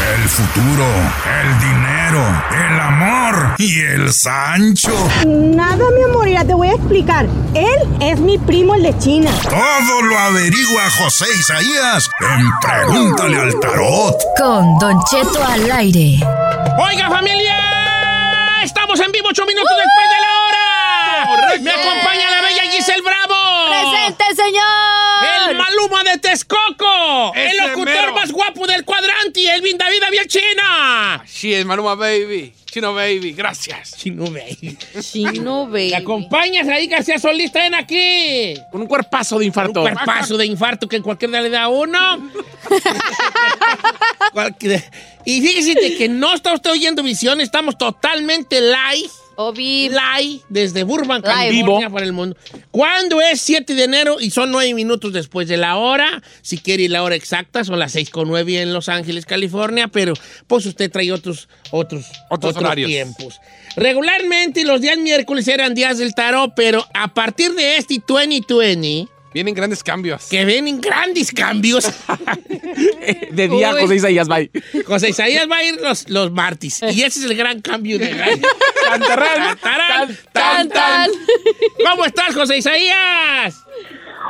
El futuro, el dinero, el amor y el Sancho. Nada, mi amor, ya te voy a explicar. Él es mi primo, el de China. Todo lo averigua José Isaías en Pregúntale al Tarot. Con Don Cheto al aire. Oiga, familia, estamos en vivo ocho minutos después de la hora. Me acompaña la bella Giselle Bravo. ¡Presente, señor! El Maluma de Texcoco. el Ese locutor mero. más guapo del cuadrante. El Vin David China. Sí, es Maluma Baby. Chino Baby, gracias. Chino Baby. Chino, baby. ¿Me acompañas ahí, García Solís? Ven aquí. Con un cuerpazo de infarto. Un cuerpazo de infarto que en cualquier día le da a uno. Y fíjese que no está usted oyendo visión, estamos totalmente live. O vivo. Live desde Burbank, Live. California, para el mundo. ¿Cuándo es 7 de enero? Y son 9 minutos después de la hora. Si quiere ir la hora exacta, son las 6 con 9 en Los Ángeles, California. Pero pues usted trae otros, otros, Otros horarios. tiempos. Regularmente los días miércoles eran días del tarot, pero a partir de este 2020, Vienen grandes cambios. que vienen grandes cambios. De día, Uy. José Isaías, bye. José Isaías va a ir los, los martes. Y ese es el gran cambio de Tantarán, Tarán, Tan, tan. ¿Cómo estás, José Isaías?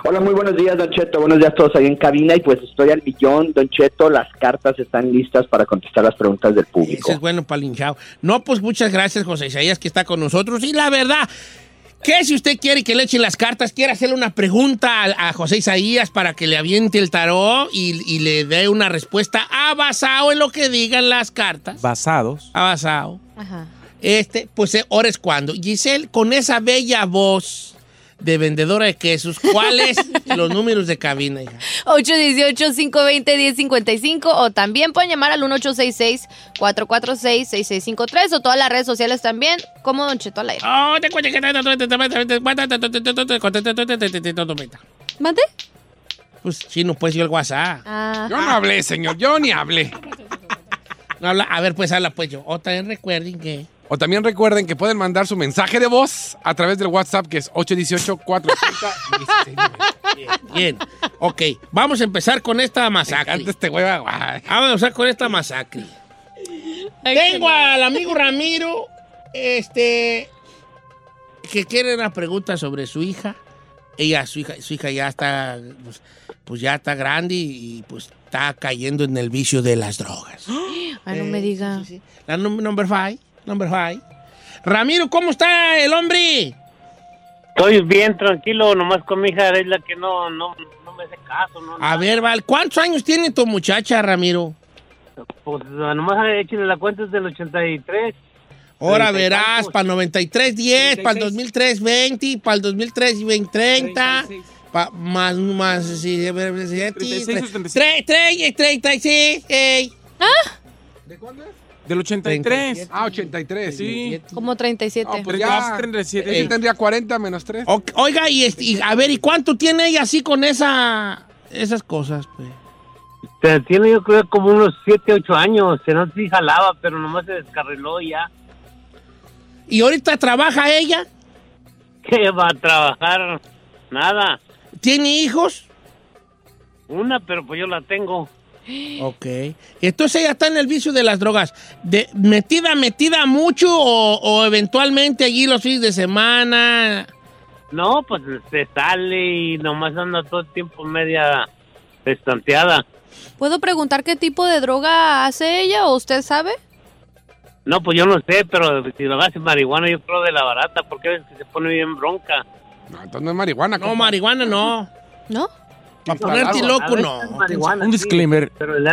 Hola, muy buenos días, Don Cheto. Buenos días a todos ahí en cabina. Y pues estoy al millón, Don Cheto. Las cartas están listas para contestar las preguntas del público. es bueno para linchado. No, pues muchas gracias, José Isaías, que está con nosotros. Y la verdad, que si usted quiere que le echen las cartas, quiere hacerle una pregunta a, a José Isaías para que le aviente el tarot y, y le dé una respuesta a basado en lo que digan las cartas. Basados. A basado. Ajá. Este, pues eh, ahora es cuando. Giselle, con esa bella voz de vendedora de quesos, ¿cuáles los números de cabina, hija? 818-520-1055 o también pueden llamar al 1866-446-6653 o todas las redes sociales también, como Don Cheto al aire. Oh, te cuento que- ¿Mande? Pues chino, pues yo el WhatsApp. Ah. Yo no hablé, señor. Yo ni hablé. No habla- a ver, pues habla pues yo. O también recuerden que... O también recuerden que pueden mandar su mensaje de voz a través del WhatsApp que es 818-480. Bien. Ok, vamos a empezar con esta masacre. Este güey. guay. Vamos a empezar con esta masacre. Tengo al amigo Ramiro, este, que quiere una pregunta sobre su hija. Ella, su hija, su hija ya está, pues, pues ya está grande y, y, pues está cayendo en el vicio de las drogas. Ay, no me diga. La num- number five, number five. Ramiro, ¿cómo está el hombre? Estoy bien tranquilo, nomás con mi hija es la que no, no, no me hace caso, ¿no? A ver, Val, ¿cuántos años tiene tu muchacha, Ramiro? Pues nomás échenle la cuenta es del 83. Ahora verás, para el 93, 10, para el 36. 2003, 20, para el 2003, 20, 30, pa- más, más, sí, a ver, 36 o 36, 36, ey. Del 83. 37. Ah, 83, sí. Como 37. No, pues ya. 37. Ey. Ese tendría 40 menos 3. O- Oiga, y, este, y a ver, ¿y cuánto tiene ella así con esa, esas cosas, pues? Tiene yo creo como unos 7, 8 años, se no sí jalaba, pero nomás se descarriló y ya. ¿Y ahorita trabaja ella? ¿Qué va a trabajar? Nada. ¿Tiene hijos? Una, pero pues yo la tengo. Ok. Entonces ella está en el vicio de las drogas. De, ¿Metida, metida mucho o, o eventualmente allí los fines de semana? No, pues se sale y nomás anda todo el tiempo media estanteada. ¿Puedo preguntar qué tipo de droga hace ella o usted sabe? No, pues yo no sé, pero si lo hace marihuana, yo creo de la barata, porque es que se pone bien bronca. No, entonces no es marihuana. No, marihuana no. ¿No? Para ponerte loco, no. Un disclaimer.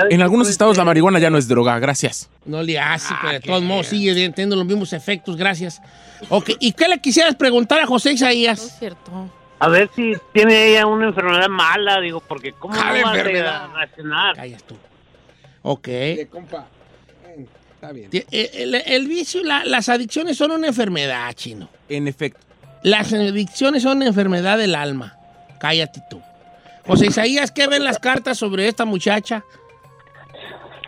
En algunos estados la marihuana ya no es droga, gracias. No le hace, pero de todos modos sigue teniendo los mismos efectos, gracias. Ok, ¿y qué le quisieras preguntar a José Isaías? Es cierto. A ver si tiene ella una enfermedad mala, digo, porque ¿cómo no ¿Cuál va a enfermedad? reaccionar? Callas tú. Ok. compa. Está bien. Eh, El, el vicio, la- las adicciones son una enfermedad, chino. En efecto. Las adicciones son una enfermedad del alma. Cállate tú. José Isaías, ¿qué ven las cartas sobre esta muchacha?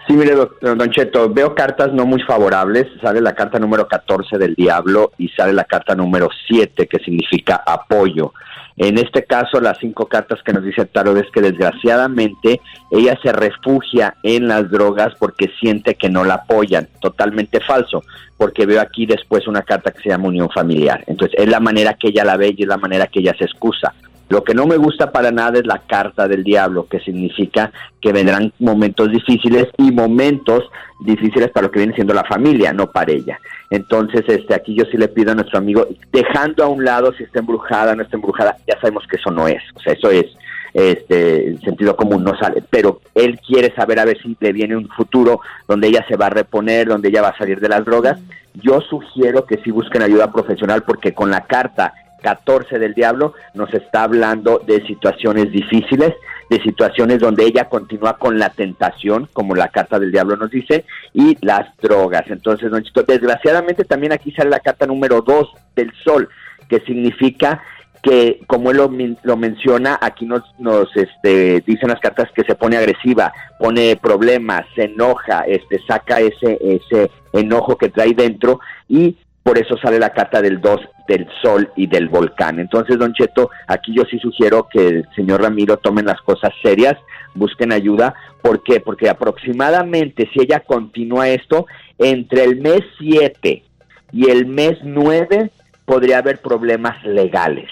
Sí, mire, Don Cheto, veo cartas no muy favorables. Sale la carta número 14 del diablo y sale la carta número 7 que significa apoyo. En este caso, las cinco cartas que nos dice el tarot es que desgraciadamente ella se refugia en las drogas porque siente que no la apoyan. Totalmente falso, porque veo aquí después una carta que se llama unión familiar. Entonces, es la manera que ella la ve y es la manera que ella se excusa. Lo que no me gusta para nada es la carta del diablo, que significa que vendrán momentos difíciles y momentos difíciles para lo que viene siendo la familia, no para ella. Entonces, este, aquí yo sí le pido a nuestro amigo, dejando a un lado si está embrujada no está embrujada, ya sabemos que eso no es, o sea, eso es este sentido común no sale, pero él quiere saber a ver si le viene un futuro donde ella se va a reponer, donde ella va a salir de las drogas. Yo sugiero que sí busquen ayuda profesional porque con la carta 14 del diablo nos está hablando de situaciones difíciles, de situaciones donde ella continúa con la tentación, como la carta del diablo nos dice, y las drogas. Entonces, don Chito, desgraciadamente también aquí sale la carta número 2 del sol, que significa que como él lo, lo menciona, aquí nos, nos este, dicen las cartas que se pone agresiva, pone problemas, se enoja, este, saca ese, ese enojo que trae dentro y por eso sale la carta del 2 del sol y del volcán. Entonces, don Cheto, aquí yo sí sugiero que el señor Ramiro tomen las cosas serias, busquen ayuda. ¿Por qué? Porque aproximadamente si ella continúa esto, entre el mes 7 y el mes 9 podría haber problemas legales.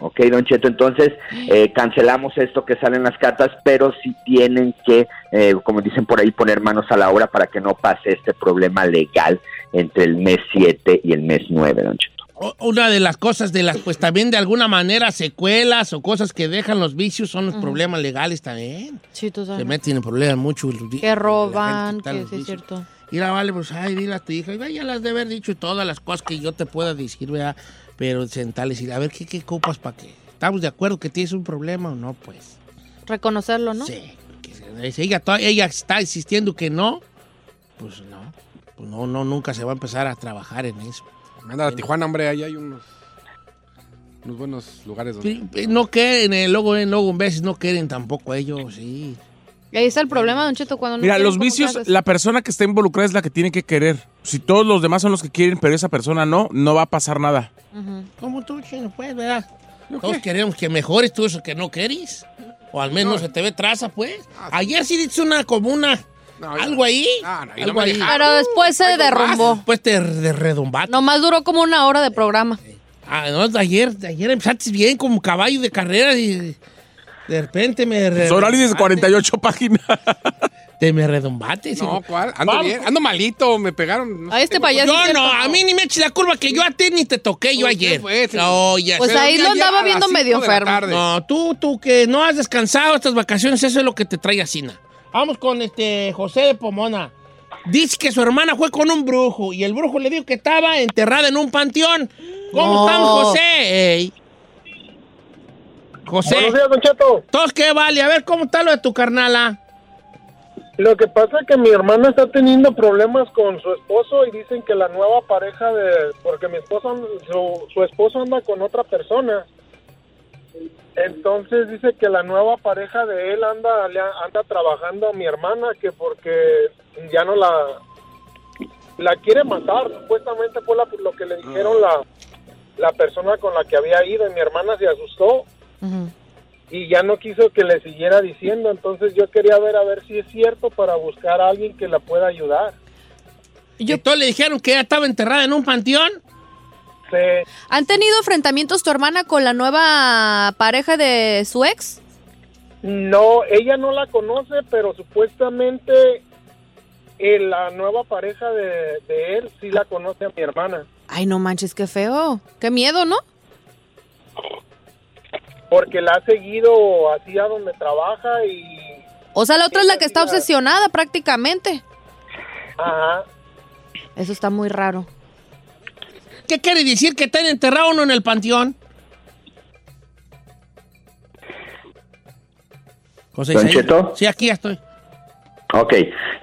Ok, don Cheto, entonces eh, cancelamos esto que salen las cartas, pero sí tienen que, eh, como dicen por ahí, poner manos a la obra para que no pase este problema legal entre el mes 7 y el mes 9, don Cheto. Una de las cosas de las, pues también de alguna manera secuelas o cosas que dejan los vicios son los problemas legales también. Sí, Se totalmente. meten en problemas mucho. los vi- Que roban, que sí es cierto. Mira, vale, pues, ay, dile a tu hija, "Ay, ya las de haber dicho todas las cosas que yo te pueda decir, ¿verdad? Pero sentarles y a ver, ¿qué, qué copas para qué? ¿Estamos de acuerdo que tienes un problema o no? Pues, Reconocerlo, ¿no? sí. que si ella, ella está insistiendo que no, pues no. Pues no, no, nunca se va a empezar a trabajar en eso. Manda a Tijuana, hombre, ahí hay unos, unos buenos lugares donde... Pi- No quieren, eh, luego, eh, luego en veces no quieren tampoco ellos, sí. Ahí está el problema, Don Cheto, cuando no Mira, los ¿cómo vicios, la persona que está involucrada es la que tiene que querer. Si todos los demás son los que quieren, pero esa persona no, no va a pasar nada. Ujú. Como tú, chino, pues, ¿verdad? Todos queremos que mejores tú eso que no querís. O al menos se te ve traza, pues. Ayer sí dices una como una... No, algo ahí. No, no, no algo ahí. Pero después se derrumbó. Después te de redombaste. Nomás duró como una hora de programa. Ah, no, de ayer, de ayer empezaste bien como caballo de carrera y de repente me... Son análisis de 48 páginas. Te me redombaste. sí. No, ¿cuál? Ando Vamos. bien, ando malito, me pegaron. no A sé este payaso. No, cierto. a mí ni me eches la curva que yo a ti ni te toqué yo ¿Por qué ayer. fue? No, ya Pues ahí lo andaba a viendo medio enfermo. No, tú, tú que no has descansado estas vacaciones, eso es lo que te trae así. na. Vamos con este José de Pomona. Dice que su hermana fue con un brujo y el brujo le dijo que estaba enterrada en un panteón. ¿Cómo No. estamos, José? Ey. José, Buenos días, Don Cheto. ¿todos qué vale? A ver, ¿cómo está lo de tu carnala? Lo que pasa es que mi hermana está teniendo problemas con su esposo y dicen que la nueva pareja de... Porque mi esposo, su, su esposo anda con otra persona. Entonces dice que la nueva pareja de él anda, anda trabajando a mi hermana que porque ya no la... La quiere matar, supuestamente fue la- lo que le dijeron la, la persona con la que había ido y mi hermana se asustó Y ya no quiso que le siguiera diciendo, entonces yo quería ver a ver si es cierto para buscar a alguien que la pueda ayudar. ¿Y entonces le dijeron que ella estaba enterrada en un panteón? Sí. ¿Han tenido enfrentamientos tu hermana con la nueva pareja de su ex? No, ella no la conoce, pero supuestamente eh, la nueva pareja de, de él sí la conoce a mi hermana. Ay, no manches, qué feo. Qué miedo, ¿no? Porque la ha seguido así a donde trabaja y... O sea, la otra es la que está obsesionada prácticamente. Ajá. Eso está muy raro. ¿Qué quiere decir que está enterrado uno en el panteón? José ¿Don Isaías. Cheto? Sí, aquí ya estoy. Ok,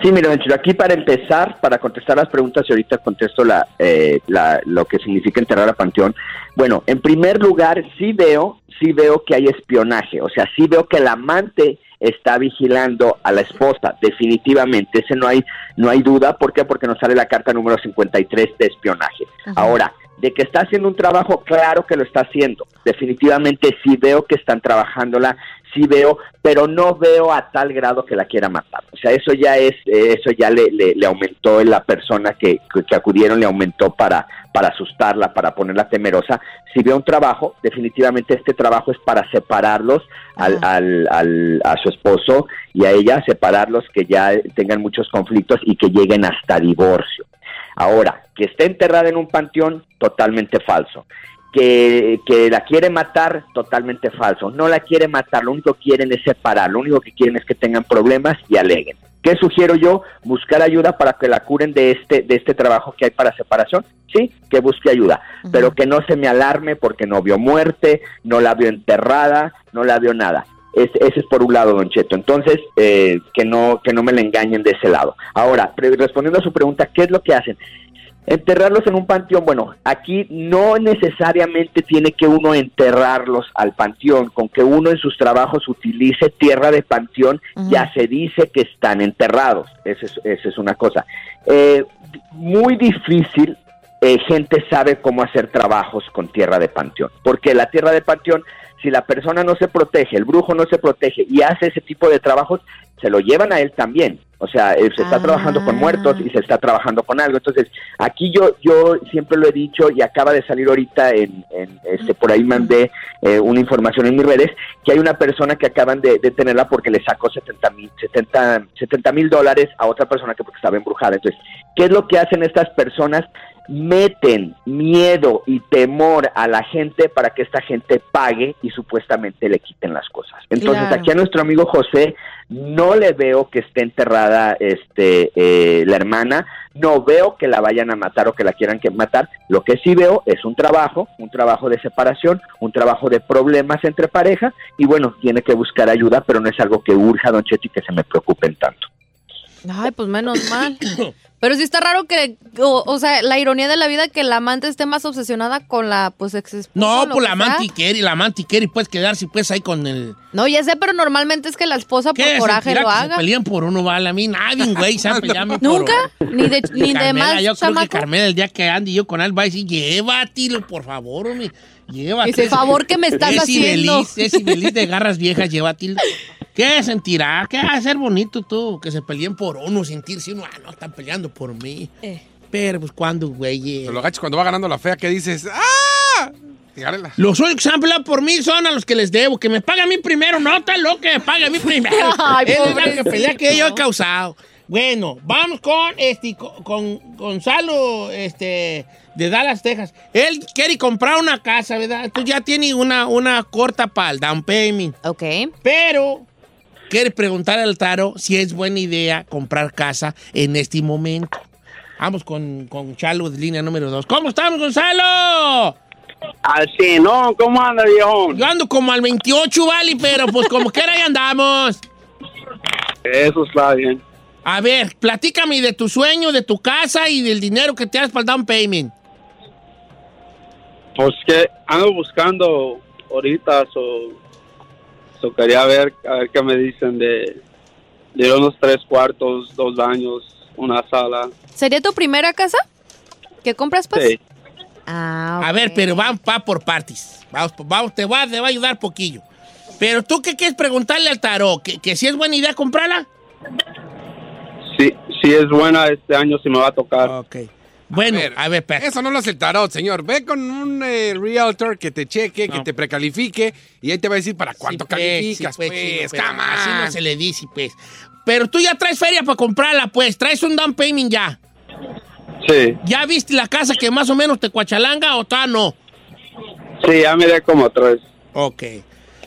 sí, mira, aquí para empezar, para contestar las preguntas y ahorita contesto la, eh, la- lo que significa enterrar a Panteón. Bueno, en primer lugar, sí veo, sí veo que hay espionaje, o sea, sí veo que el amante está vigilando a la esposa, definitivamente, ese no hay, no hay duda, ¿por qué? Porque nos sale la carta número 53 de espionaje. Ahora, de que está haciendo un trabajo, claro que lo está haciendo, definitivamente sí veo que están trabajándola, sí veo, pero no veo a tal grado que la quiera matar. O sea, eso ya es, eh, eso ya le, le, le aumentó en la persona que, que, que acudieron, le aumentó para, para asustarla, para ponerla temerosa. Si veo un trabajo, definitivamente este trabajo es para separarlos al, al, al- a su esposo y a ella, separarlos que ya tengan muchos conflictos y que lleguen hasta divorcio. Ahora, que esté enterrada en un panteón, totalmente falso. Que, que la quiere matar, totalmente falso. No la quiere matar, lo único que quieren es separar, lo único que quieren es que tengan problemas y aleguen. ¿Qué sugiero yo? Buscar ayuda para que la curen de este, de este trabajo que hay para separación. Sí, que busque ayuda, pero que no se me alarme porque no vio muerte, no la vio enterrada, no la vio nada. Es- ese es por un lado, Don Cheto. Entonces, eh, que, no, que no me la engañen de ese lado. Ahora, respondiendo a su pregunta, ¿qué es lo que hacen? Enterrarlos en un panteón, bueno, aquí no necesariamente tiene que uno enterrarlos al panteón, con que uno en sus trabajos utilice tierra de panteón, ya se dice que están enterrados, esa es, esa es una cosa. Eh, muy difícil, eh, gente sabe cómo hacer trabajos con tierra de panteón, porque la tierra de panteón, si la persona no se protege, el brujo no se protege y hace ese tipo de trabajos, se lo llevan a él también. O sea, se está trabajando con muertos y se está trabajando con algo. Entonces, aquí yo yo siempre lo he dicho y acaba de salir ahorita en, en, este por ahí mandé eh, una información en mis redes que hay una persona que acaban de, de tenerla porque le sacó 70 mil 70 mil dólares a otra persona que porque estaba embrujada. Entonces, ¿qué es lo que hacen estas personas? Meten miedo y temor a la gente para que esta gente pague y supuestamente le quiten las cosas. Entonces, Claro. aquí a nuestro amigo José no le veo que esté enterrada este eh, la hermana, no veo que la vayan a matar o que la quieran que matar. Lo que sí veo es un trabajo, un trabajo de separación, un trabajo de problemas entre pareja y bueno, tiene que buscar ayuda, pero no es algo que urja, don Cheto, y que se me preocupen tanto. Ay, pues menos mal. Pero sí está raro que, o, o sea, la ironía de la vida que la amante esté más obsesionada con la, pues, ex. No, pues la amante quiere, la amante quiere y puedes quedarse pues ahí con el... No, ya sé, pero normalmente es que la esposa por ¿Qué? coraje ¿Sentirá lo que haga. Se pelean por uno, vale. A mí nadie, güey, se ha peleado por ¿Nunca? Ni de, ni de Carmela, más yo creo que. Carmela, el día que ande yo con él, va a decir, llévatelo, por favor, hombre. Llévatelo. Ese favor que me estás Ese haciendo. Beliz, ese Beliz de garras viejas, llévatelo. ¿Qué sentirá? ¿Qué va a ser bonito tú? Que se peleen por uno, sentirse uno, ah, no, están peleando por mí. Eh. Pero, pues, ¿cuándo, güey? Te lo agachas cuando va ganando la fea que dices, ¡ah! Los únicos que se han peleado por mí son a los que les debo. Que me pague a mí primero. No, está loco que me pague a mí primero. Ay, es la pelea que yo he causado. Bueno, vamos con este con, con Gonzalo este de Dallas, Texas. Él quiere comprar una casa, ¿verdad? Tú ya tiene una, una corta para el down payment. Ok. Pero quiere preguntar al Taro si es buena idea comprar casa en este momento. Vamos con, con Chalo de línea número 2. ¿Cómo estamos, Gonzalo? Así, ¿no? ¿Cómo anda, viejo? Yo ando como al 28, vale, pero pues como quiera ahí andamos. Eso está bien. A ver, platícame de tu sueño, de tu casa y del dinero que te has para el down payment. Pues que ando buscando ahorita, so, so quería ver, a ver qué me dicen de, de unos tres cuartos, dos baños, una sala. ¿Sería tu primera casa? ¿Que compras, pues? Sí. Ah, A ver, pero vamos va por partes. Vamos, vamos, te, va, te va a ayudar poquillo. Pero tú, ¿qué quieres preguntarle al tarot? ¿Que, que si es buena idea comprarla? Sí, sí es buena este año, si me va a tocar. Ok. Bueno, a ver, Eso no lo hace el tarot, señor. Ve con un eh, realtor que te cheque, que te precalifique y ahí te va a decir para cuánto calificas, pues, pues, pero come Así no se le dice, pues. Pero tú ya traes feria para comprarla, pues. Traes un down payment ya. Sí, ¿Ya viste la casa que más o menos te cuachalanga o todavía no? sí, ya miré como tres. Ok.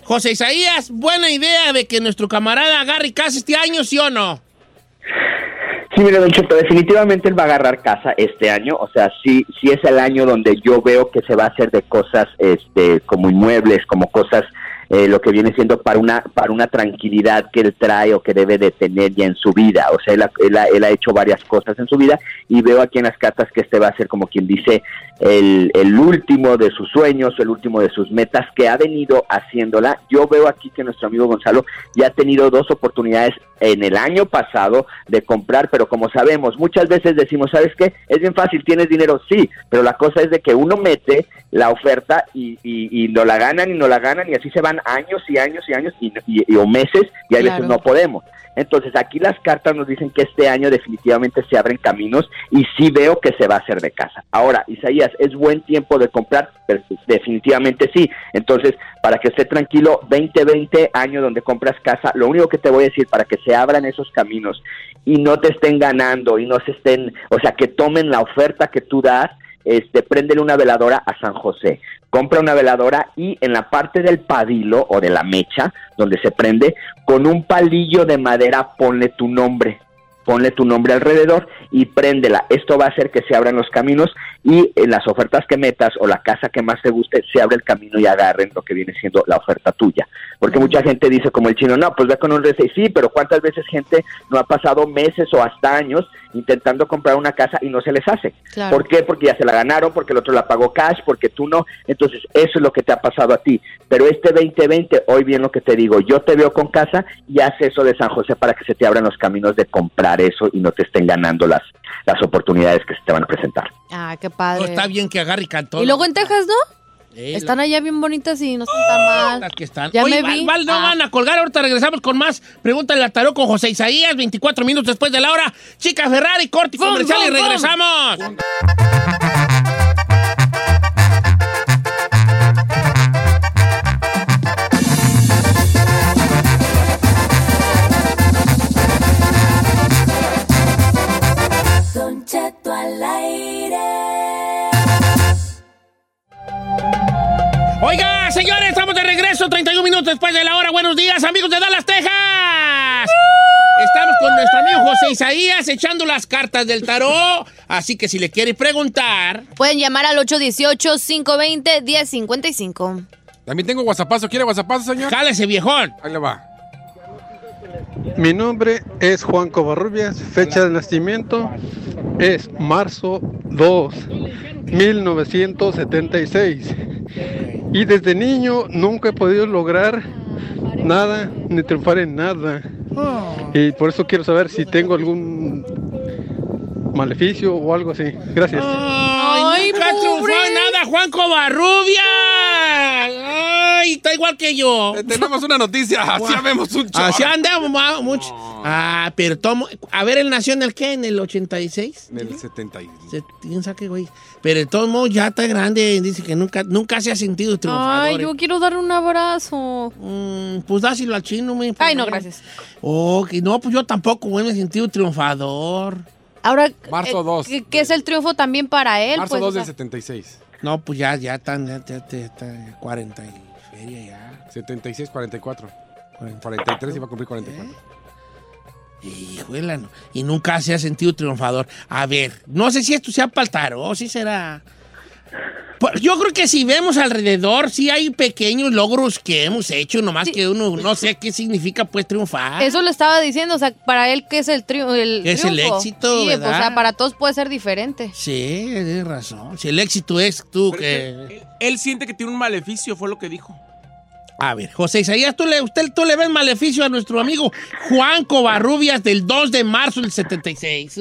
José Isaías, buena idea de que nuestro camarada agarre casa este año, ¿sí o no? Sí, mire, Don Cheto, definitivamente él va a agarrar casa este año, o sea, sí, sí es el año donde yo veo que se va a hacer de cosas, este, como inmuebles, como cosas, eh, lo que viene siendo para una, para una tranquilidad que él trae o que debe de tener ya en su vida, o sea, él ha, él ha- hecho varias cosas en su vida y veo aquí en las cartas que este va a ser como quien dice el, el último de sus sueños, el último de sus metas que ha venido haciéndola. Yo veo aquí que nuestro amigo Gonzalo ya ha tenido dos oportunidades en el año pasado de comprar, pero como sabemos, muchas veces decimos, ¿sabes qué? Es bien fácil, tienes dinero, sí, pero la cosa es de que uno mete la oferta y, y, y no la ganan y no la ganan y así se van años y años y años y, y- y- o meses y a veces no podemos. Entonces aquí las cartas nos dicen que este año definitivamente se abren caminos y sí veo que se va a hacer de casa. Ahora, Isaías, ¿es buen tiempo de comprar? Pues, definitivamente sí. Entonces, para que esté tranquilo, 2020 año donde compras casa, lo único que te voy a decir para que se abran esos caminos y no te estén ganando y no se estén, o sea, que tomen la oferta que tú das, este, préndele una veladora a San José. Compra una veladora y en la parte del padilo o de la mecha donde se prende, con un palillo de madera ponle tu nombre. Ponle tu nombre alrededor y préndela. Esto va a hacer que se abran los caminos y en las ofertas que metas o la casa que más te guste, se abre el camino y agarren lo que viene siendo la oferta tuya. Porque mucha gente dice como el chino, no, pues ve con un RC. Sí, pero ¿cuántas veces gente no ha pasado meses o hasta años intentando comprar una casa y no se les hace? Claro. ¿Por qué? Porque ya se la ganaron, porque el otro la pagó cash, porque tú no. Entonces, eso es lo que te ha pasado a ti. Pero este 2020, hoy bien lo que te digo, yo te veo con casa y haz eso de San José para que se te abran los caminos de comprar eso y no te estén ganando las, las oportunidades que se te van a presentar. Ah, qué padre. No, está bien que agarre cantón. Y luego en Texas, ¿no? Eh, Están allá bien bonitas y no están tan mal. Las que están. Ya Oye, me vi. Val, Val, no Ah. van a colgar. Ahorita regresamos con más. Pregúntale al tarot con José Isaías, 24 minutos después de la hora. Chica Ferrari, corte y comercial y bum. Echando las cartas del tarot. Así que si le quiere preguntar. Pueden llamar al 818-520-1055. También tengo WhatsAppazo. ¿Quiere WhatsAppazo, señor? Jálese, viejón. Ahí le va. Mi nombre es Juan Covarrubias, fecha de nacimiento es marzo 2, 1976. Y desde niño nunca he podido lograr nada ni triunfar en nada. Y por eso quiero saber si tengo algún maleficio o algo así. Gracias. Ay, nunca triunfó en nada, Juan Covarrubia. Ay, está igual que yo. tenemos una noticia, así habemos un chorro. Así andamos ma- mucho. Ah, pero tomo. A ver, él nació en el qué? ¿En el 86? En el 70. y- Se- ¿Quién sabe qué, güey? Pero de todos modos ya está grande. Dice que nunca, nunca se ha sentido triunfador. Ay, yo quiero dar un abrazo. Mm, pues dáselo al chino, me. Ay, no, gracias. Oh, que no, pues yo tampoco, güey, me he sentido triunfador. Ahora, Marzo eh, 2. ¿qué, qué es el triunfo también para él? Marzo pues, 2 o sea, del 76. No, pues ya, ya están, ya, ya, ya, ya, 40 y feria ya. 76, 44. 43 iba a cumplir 44. Hijuela, no. Y nunca se ha sentido triunfador. A ver, no sé si esto sea para el tarot, si será. Pues, Yo creo que si vemos alrededor, sí hay pequeños logros que hemos hecho, nomás que uno no sé qué significa pues triunfar. Eso lo estaba diciendo, o sea, para él, ¿qué es el, triu- el ¿Qué es el triunfo? éxito, Sí, verdad? o sea, para todos puede ser diferente. Sí, tienes razón. Si el éxito es tú Pero que Él siente que tiene un maleficio, fue lo que dijo. A ver, José Isaías, ¿tú le, usted, tú le ves maleficio a nuestro amigo Juan Covarrubias del 2 de marzo del 76.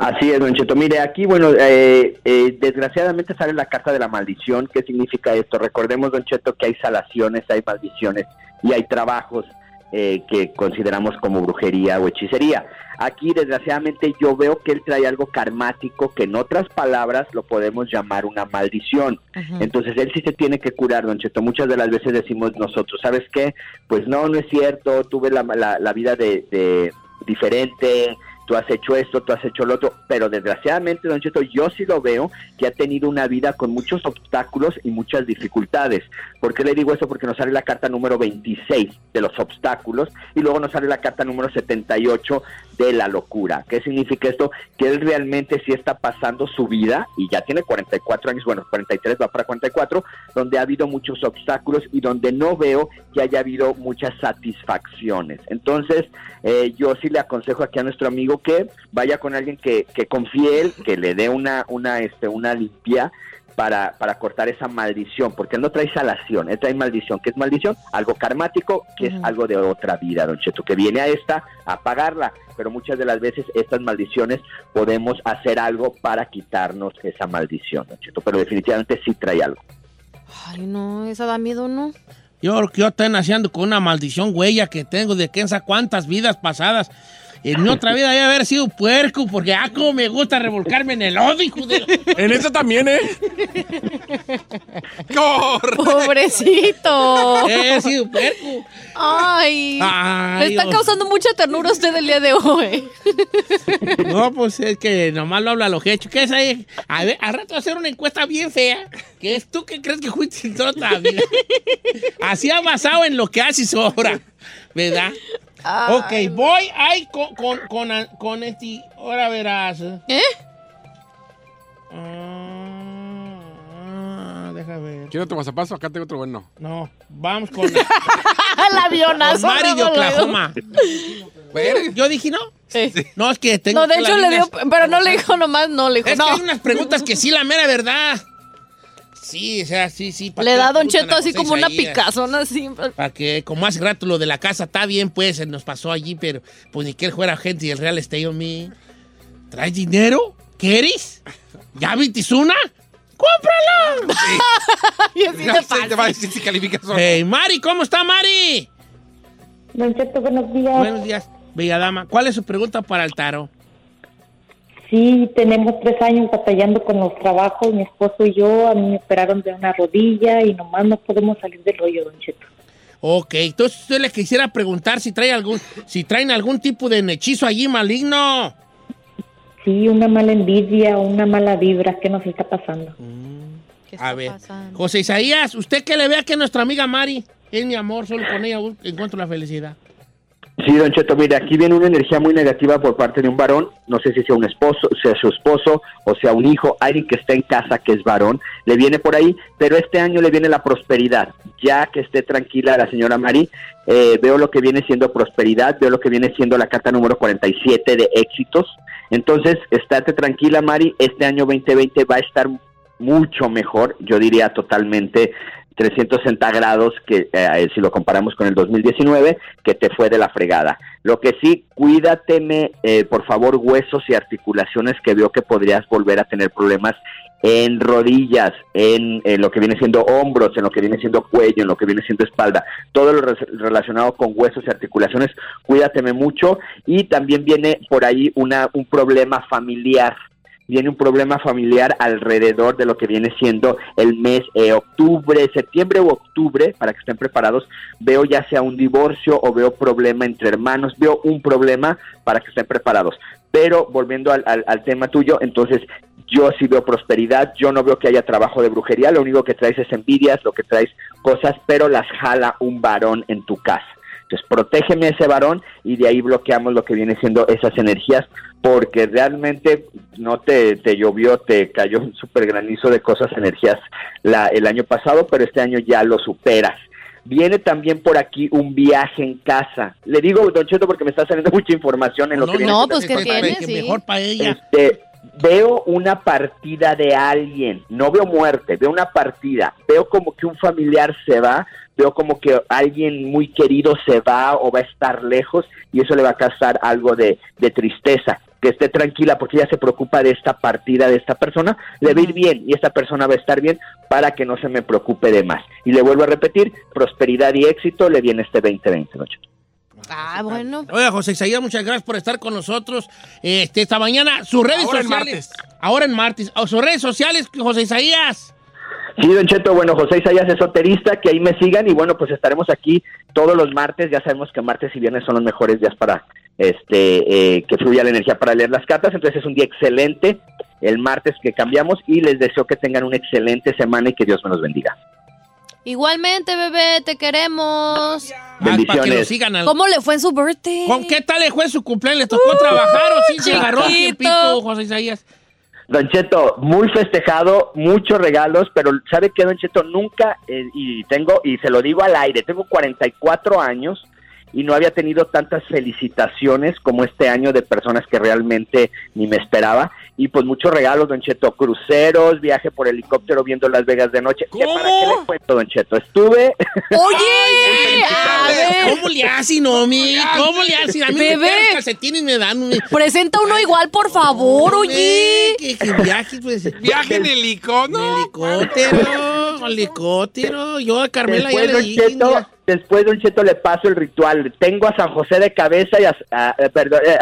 Así es, Don Cheto. Mire, aquí, bueno, eh, eh, desgraciadamente sale la carta de la maldición. ¿Qué significa esto? Recordemos, Don Cheto, que hay salaciones, hay maldiciones y hay trabajos eh, que consideramos como brujería o hechicería. Aquí, desgraciadamente, yo veo que él trae algo karmático que en otras palabras lo podemos llamar una maldición. Entonces, él sí se tiene que curar, Don Cheto. Muchas de las veces decimos nosotros, ¿sabes qué? Pues no, no es cierto, tuve la, la, la vida de, de diferente, tú has hecho esto, tú has hecho lo otro, pero desgraciadamente, don Cheto, yo sí lo veo que ha tenido una vida con muchos obstáculos y muchas dificultades. ¿Por qué le digo eso? Porque nos sale la carta número 26 de los obstáculos y luego nos sale la carta número 78 de la locura. ¿Qué significa esto? Que él realmente sí está pasando su vida y ya tiene 44 años, bueno, 43 va para 44, donde ha habido muchos obstáculos y donde no veo que haya habido muchas satisfacciones. Entonces, eh, yo sí le aconsejo aquí a nuestro amigo que vaya con alguien que, que confíe él, que le dé una, una, este, una limpia para, para cortar esa maldición, porque él no trae salación, él trae maldición. ¿Qué es maldición? Algo karmático, que es algo de otra vida, don Cheto, que viene a esta a pagarla, pero muchas de las veces estas maldiciones podemos hacer algo para quitarnos esa maldición, don Cheto, pero definitivamente sí trae algo. Ay, no, esa da miedo, ¿no? Yo creo que yo estoy naciendo con una maldición huella que tengo de quién sabe cuántas vidas pasadas. En mi otra vida debe haber sido puerco, porque ah, como me gusta revolcarme en el odio, hijo de... En esta también, ¿eh? Pobrecito. He sido puerco. Ay. Ay, me está Dios. causando mucha ternura usted el día de hoy. No, pues es que nomás lo habla lo que he hecho. ¿Qué es ahí? A ver, al rato hacer una encuesta bien fea. Que es tú que crees que fuiste en toda la vida. Así ha basado en lo que haces ahora. ¿Verdad? Ok, voy ahí con, con, con, con este. Ahora verás. ¿Eh? Ah, deja ver. ¿Quiero otro pasapaso? Acá tengo otro bueno. No, vamos con. El avionazo. con Mari de. Oklahoma. Yo dije no. No, es que tengo. No, de hecho le dio, pero no le dijo nomás, no le dijo, Es no. que hay unas preguntas que sí, la mera verdad. Sí, o sea, sí, sí. ¿para Le da Don Cheto así como una picazón así. Para que, como hace rato lo de la casa está bien, pues, se nos pasó allí, pero pues ni que él fuera gente y el real estate on me. ¿Traes dinero? ¿Quieres? ¿Ya viste una? ¡Cómprala! y así te va a decir si calificas o no. Hey, Mari, ¿cómo está Mari? Don Cheto, buenos días. Buenos días, bella dama. ¿Cuál es su pregunta para el taro? Sí, tenemos tres años batallando con los trabajos, mi esposo y yo. A mí me operaron de una rodilla y nomás no podemos salir del hoyo, Don Cheto. Ok, entonces usted le quisiera preguntar si trae algún, si traen algún tipo de hechizo allí maligno. Sí, una mala envidia, una mala vibra. ¿Qué nos está pasando? A ver, José Isaías, usted que le vea que nuestra amiga Mari es mi amor, solo con ella encuentro la felicidad. Sí, Don Cheto, mire, aquí viene una energía muy negativa por parte de un varón, no sé si sea un esposo, sea su esposo o sea un hijo, alguien que está en casa que es varón, le viene por ahí, pero este año le viene la prosperidad, ya que esté tranquila la señora Mari, eh, veo lo que viene siendo prosperidad, veo lo que viene siendo la carta número 47 de éxitos, entonces, estate tranquila Mari, este año 2020 va a estar mucho mejor, yo diría totalmente 360 grados que eh, si lo comparamos con el 2019 que te fue de la fregada. Lo que sí, cuídateme eh, por favor huesos y articulaciones que veo que podrías volver a tener problemas en rodillas, en, en lo que viene siendo hombros, en lo que viene siendo cuello, en lo que viene siendo espalda, todo lo re- relacionado con huesos y articulaciones, cuídateme mucho. Y también viene por ahí una, un problema familiar viene un problema familiar alrededor de lo que viene siendo el mes eh, octubre, septiembre u octubre, para que estén preparados, veo ya sea un divorcio o veo problema entre hermanos, veo un problema para que estén preparados. Pero volviendo al, al- tema tuyo, entonces yo sí veo prosperidad, yo no veo que haya trabajo de brujería, lo único que traes es envidias, lo que traes cosas, pero las jala un varón en tu casa. Entonces, protégeme a ese varón y de ahí bloqueamos lo que viene siendo esas energías, porque realmente no te, te llovió, te cayó un super granizo de cosas, energías la, el año pasado, pero este año ya lo superas. Viene también por aquí un viaje en casa. Le digo, Don Cheto, porque me está saliendo mucha información en lo que viene no, pues, ¿qué esta tiene? Sí. Mejor para ella. Este, veo una partida de alguien, no veo muerte, veo una partida, veo como que un familiar se va, veo como que alguien muy querido se va o va a estar lejos y eso le va a causar algo de, de tristeza. Que esté tranquila porque ella se preocupa de esta partida de esta persona, le va a ir bien y esta persona va a estar bien para que no se me preocupe de más. Y le vuelvo a repetir, prosperidad y éxito le viene este 2020, Don Cheto. Ah, bueno. Oiga, José Isaías, muchas gracias por estar con nosotros este, esta mañana. Sus redes Ahora en sociales. Ahora en martes. Oh, sus redes sociales, José Isaías. Sí, Don Cheto, bueno, José Isaías esoterista, que ahí me sigan y bueno, pues estaremos aquí todos los martes, ya sabemos que martes y viernes son los mejores días para este eh, que fluya la energía para leer las cartas, entonces es un día excelente el martes que cambiamos y les deseo que tengan una excelente semana y que Dios me los bendiga. Igualmente, bebé, te queremos. Bendiciones. para que lo sigan al- ¿Cómo le fue en su birthday? ¿Con qué tal le fue su cumpleaños? ¿Le tocó trabajar o sí se agarró tiempito, José Isaías? Don Cheto, muy festejado, muchos regalos, pero ¿sabe qué, Don Cheto? Nunca, eh, y tengo, y se lo digo al aire, tengo 44 años y no había tenido tantas felicitaciones como este año de personas que realmente ni me esperaba. Y pues muchos regalos, Don Cheto, cruceros, viaje por helicóptero viendo Las Vegas de noche. ¿Qué, ¿Para qué le cuento, Don Cheto? Estuve... Oye, a ver. ¿Cómo le hace, Nomi? ¿Cómo le hace? A mí Bebé. me calcetines me dan. un- Presenta uno igual, por favor, oye. Que, que viaje, pues. Viaje en helicóptero. Helicóptero, helicóptero. Yo a Carmela ya Después, le Don dije. Cheto, después, Don Cheto, le paso el ritual. Tengo a San José de cabeza y a... a- eh, perdón, eh,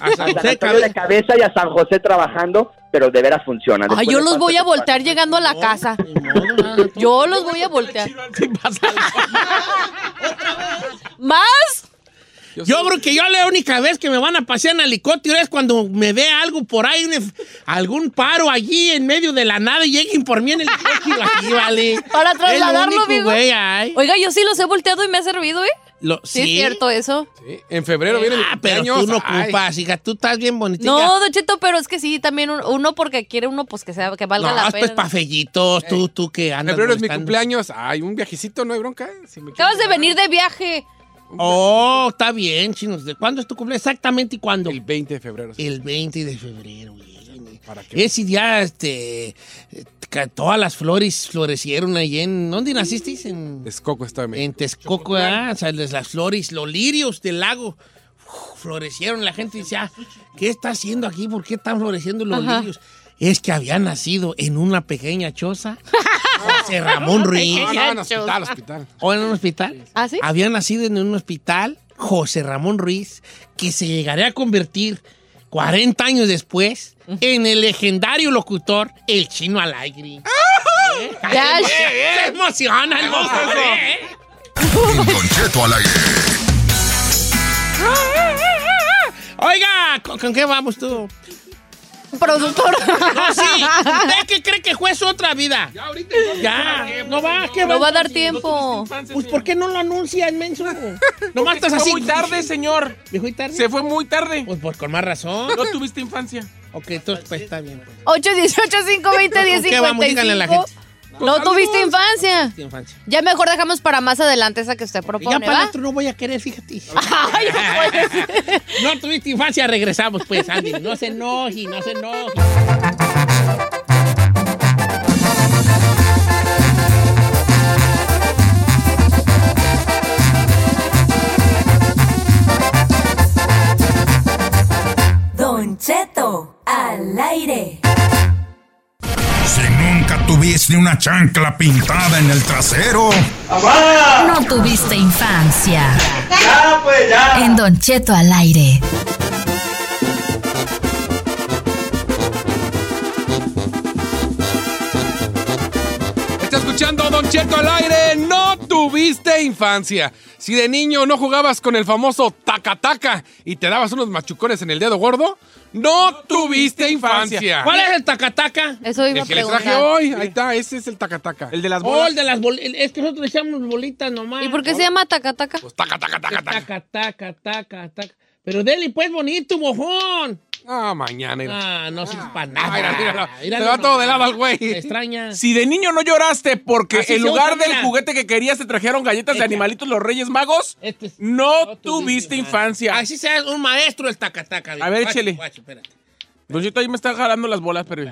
A San José de cabeza y a San José trabajando, pero de veras funciona. Ay, yo los voy a voltear llegando a la casa. Yo los voy a voltear. ¿Más? Yo creo que yo la única vez que me van a pasear en helicóptero es cuando me ve algo por ahí, un- algún paro allí en medio de la nada y lleguen por mí en el helicóptero aquí, vale. Para trasladarlo, único, ay. Oiga, yo sí los he volteado y me ha servido, ¿eh? Lo- Sí, es cierto eso. Sí, En febrero viene Ah, pero cumpleaños. tú no ocupas, hija, tú estás bien bonita. No, Don Cheto, pero es que sí, también un- uno porque quiere uno, pues que sea, que valga No, la pues pena. pa' fellitos, tú, tú que En andas febrero es mi cumpleaños. Ay, un viajecito, no hay bronca. ¿eh? Si me Acabas de venir de viaje. Oh, está bien, chinos. ¿De cuándo es tu cumpleaños? Exactamente, ¿y cuándo? El 20 de febrero. sí. El 20 de febrero, güey. ¿Para qué? Ese día, este, que todas las flores florecieron ahí en... ¿Dónde naciste? En, Escoco estaba en Texcoco, ¿ah? O sea, las las flores, los lirios del lago uf, florecieron. La gente dice, ah, ¿qué está haciendo aquí? ¿Por qué están floreciendo los Ajá. lirios? Es que había nacido en una pequeña choza. José Ramón Ruiz. No, no, en hospital, hospital. ¿O en un hospital? ¿Ah, sí? Había nacido en un hospital José Ramón Ruiz, que se llegaría a convertir 40 años después en el legendario locutor El Chino Alegre. ¿Eh? Ya, Ay, Se emociona el mozo, ¿eh? Don Cheto al aire. Oiga, ¿con, con qué vamos tú? Productor. No, sí. ¿Usted qué cree que fue su otra vida? Ya, ahorita. Ya, no va, ¿qué No va a dar tiempo. Pues, ¿por qué no lo anuncia, menso? Nomás estás Fue así. muy tarde, señor. ¿Me fui tarde? Se fue muy tarde. Pues, pues con más razón. No tuviste infancia. Ok, entonces pues está bien. Pues. 818 520 ¿Con qué vamos? Díganle a la 1055 No tuviste infancia. Ya mejor dejamos para más adelante esa que usted propone, Ya para ¿va? otro no voy a querer, fíjate. Ay, no. No tuviste infancia, regresamos pues, Andy. No se enoje, no se enoje. Don Cheto al aire. Nunca tuviste una chancla pintada en el trasero, No tuviste infancia. Ya, pues, ya. En Don Cheto al aire. Está escuchando Don Cheto al aire. No tuviste infancia. Si de niño no jugabas con el famoso taca-taca y te dabas unos machucones en el dedo gordo, no tuviste infancia. ¿Cuál es el tacataca? Eso iba a El que les traje hoy. Ahí está, ese es el taca-taca. El de las Oh, bolas. el de las bolitas. Es que nosotros decíamos bolitas nomás. ¿Y por qué se llama tacataca? Pues taca, taca, taca, taca. Taca, taca, taca, taca. Pero Deli, pues bonito, mojón. Ah, mañana. mira. Ah, no sirve para nada. Ah, mira, míralo. Míralo Se va todo de lado al güey. Me extraña. Si de niño no lloraste porque Así en lugar del mira. juguete que querías te trajeron galletas de Echa. animalitos los Reyes Magos, Este es- no tuviste infancia. Así sea un maestro el tacataca. A ver, échele. espérate. Don Cheto ahí me está jalando las bolas, pero...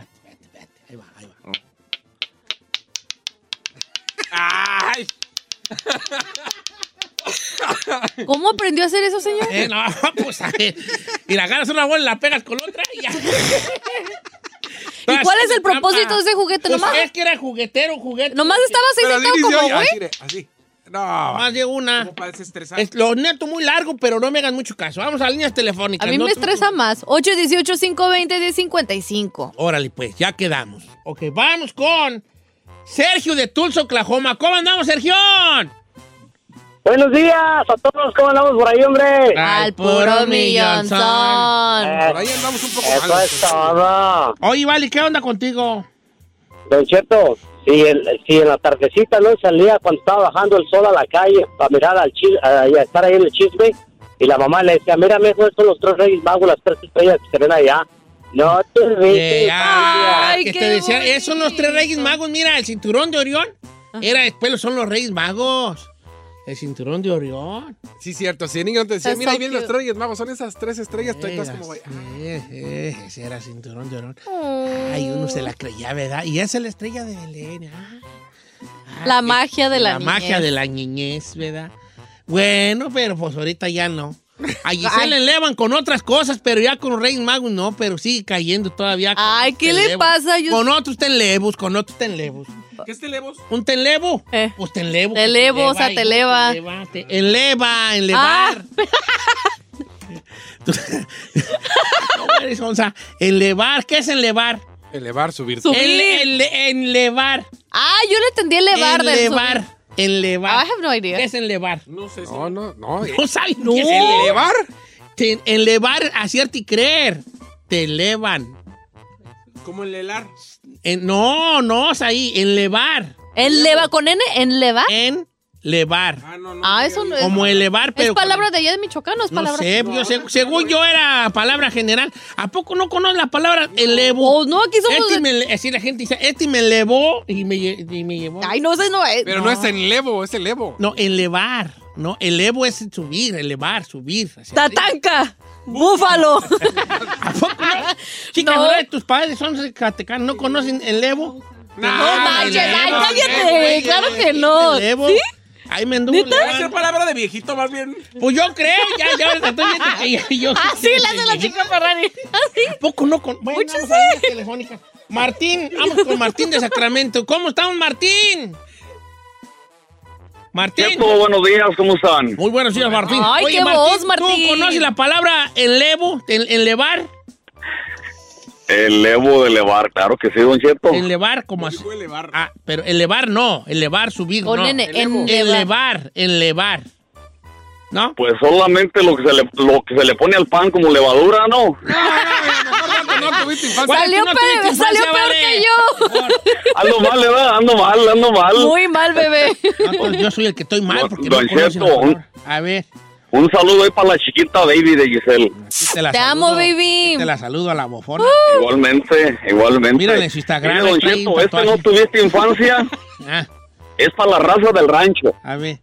¡Ay! ¿Cómo aprendió a hacer eso, señor? Eh, no, pues a ver. Y la agarras una bola y la pegas con otra y ya. ¿Y cuál es el propósito de ese juguete? Pues Nomás, es que era juguetero, juguete. nomás estabas ahí sentado como güey. así. No, Más de una. Es lo neto muy largo, pero no me hagan mucho caso. Vamos a líneas telefónicas. A mí ¿no? me estresa más. 818-520-1055. Órale, pues, ya quedamos. Ok, vamos con Sergio de Tulsa, Oklahoma. ¿Cómo andamos, Sergio? Buenos días a todos, ¿cómo andamos por ahí, hombre? Al puro millonzón. por ahí andamos un poco Eso mal. es todo. Oye, Vale, ¿qué onda contigo? Don Cheto, si, el- si en la tardecita no salía cuando estaba bajando el sol a la calle para mirar al chi- a, estar ahí en el chisme, y la mamá le decía, mira, mejor son los tres reyes magos, las tres estrellas que se ven allá. No te Eh, viste. ah, Ay, que qué te decía, esos son los tres reyes magos. Mira, el cinturón de Orión. Era después son los reyes magos. El cinturón de Orión. Sí, cierto. Si el niño te decía, That's mira, ahí so vienen los cute. reyes magos, son esas tres estrellas. Tú estás Era, como, vaya. eh, eh, ese era cinturón de Orión. Ay, uno se la creía, ¿verdad? Y esa es la estrella de Belén. ah. Ah, La magia de la magia niñez. de la niñez, ¿verdad? Bueno, pero pues ahorita ya no. A Giselle le elevan con otras cosas, pero ya con Reyes Magos no, pero sigue cayendo todavía. Ay, ¿qué le tenlevos. pasa? Yo- Con otros tenlevos, con otros tenlevos. ¿Qué es Televos? ¿Un tenlevo? Eh. Pues te elevo. Te elevo, o sea, te eleva. Te eleva, elevar. ¿Cómo eres, onza? Elevar, ¿qué es elevar? Elevar, subir. Subir. Enlevar. Ah, yo le entendí elevar del Enlevar. I have no idea. ¿Qué es enlevar? No sé si... No, no, no. No sabes No. qué es ¿Elevar? Te- enlevar, hacerte y creer. Te elevan. Como el helar. En- no, no, es ahí. Enlevar. ¿Enleva con N? ¿Enleva? Enlevar. Ah, no, no. Ah, eso no es. Como elevar, pero. ¿Es palabra de allá de Michoacán o es No palabra? sé, yo sé- según yo era palabra general. ¿A poco no conoces la palabra elevo? Oh, no, aquí somos Este de- me, así la gente dice, este me elevó y me, y me llevó. Ay, no sé, no es. Pero no, es enlevo, es elevo. No, elevar. No, elevo es subir, elevar, subir. así. Tatanca. Búfalo. ¿A poco no? Chicas, No. ¿verdad? tus padres son zacatecanos, ¿no conocen elevo? No manches, ay, cállate. Claro que no. Elevo. ¿Sí? Ahí me anduvo ser palabra de viejito, más bien. Pues yo creo, ya, ya ahorita estoy viendo que ya- yo. Ah, sí, la de la chica Ferrari. Ah, sí. ¿A poco no con.? Bueno, vamos a telefónica. Martín, vamos con Martín de Sacramento. ¿Cómo estamos, Martín? Martín. Cheto, buenos días, ¿cómo están? Muy buenos días, Martín. Ay, qué voz, Martín. ¿Tú conoces la palabra enlevo, en- enlevar? El Evo de elevar, claro que sí, don Cheto. Enlevar, como así. Ah, pero elevar no, elevar, subir, Con no. Elevo. Elevar, enlevar. ¿No? Pues solamente lo que se le, lo que se le pone al pan como levadura, ¿no? No tuviste infancia. Salió, no pe- tuviste salió infancia, peor vale. que yo. Ando mal, ¿verdad? Ando mal, ando mal. Muy mal, bebé. No, entonces yo soy el que estoy mal Don- porque no palabra. A ver. Un saludo ahí para la chiquita baby de Giselle. Te, la Te saludo. amo, baby. Te la saludo a la bofona. Igualmente, igualmente. Mírale en su Instagram, Mire, don Cheto, este no tuviste infancia, Ah, es para la raza del rancho. a ver.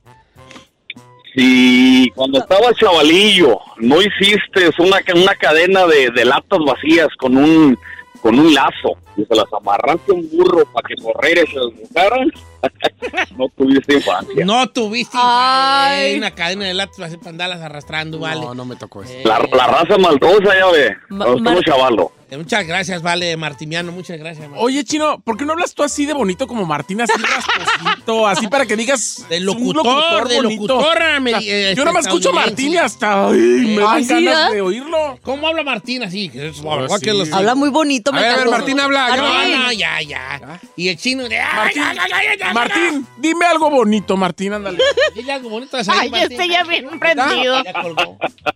Si cuando estabas chavalillo no hiciste una, una cadena de, de latas vacías con un con un lazo y se las amarraste un burro para que correr y se desbocaran, no tuviste infancia. No tuviste Ay. infancia. una cadena de latas para andarlas arrastrando, vale. No, no me tocó eso. La, la raza maldosa, ya ve. Ma- No, Mar- como chavalo. Eh, Muchas gracias, vale, Martimiano. Muchas gracias, Martín. Oye, Chino, ¿por qué no hablas tú así de bonito como Martín, así rasposito, así para que digas... De un locutor, de locutora, me- O sea, eh, yo no me escucho a. Martín y hasta ay, me dan Ay, ¿sí, ganas ah? de oírlo. ¿Cómo habla Martín así? Oh, sí. Habla muy bonito, A me ver, a ver, encantó. Martín, habla. No, yo- Martín. no, ya, ya. Y el chino de... ¡Ay, Martín, ay, ay, ay, ay, ay, Martín, dime algo bonito, Martín, ándale. Dile algo bonito a Said, Ay, Martín. este ya bien prendido.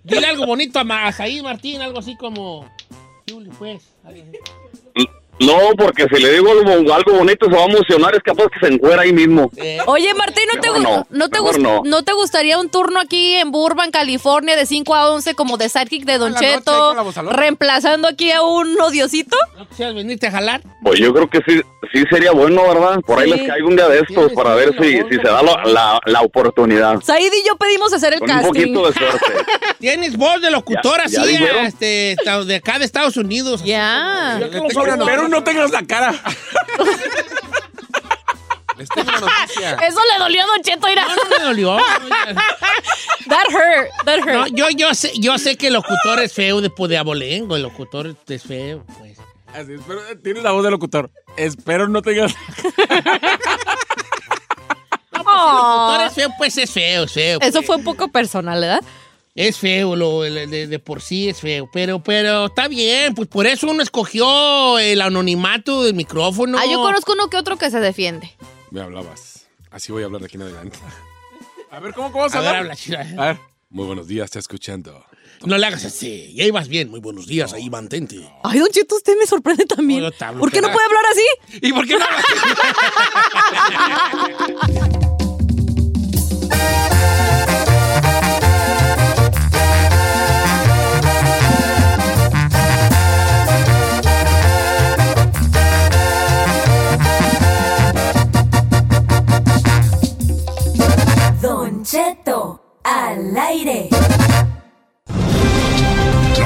Dile algo bonito a, Said, Martín, algo así como... Juli, pues. Así. No, porque si le digo algo, algo bonito se va a emocionar, es capaz que se encuera ahí mismo. Oye, Martín, ¿no te, no, no te, no. no te gustaría un turno aquí en Burbank, California, de 5 a 11 como de sidekick de Don la Cheto, reemplazando aquí a un odiosito? ¿No quisieras venirte a jalar? Pues yo creo que sí, sí sería bueno, ¿verdad? Por ahí Sí. les caigo un día de estos para ver si, si se da la, la, la oportunidad. Said y yo pedimos hacer el Con un casting. poquito de suerte. Tienes voz de locutora, Ya- ya sí, dijeron. este, de acá de Estados Unidos. Ya. Pero no tengas la cara. Les tengo una noticia. Eso le dolió a Don Cheto, mira. No, no me dolió. That hurt, that hurt. No, yo, yo, sé, yo sé que el locutor es feo de, de abolengo, el locutor es feo, pues. Así es, pero eh, tienes la voz de locutor. Espero no tengas. El locutor es feo, pues es feo, es feo. Eso pues. fue un poco personal, ¿verdad? Es feo, lo, de, de por sí es feo, pero, pero está bien, pues por eso uno escogió el anonimato del micrófono. Ah, yo conozco uno que otro que se defiende. Me hablabas. Así voy a hablar de aquí en adelante. A ver, ¿cómo, cómo vas a A ver, hablar? habla, chida. A ver. Muy buenos días, está escuchando. No le hagas así, ya ibas bien, muy buenos días, ahí mantente. Ay, Don Cheto, usted me sorprende también. No, ¿Por qué no puede hablar así? ¿Y por qué no?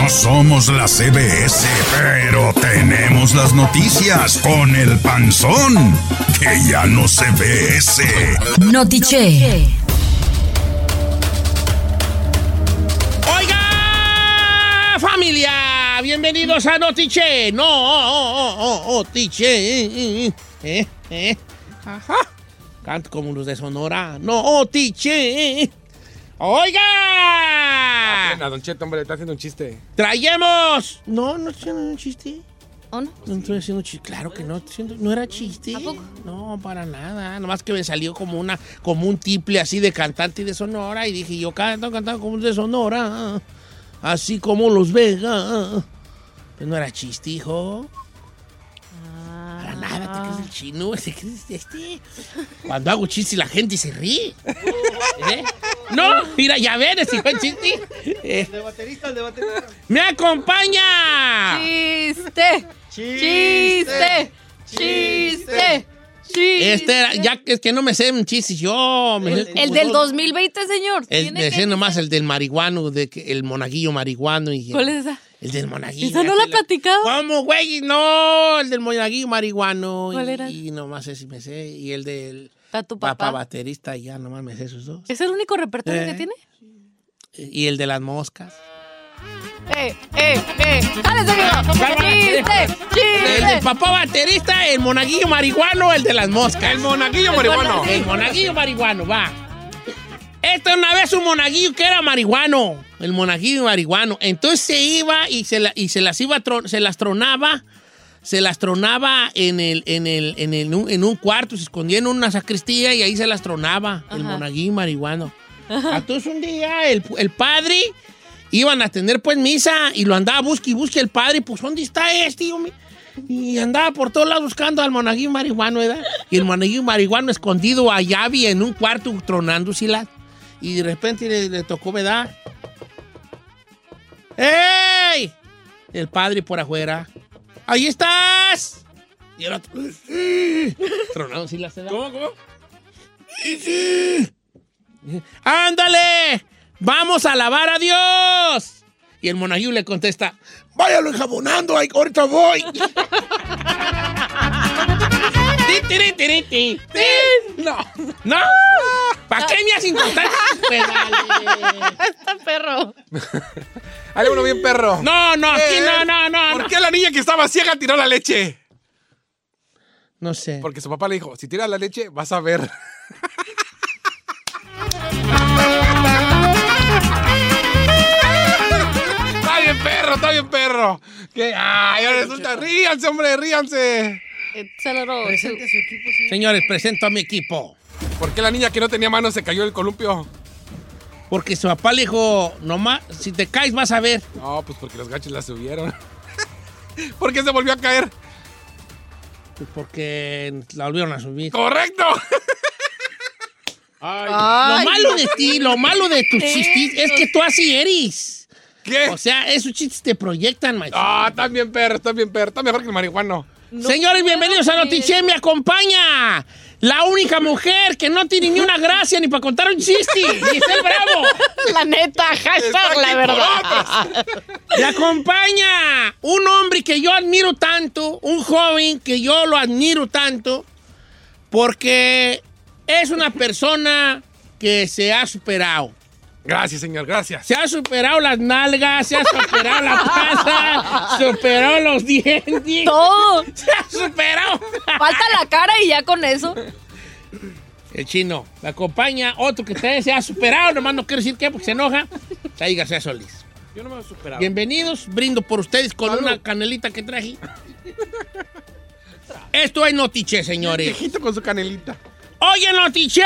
No somos la CBS, pero tenemos las noticias con el panzón, que ya no se ve ese. Notiche. ¡Oiga, familia! Bienvenidos a Notiche. No, oh, oh, oh, Notiche. Eh, eh. Ajá. Canto como los de Sonora. No, Notiche. ¡Oiga! Pena, Don Cheto, hombre, está haciendo un chiste. Traemos. No, no estoy haciendo un chiste. ¿O no? No estoy haciendo chiste. Claro que no, no era chiste. No, para nada. Nomás que me salió como una, como un tiple así de cantante y de Sonora. Y dije, yo canto, cantando como de Sonora. Así como los Vega. Pues no era chiste, hijo. Nada, te crees el chino, te crees este. Cuando hago chiste la gente se ríe. ¿Eh? No, mira, ya ven, fue el chiste. Eh, De baterista, de baterista. ¡Me acompaña! ¡Chiste! ¡Chiste! ¡Chiste! ¡Chiste! Este era, ya que es que no me sé un chiste yo. me sé El, como el del dos. 2020, señor. El, me sé nomás el del marihuano, de que, el monaguillo marihuano. Y, ¿Cuál es esa? El del monaguillo. ¿Esa no la ha platicado? ¿Cómo, güey? No, el del monaguillo marihuano. ¿Cuál y, era? Y nomás ese me sé. Y el del Está tu papá papá. baterista, y ya nomás me sé esos dos. ¿Es el único repertorio Eh. que tiene? Y el de las moscas. ¡Eh, eh, eh! ¡Dale, señor! ¡Chiste! El ¡Chiste! del papá baterista, el monaguillo marihuano, el de las moscas. El monaguillo marihuano. El monaguillo marihuano, va. Esta una vez un monaguillo que era marihuano. El monaguillo marihuano. Entonces se iba y se, la- y se las iba a tron- se las tronaba. Se las tronaba en el, en el, en el, en un cuarto, se escondía en una sacristía y ahí se las tronaba. El monaguillo marihuano. Entonces un día el, el padre iban a tener pues misa y lo andaba busque y busque el padre, pues ¿dónde está este? Y andaba por todos lados buscando al monaguillo marihuano, ¿verdad? Y el monaguillo marihuano escondido allá había en un cuarto tronándosela. Y de repente le, le tocó, ¿verdad? ¡Ey! El padre por afuera. ¡Ahí estás! Y el otro. "Sí". Tronándosela, ¿verdad? ¿Cómo, cómo? ¡Ándale! ¡Vamos a alabar a Dios! Y el monaguillo le contesta, váyalo enjabonando, ahorita voy. Ti. No, no. ¿Para qué me hacen contar? Pues dale. Está perro. Hay uno bien perro. No, no, aquí Eh, no, no, no. ¿Por no. qué la niña que estaba ciega tiró la leche? No sé. Porque su papá le dijo, si tiras la leche, vas a ver. está bien perro, está bien perro. ¿Qué? Ay, ahora resulta, ríanse, hombre, ríanse. A little Presente su equipo. Señores, presento a mi equipo. ¿Por qué la niña que no tenía manos se cayó del columpio? Porque su papá le dijo, nomás, si te caes vas a ver. No, pues porque los gachos la subieron. ¿Por qué se volvió a caer? Pues porque la volvieron a subir. ¡Correcto! lo malo de ti, lo malo de tus chistes es que tú así eres. ¿Qué? O sea, esos chistes te proyectan, macho. Ah, también perro, bien perro. Está mejor que el marihuano. Señores, bienvenidos a Notiche. Me acompaña la única mujer que no tiene ni una gracia ni para contar un chiste. Giselle Bravo. La neta, hashtag la verdad. Me acompaña un hombre que yo admiro tanto, un joven que yo lo admiro tanto, porque es una persona que se ha superado. Gracias, señor, gracias. Se ha superado las nalgas, se ha superado la panza, superó los dientes. Todo. Se ha superado. Falta la cara y ya con eso. El chino. Me acompaña otro que también se ha superado, nomás no quiero decir qué porque se enoja. Ahí García Solís. Yo no me he superado. Bienvenidos, brindo por ustedes con una canelita que traje. Esto es Notiche, señores. Viejito con su canelita. Oye, Notiche.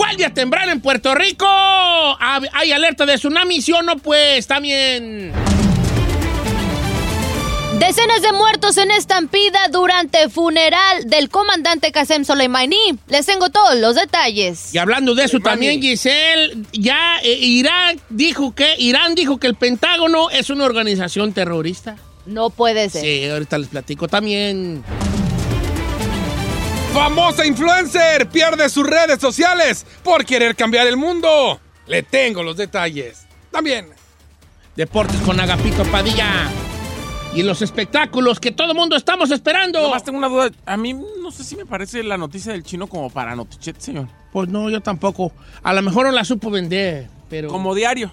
Guardia temprana en Puerto Rico. Hay alerta de tsunami, ¿sí o no? Pues también. Decenas de muertos en estampida durante funeral del comandante Qasem Soleimani. Les tengo todos los detalles. Y hablando de eso también, Giselle, ya eh, Irán dijo que Irán dijo que el Pentágono es una organización terrorista. No puede ser. Sí, ahorita les platico también. Famosa influencer pierde sus redes sociales por querer cambiar el mundo. Le tengo los detalles. También. Deportes con Agapito Padilla. Y los espectáculos que todo mundo estamos esperando. Nomás tengo una duda. A mí no sé si me parece la noticia del chino como para Notichet, señor. Pues no, yo tampoco. A lo mejor no la supo vender, pero... Como diario.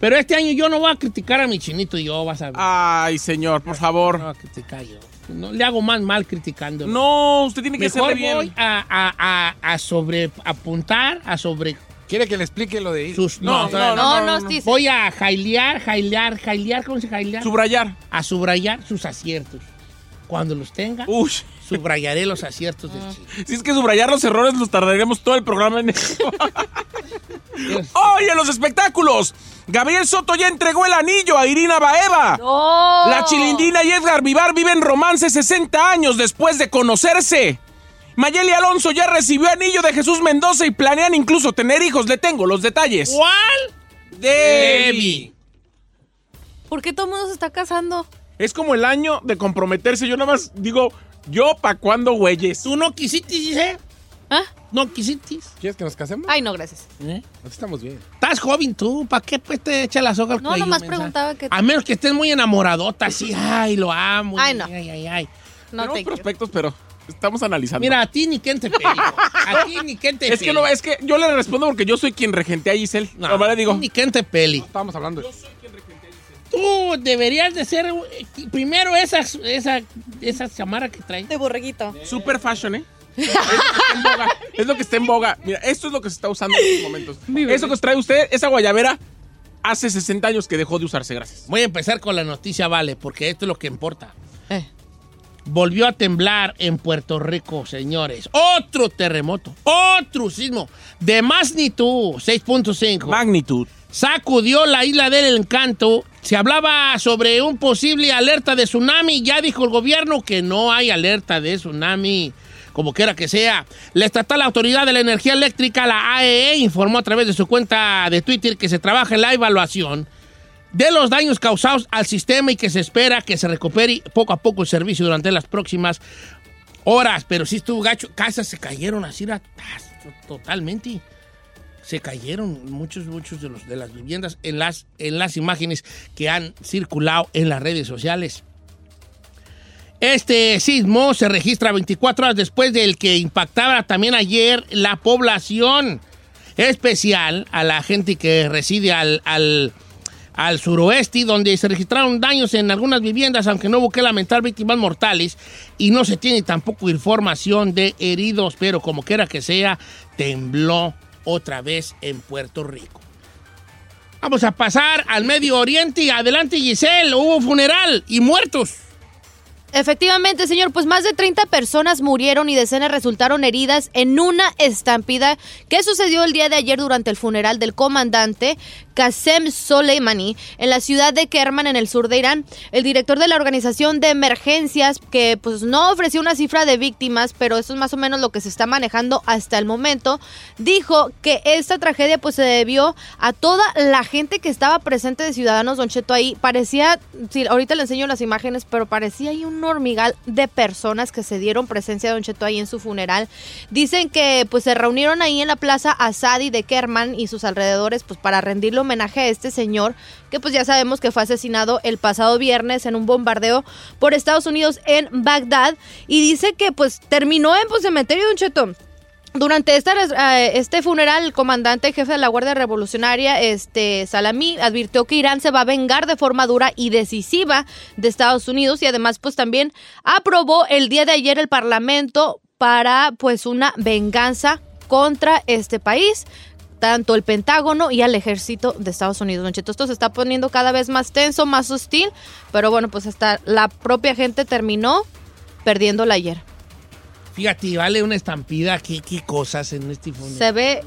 Pero este año yo no voy a criticar a mi chinito yo, vas a ver. Ay, señor, por favor. No voy a criticar yo. No, le hago más mal criticando. No, usted tiene que Mejor hacerle bien. voy a, a, a, a sobre apuntar, a sobre ¿Quiere que le explique lo de ir? sus... No, no, no, No, no, no, no. sí, sí. Voy a jailear, jailear, jailear, ¿cómo se jailear? Subrayar. a subrayar sus aciertos. Cuando los tenga, Uy. subrayaré los aciertos del chino. Si es que subrayar los errores nos tardaríamos todo el programa en eso. Oye, los espectáculos. Gabriel Soto ya entregó el anillo a Irina Baeva. No. La Chilindina y Edgar Vivar viven romance 60 años después de conocerse. Mayeli Alonso ya recibió anillo de Jesús Mendoza y planean incluso tener hijos. Le tengo los detalles. ¿Cuál? Debbie. ¿Por qué todo el mundo se está casando? Es como el año de comprometerse. Yo nada más digo, yo pa' cuándo, güeyes. ¿Tú no quisiste, dice? ¿Ah? ¿No quisiste? ¿Quieres que nos casemos? Ay, no, gracias. ¿Eh? Así estamos bien. Estás joven tú, ¿para qué pues te echa la soga al No, cuello, nomás mensa? preguntaba que... A menos que estés muy enamoradota, así, ay, lo amo. Ay, no. Ay, ay, ay. No Tenemos te quiero. prospectos, pero estamos analizando. Mira, a ti ni quien te pele. A ti ni quien te es que no, es que yo le respondo porque yo soy quien regentea a Giselle. No, Nomás le digo. Ni quien te pele. Estábamos hablando de... Tú deberías de ser eh, primero esa, esa, esa chamarra que traes. De borreguito. Super fashion, ¿eh? Es lo, que está en boga. es lo que está en boga. Mira, esto es lo que se está usando en estos momentos. Eso que os trae usted, esa guayabera, hace 60 años que dejó de usarse, gracias. Voy a empezar con la noticia, vale, porque esto es lo que importa. Volvió a temblar en Puerto Rico, señores. Otro terremoto, otro sismo de magnitud 6.5. Magnitud. Sacudió la isla del encanto. Se hablaba sobre un posible alerta de tsunami. Ya dijo el gobierno que no hay alerta de tsunami. Como quiera que sea. La Estatal Autoridad de la Energía Eléctrica, la AEE, informó a través de su cuenta de Twitter que se trabaja en la evaluación de los daños causados al sistema y que se espera que se recupere poco a poco el servicio durante las próximas horas. Pero si estuvo gacho, casas se cayeron así totalmente. Se cayeron muchos, muchos de, las viviendas en las, en las imágenes que han circulado en las redes sociales. Este sismo se registra 24 horas después del que impactaba también ayer la población especial a la gente que reside al, al suroeste, donde se registraron daños en algunas viviendas, aunque no hubo que lamentar víctimas mortales y no se tiene tampoco información de heridos, pero como quiera que sea, tembló otra vez en Puerto Rico. Vamos a pasar al Medio Oriente. Adelante, Giselle. Hubo funeral y muertos. Efectivamente, señor, pues más de 30 personas murieron y decenas resultaron heridas en una estampida que sucedió el día de ayer durante el funeral del comandante Qasem Soleimani en la ciudad de Kerman en el sur de Irán. El director de la organización de emergencias que pues no ofreció una cifra de víctimas, pero eso es más o menos lo que se está manejando hasta el momento, dijo que esta tragedia pues se debió a toda la gente que estaba presente de Ciudadanos Don Cheto ahí. Parecía, sí, ahorita le enseño las imágenes, pero parecía ahí un hormigal de personas que se dieron presencia de Don Cheto ahí en su funeral. Dicen que pues se reunieron ahí en la plaza Asadi de Kerman y sus alrededores pues para rendirle homenaje a este señor que pues ya sabemos que fue asesinado el pasado viernes en un bombardeo por Estados Unidos en Bagdad y dice que pues terminó en pues cementerio Don Cheto. Durante esta, eh, este funeral, el comandante jefe de la Guardia Revolucionaria, este Salami, advirtió que Irán se va a vengar de forma dura y decisiva de Estados Unidos y además pues también aprobó el día de ayer el Parlamento para pues una venganza contra este país tanto el Pentágono y al ejército de Estados Unidos. Cheto, esto se está poniendo cada vez más tenso, más hostil, pero bueno, pues hasta la propia gente terminó perdiéndola ayer. Fíjate, vale una estampida, qué, qué cosas en este funeral. Se ve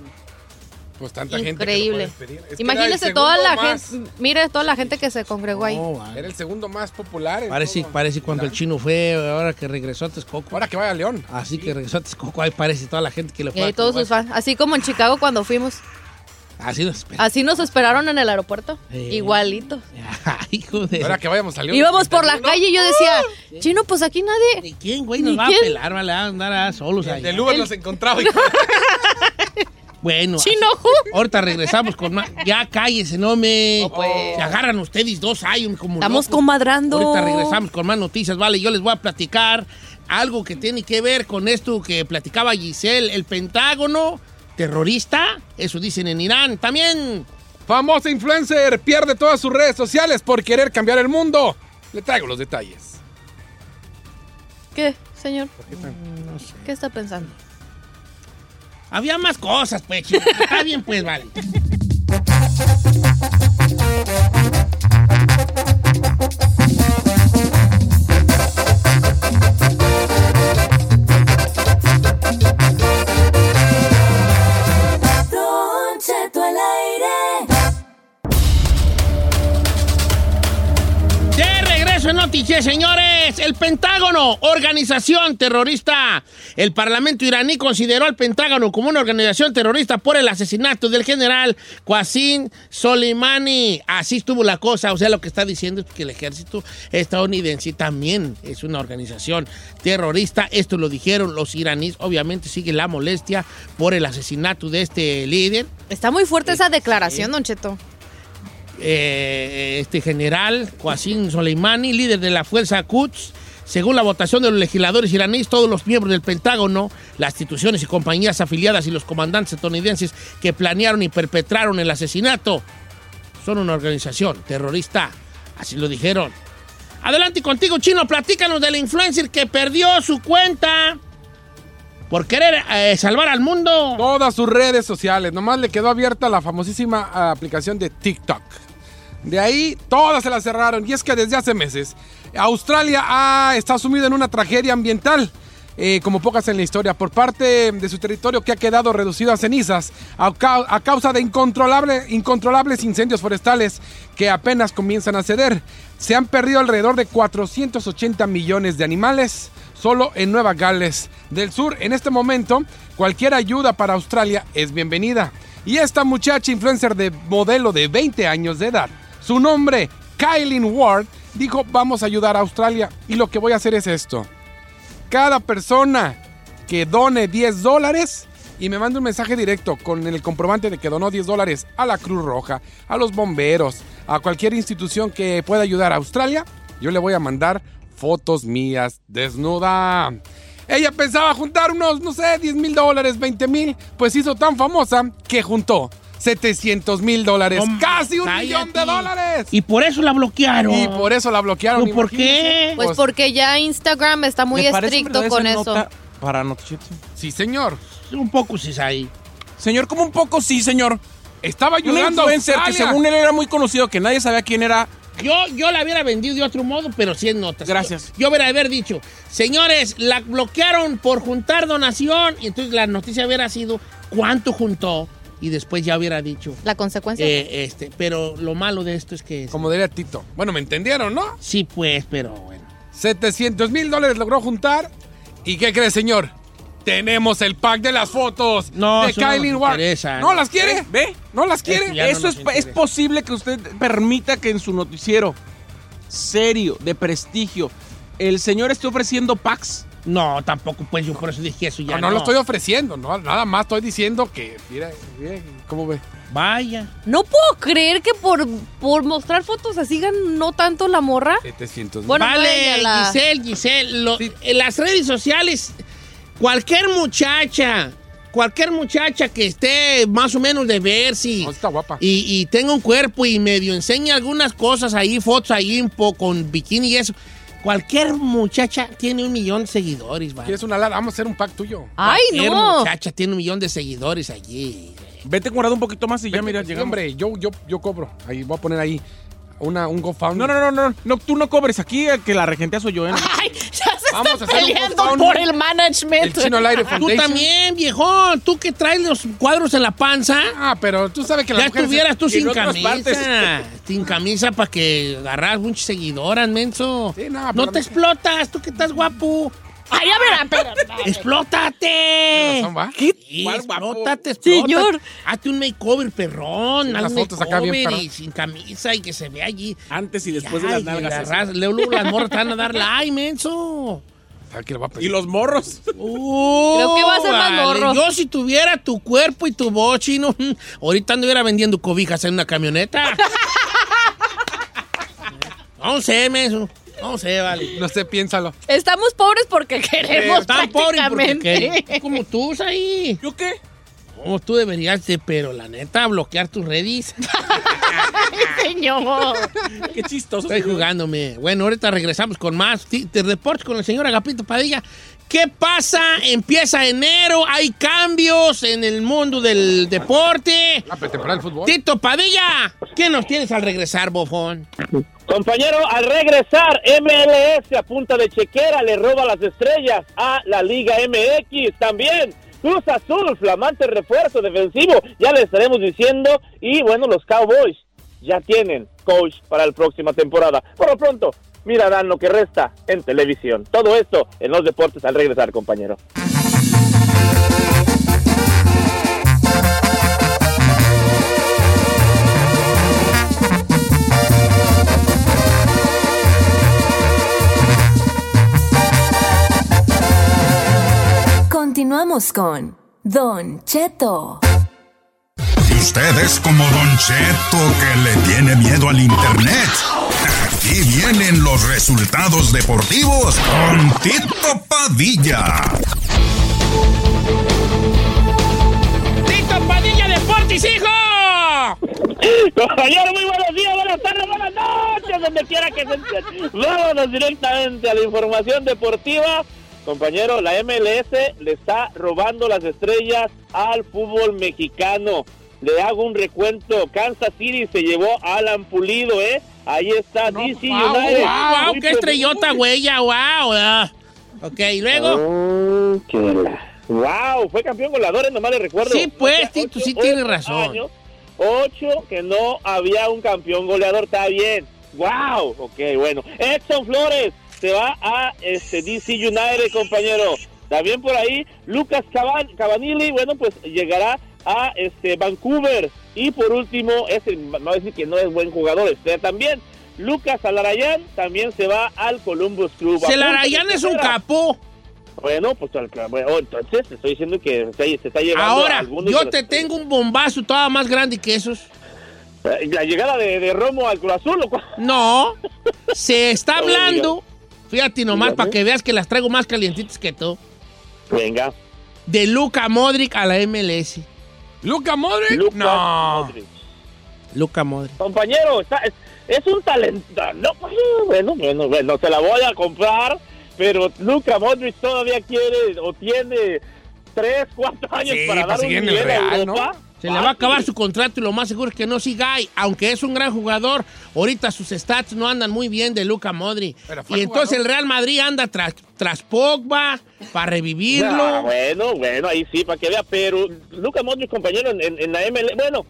Pues tanta gente. increíble. que. Es que el toda la más- gente, mire toda la gente que se congregó ahí. Era el segundo más popular. Parece, todo. parece cuando el chino fue, ahora que regresó a Texcoco. Ahora que vaya a León. Así que regresó a Texcoco, ahí parece toda la gente que le Y fue. ahí a todos sus fans, así como en Chicago cuando fuimos. Así nos espera. Así nos esperaron en el aeropuerto. Eh. Igualito. Hijo de... Ahora que vayamos a León. Íbamos por la calle y yo decía, Chino, pues aquí nadie. ¿Quién, güey? ¿Ni Nos va quién? a pelar, vale, a andar a solos ahí. Del Uber los encontraba. Bueno, Chino. ahorita regresamos con más. Ya cállese, no me. pues. Se agarran ustedes dos ahí como Estamos locos. comadrando. Ahorita regresamos con más noticias, vale. Yo les voy a platicar algo que tiene que ver con esto que platicaba Giselle, el Pentágono terrorista. Eso dicen en Irán. También. Famosa influencer pierde todas sus redes sociales por querer cambiar el mundo. Le traigo los detalles. ¿Qué, señor? Mm, No sé. ¿Qué está pensando? Había más cosas, pues, chico. Está bien, pues, vale. en noticias, señores. El Pentágono, organización terrorista. El Parlamento iraní consideró al Pentágono como una organización terrorista por el asesinato del general Qasim Soleimani. Así estuvo la cosa. O sea, lo que está diciendo es que el ejército estadounidense también es una organización terrorista. Esto lo dijeron los iraníes. Obviamente sigue la molestia por el asesinato de este líder. Está muy fuerte esa declaración, Don Cheto. Eh, este general Qasim Soleimani, líder de la fuerza Quds. Según la votación de los legisladores iraníes, todos los miembros del Pentágono, las instituciones y compañías afiliadas y los comandantes estadounidenses que planearon y perpetraron el asesinato son una organización terrorista. Así lo dijeron. Adelante contigo, Chino. Platícanos del influencer que perdió su cuenta por querer eh, salvar al mundo. Todas sus redes sociales. Nomás le quedó abierta la famosísima ah, aplicación de TikTok. De ahí todas se las cerraron. Y es que desde hace meses Australia ha, está sumido en una tragedia ambiental. eh, como pocas en la historia, por parte de su territorio que ha quedado reducido a cenizas a, cau- a causa de incontrolable- incontrolables incendios forestales que apenas comienzan a ceder. Se han perdido alrededor de 480 millones de animales solo en Nueva Gales del Sur. En este momento, cualquier ayuda para Australia es bienvenida. Y esta muchacha influencer de modelo de 20 años de edad, su nombre, Kylie Ward, dijo, vamos a ayudar a Australia. Y lo que voy a hacer es esto. Cada persona que done 10 dólares y me mande un mensaje directo con el comprobante de que donó 10 dólares a la Cruz Roja, a los bomberos, a cualquier institución que pueda ayudar a Australia, yo le voy a mandar fotos mías desnuda. Ella pensaba juntar unos, no sé, 10 mil dólares, 20 mil, pues hizo tan famosa que juntó 700 mil dólares, No, casi un cállate. millón de dólares. Y por eso la bloquearon. Y por eso la bloquearon. ¿Pero ¿Por qué? Pues porque ya Instagram está muy ¿Le parece estricto con eso. nota Para Notichito. Sí, señor. Un poco sí es ahí. Señor, como un poco sí, señor. Estaba Un ayudando a influencer que Australia. según él era muy conocido, que nadie sabía quién era, Yo, yo la hubiera vendido de otro modo, pero sí en notas. Gracias. Yo, yo hubiera haber dicho, señores, la bloquearon por juntar donación. Y entonces la noticia hubiera sido cuánto juntó. Y después ya hubiera dicho. La consecuencia. eh, este, pero lo malo de esto es que. Como diría Tito. Bueno, ¿me entendieron, no? Sí, pues, pero bueno. 700 mil dólares logró juntar. ¿Y qué cree, señor? Tenemos el pack de las fotos No, de no Kylie Ward. interesa. ¿No las quiere? ¿Eh? ¿Ve? ¿No las quiere? Eso no es, es posible que usted permita que en su noticiero serio, de prestigio, el señor esté ofreciendo packs. No, tampoco, pues yo por eso dije eso ya. No, no, lo estoy ofreciendo, no, nada más estoy diciendo que, mira, mira, ¿cómo ve? Vaya. No puedo creer que por, por mostrar fotos así ganó tanto la morra. 700 Bueno, vale, la- Giselle, Giselle, lo- en las redes sociales, cualquier muchacha, cualquier muchacha que esté más o menos de ver si está guapa. y, y tenga un cuerpo y medio enseña algunas cosas ahí, fotos ahí un poco con bikini y eso. Cualquier muchacha tiene un millón de seguidores, ¿vale? ¿Quieres una lana? Vamos a hacer un pack tuyo. Ay, Cualquier no. muchacha tiene un millón de seguidores allí. Vete guardado un poquito más y ya, Vete, mira, llegamos. Hombre, yo, yo, yo cobro. Ahí voy a poner ahí una, un GoFundMe. No, no, no, no, no, tú no cobres aquí, el que la regentea soy yo, ¿eh? Ay, Vamos a hacer un peleando GoFundMe. por el management. El Chino al Aire Tú también, viejón, tú que traes los cuadros en la panza. Ah, pero tú sabes que las Ya estuvieras tú sin camisa. Sin camisa para que agarras muchas seguidoras, menso. Sí, no, no te explotas, tú que estás guapo. Ay, a ver, espera. ¡Explótate! Tienes razón, ¿va? Sí, explótate, explótate. Señor. Hazte un makeover, perrón. Sí, un fotos acá bien perrón. y sin camisa y que se vea allí. Antes y después Ay, de las nalgas. Luego luego las morras te van a dar like, menso. ¿Sabes qué le va a pedir? Y los morros. Creo que va a ser más vale. morro. Yo si tuviera tu cuerpo y tu voz, chino, ahorita anduviera vendiendo cobijas en una camioneta. no sé, menso. No sé, vale. No sé, piénsalo. Estamos pobres porque queremos Tan pobre porque qué- como tú, ahí. ¿Yo qué? Como tú deberías de, pero la neta, bloquear tus redes. Señor. Qué chistoso. Estoy señor. jugándome. Bueno, ahorita regresamos con más. Te reportes con el señor Agapito Padilla. ¿Qué pasa? Empieza enero, hay cambios en el mundo del deporte. La del fútbol. Tito Padilla, ¿qué nos tienes al regresar, bofón? Compañero, al regresar, MLS a punta de chequera le roba las estrellas a la Liga MX. También Cruz Azul, flamante refuerzo defensivo, ya le estaremos diciendo. Y bueno, los Cowboys ya tienen coach para la próxima temporada. Por lo pronto, mirarán lo que resta en televisión. Todo esto en los deportes al regresar, compañero. Continuamos con Don Cheto. Usted es como Don Cheto que le tiene miedo al internet. Aquí vienen los resultados deportivos con Tito Padilla. ¡Tito Padilla Deportes, hijo! Compañero, muy buenos días, buenas tardes, buenas noches, donde quiera que se. Vámonos directamente a la información deportiva. Compañero, la MLS le está robando las estrellas al fútbol mexicano. Le hago un recuento. Kansas City se llevó a Alan Pulido, ¿eh? Ahí está DC ¡Wow, United. wow, Muy qué estrellota, huella, wow! Ok, ¿y luego? Oh, la- Wow, fue campeón goleador, nomás le recuerdo. Sí, pues, Hace Tito, sí ocho- tienes razón. años, ocho que no había un campeón goleador, está bien. Wow, ok, bueno. Edson Flores se va a este DC United, compañero. También por ahí, Lucas Caban- Cabanilli, bueno, pues llegará a este Vancouver. Y por último, ese, no voy a decir que no es buen jugador, este también. Lucas Alarayán también se va al Columbus Club. Celarayán es un capo. Bueno, pues bueno, entonces te estoy diciendo que se, se está llevando a Ahora, algunos yo te los- tengo un bombazo todavía más grande que esos. Eh, La llegada de, de Romo al Cruz Azul, ¿o cuál? No, se está No, hablando, fíjate nomás, para que veas que las traigo más calientitas que tú, Venga. de Luca Modric a la MLS. ¿Luca Modric? No. Modric. Luca Modric. Compañero, está- es, es un talento. No, bueno, bueno, bueno, se la voy a comprar, pero Luca Modric todavía quiere o tiene tres, cuatro años Sí, para dar un seguir en el nivel a Real, Europa. Se le va a acabar su contrato y lo más seguro es que no siga ahí, aunque es un gran jugador. Ahorita sus stats no andan muy bien de Luca Modri. Y entonces jugador. el Real Madrid anda tras, tras Pogba para revivirlo. Ah, bueno, bueno, ahí sí, para que vea, pero Lucas Modric, compañero, en, en- en la MLS, bueno,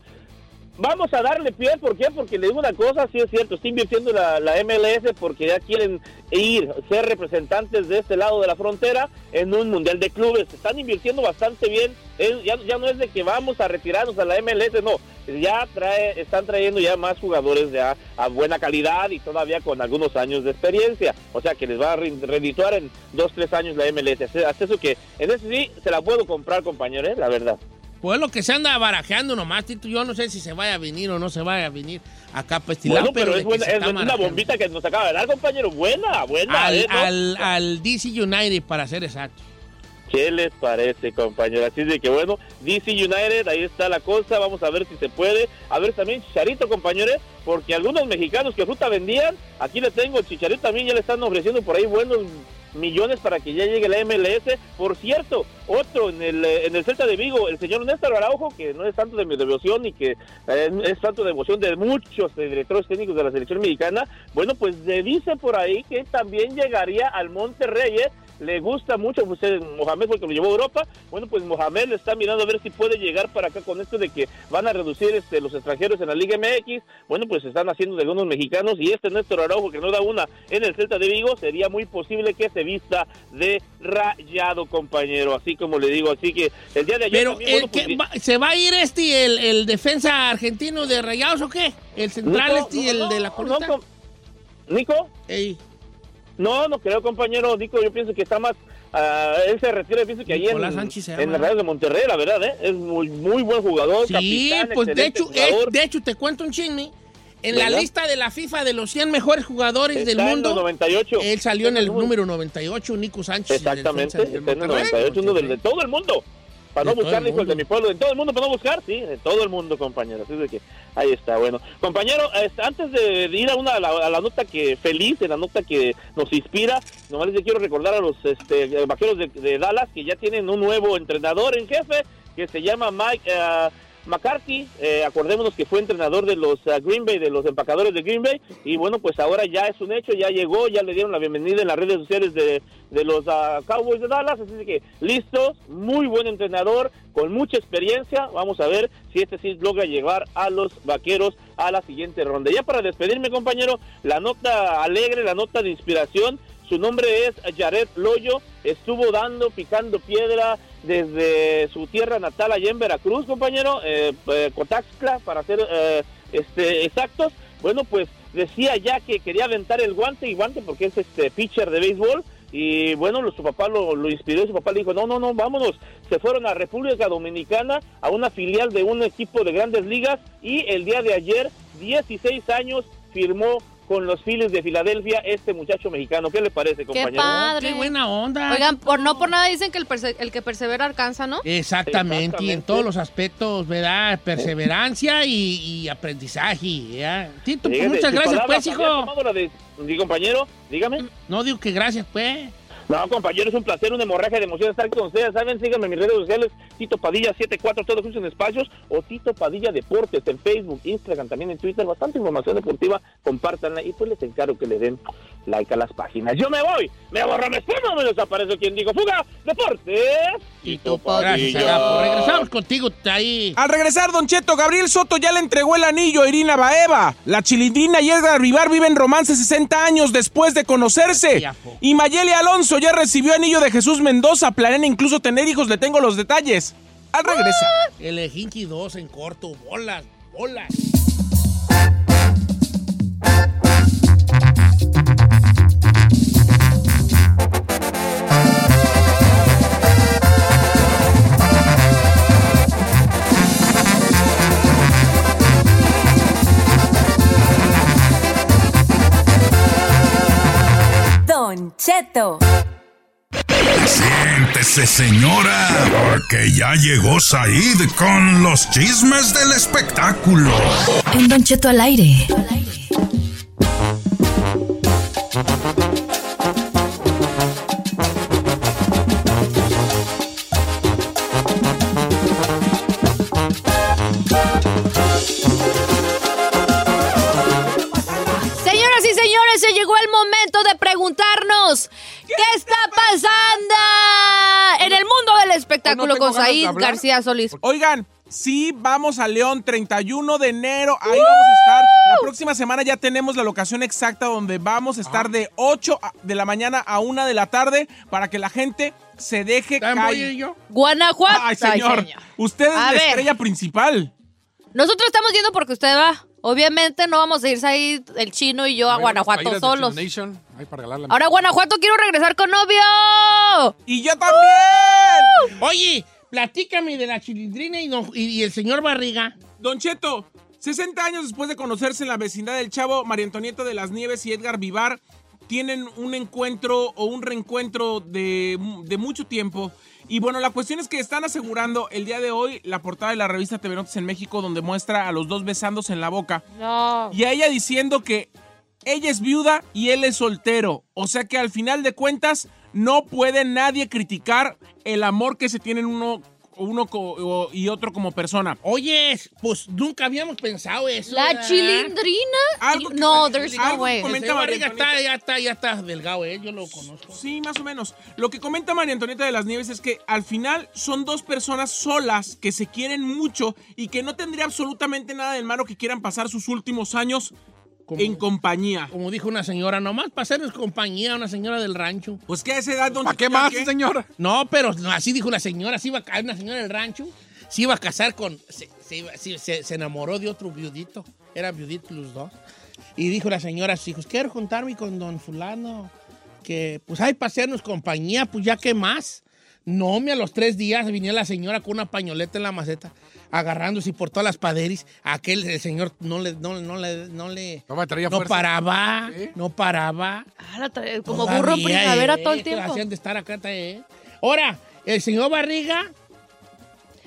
vamos a darle pie, ¿por qué? Porque le digo una cosa, sí es cierto, está invirtiendo la, la MLS porque ya quieren ir, ser representantes de este lado de la frontera en un Mundial de Clubes, están invirtiendo bastante bien, Es- ya, ya no es de que vamos a retirarnos a la MLS, no, ya trae, están trayendo ya más jugadores ya a buena calidad y todavía con algunos años de experiencia, o sea que les va a re- redituar en dos, tres años la MLS, hace eso que en ese sí se la puedo comprar, compañero, ¿eh? la verdad. Pues lo que se anda barajeando nomás, Tito. Yo no sé si se vaya a venir o no se vaya a venir acá para este Bueno, pero es, buena, es una bombita que nos acaba de dar, compañero. Buena, buena. Al, ¿eh? ¿no? al, al DC United, para ser exacto. ¿Qué les parece, compañero? Así de que bueno, DC United, ahí está la cosa. Vamos a ver si se puede. A ver también Chicharito, compañeros, porque algunos mexicanos que fruta vendían, aquí le tengo, Chicharito también ya le están ofreciendo por ahí buenos millones para que ya llegue la MLS. Por cierto, otro en el, eh, en el Celta de Vigo, el señor Néstor Araujo, que no es tanto de mi devoción y que eh, es tanto de devoción de muchos eh, directores técnicos de la selección mexicana, bueno, pues se dice por ahí que también llegaría al Monterrey. Le gusta mucho, pues eh, Mohamed fue el que lo llevó a Europa, bueno, pues Mohamed le está mirando a ver si puede llegar para acá con esto de que van a reducir este, los extranjeros en la Liga MX, bueno, pues están haciendo de algunos mexicanos y este Néstor Araujo que no da una en el Celta de Vigo, sería muy posible que se vista de rayado, compañero, así como le digo, así que el día de ayer Pero, también, el bueno, pues, que va- ¿se va a ir este el, el defensa argentino de Rayados o qué? ¿El central Nico, este y no, el no, de la colita? ¿Nico? Ey. No, no creo, compañero. Nico, yo pienso que está más. ah, él se retira, pienso que ahí en, en llama. la Real de Monterrey, la verdad, ¿eh? Es muy, muy buen jugador. Sí, capitán, pues de hecho, eh, de hecho, te cuento un chisme. En la lista de la FIFA de los 100 mejores jugadores Está del mundo, los 98. él salió en el número 98, Nico Sánchez. Exactamente, está en el Monterrey. 98, uno del- de, todo el mundo. Para De no buscar, dijo el de mi pueblo, de todo el mundo para no buscar, sí, de todo el mundo, compañero. Así de que ahí está, bueno. Compañero, antes de ir a una a la, a la nota que feliz, de la nota que nos inspira, nomás les quiero recordar a los este, vaqueros de, de Dallas que ya tienen un nuevo entrenador en jefe que se llama Mike eh, McCarthy. Eh, acordémonos que fue entrenador de los eh, Green Bay, de los empacadores de Green Bay, y bueno, pues ahora ya es un hecho, ya llegó, ya le dieron la bienvenida en las redes sociales de, de los ah, Cowboys de Dallas, así que listos, muy buen entrenador, con mucha experiencia, vamos a ver si este sí logra llevar a los vaqueros a la siguiente ronda. Ya para despedirme, compañero, la nota alegre, la nota de inspiración, su nombre es Jared Loyo, estuvo dando, picando piedra desde su tierra natal allá en Veracruz, compañero, eh, eh, Cotaxtla, para ser eh, este, exactos. Bueno, pues decía ya que quería aventar el guante y guante porque es este pitcher de béisbol. Y bueno, su papá lo, lo inspiró, su papá le dijo, no, no, no, vámonos. Se fueron a República Dominicana, a una filial de un equipo de grandes ligas y el día de ayer, 16 años, firmó con los Phillies de Filadelfia este muchacho mexicano. ¿Qué le parece, Qué compañero? padre. Qué buena onda. Oigan, por no por nada dicen que el, perse- el que persevera alcanza, ¿no? Exactamente, y en todos los aspectos, ¿verdad? Perseverancia y, y aprendizaje, ¿ya? Tito, pues Fíjate, muchas gracias, pues, ¿había hijo. la de mi compañero? Dígame. No digo que gracias, pues. No, compañero, es un placer, una hemorragia de emoción estar con ustedes. Saben, síganme en mis redes sociales, Tito Padilla 74, todos juntos en espacios, o Tito Padilla Deportes en Facebook, Instagram, también en Twitter. Bastante información deportiva, compártanla y pues les encargo que le den like a las páginas. Yo me voy, me borro, me espuma, me desaparezco quien digo, fuga, Deportes. Tito Gracias, Agapo. Regresamos contigo ahí. Al regresar, Don Cheto, Gabriel Soto ya le entregó el anillo a Irina Baeva. La chilindrina y Edgar Vivar viven romance 60 años después de conocerse. Y Mayeli Alonso ya recibió anillo de Jesús Mendoza. Planean incluso tener hijos, le tengo los detalles. Al regresar. El Ejinki 2 en corto, bolas, bolas. Don Cheto. Siéntese, señora, porque ya llegó Said con los chismes del espectáculo. En Don Cheto al aire. Señoras y señores, se llegó el momento de preguntarnos. ¿Qué está pasando en el mundo del espectáculo tengo con Said. García Solís? Oigan, sí, vamos a León, 31 de enero. Ahí vamos a estar. La próxima semana ya tenemos la locación exacta donde vamos a estar de 8 a- de la mañana a 1 de la tarde para que la gente se deje ¿También voy caer. Guanajuato. Ay, señor. Usted es A la ver. estrella principal. Nosotros estamos yendo porque usted va. Obviamente no vamos a ir Said, el chino y yo a Guanajuato solos. Ahí para. Ahora Guanajuato quiero regresar con novio. Y yo también. Oye, platícame de la chilindrina y, don- y- y el señor Barriga. Don Cheto, 60 años después de conocerse en la vecindad del Chavo, María Antonieta de las Nieves y Edgar Vivar tienen un encuentro o un reencuentro de, de mucho tiempo. Y bueno, la cuestión es que están asegurando el día de hoy la portada de la revista TV Noticias en México donde muestra a los dos besándose en la boca. No. Y a ella diciendo que ella es viuda y él es soltero. O sea que al final de cuentas no puede nadie criticar el amor que se tienen uno, uno co- y otro como persona. Oye, pues nunca habíamos pensado eso. La ¿verdad? chilindrina. no, there's no way. comenta María está, ya está, ya está delgado, ¿eh? Yo lo conozco. Sí, más o menos. Lo que comenta María Antonieta de las Nieves es que al final son dos personas solas que se quieren mucho y que no tendría absolutamente nada de malo que quieran pasar sus últimos años en compañía. Como dijo una señora, nomás para hacernos compañía, una señora del rancho. Pues que a esa edad, don ¿Para qué más, ¿qué? señora? No, pero no, así dijo la señora, sí iba a una señora del rancho, se iba a casar con, se, se iba- se- se- se enamoró de otro viudito, era viudito los dos. Y dijo la señora a sus hijos, quiero juntarme con don fulano, que pues hay para hacernos compañía, pues ya qué más. No, me a los tres días venía la señora con una pañoleta en la maceta, agarrándose por todas las paderis. Aquel el señor no le, no, no le, no le, No me traía no paraba, no paraba. Ah, como burro en primavera eh, todo el tiempo. hacían de estar acá, eh. Ahora, el señor Barriga,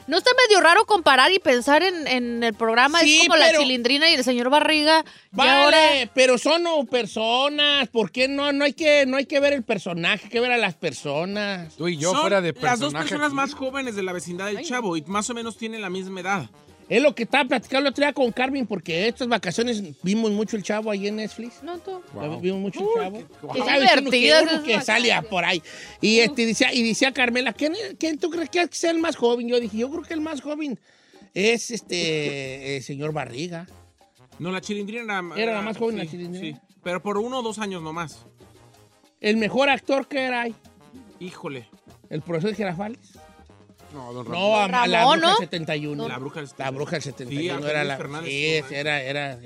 ¿No está medio raro comparar y pensar en, en el programa? Sí, es como pero- la chilindrina y el señor Barriga. Vale, ahora. pero son personas, ¿por qué no? No hay, que, no hay que ver el personaje, hay que ver a las personas. Tú y yo Son fuera de las dos personaje personas aquí. más jóvenes de la vecindad del Chavo y más o menos tienen la misma edad. Es lo que estaba platicando el otro día con Carmen, porque estas vacaciones vimos mucho el chavo ahí en Netflix. No, tú. Vimos mucho el chavo. qué Y sabes, uno que, uno vacaciones. por ahí. Y, este, decía, y decía Carmela, ¿quién, quién tú crees que sea el más joven? Yo dije, yo creo que el más joven es este el señor Barriga. No, la chilindrina era, Era la más joven, la sí, Chilindrina. sí. pero por uno o dos años nomás. El mejor actor que era ahí, Híjole. el profesor Girafales. No, don No, a- la Ramón, bruja ¿no? del 71. La bruja del La bruja del 71 Sí, era la... Fernández Sí, era, era, era-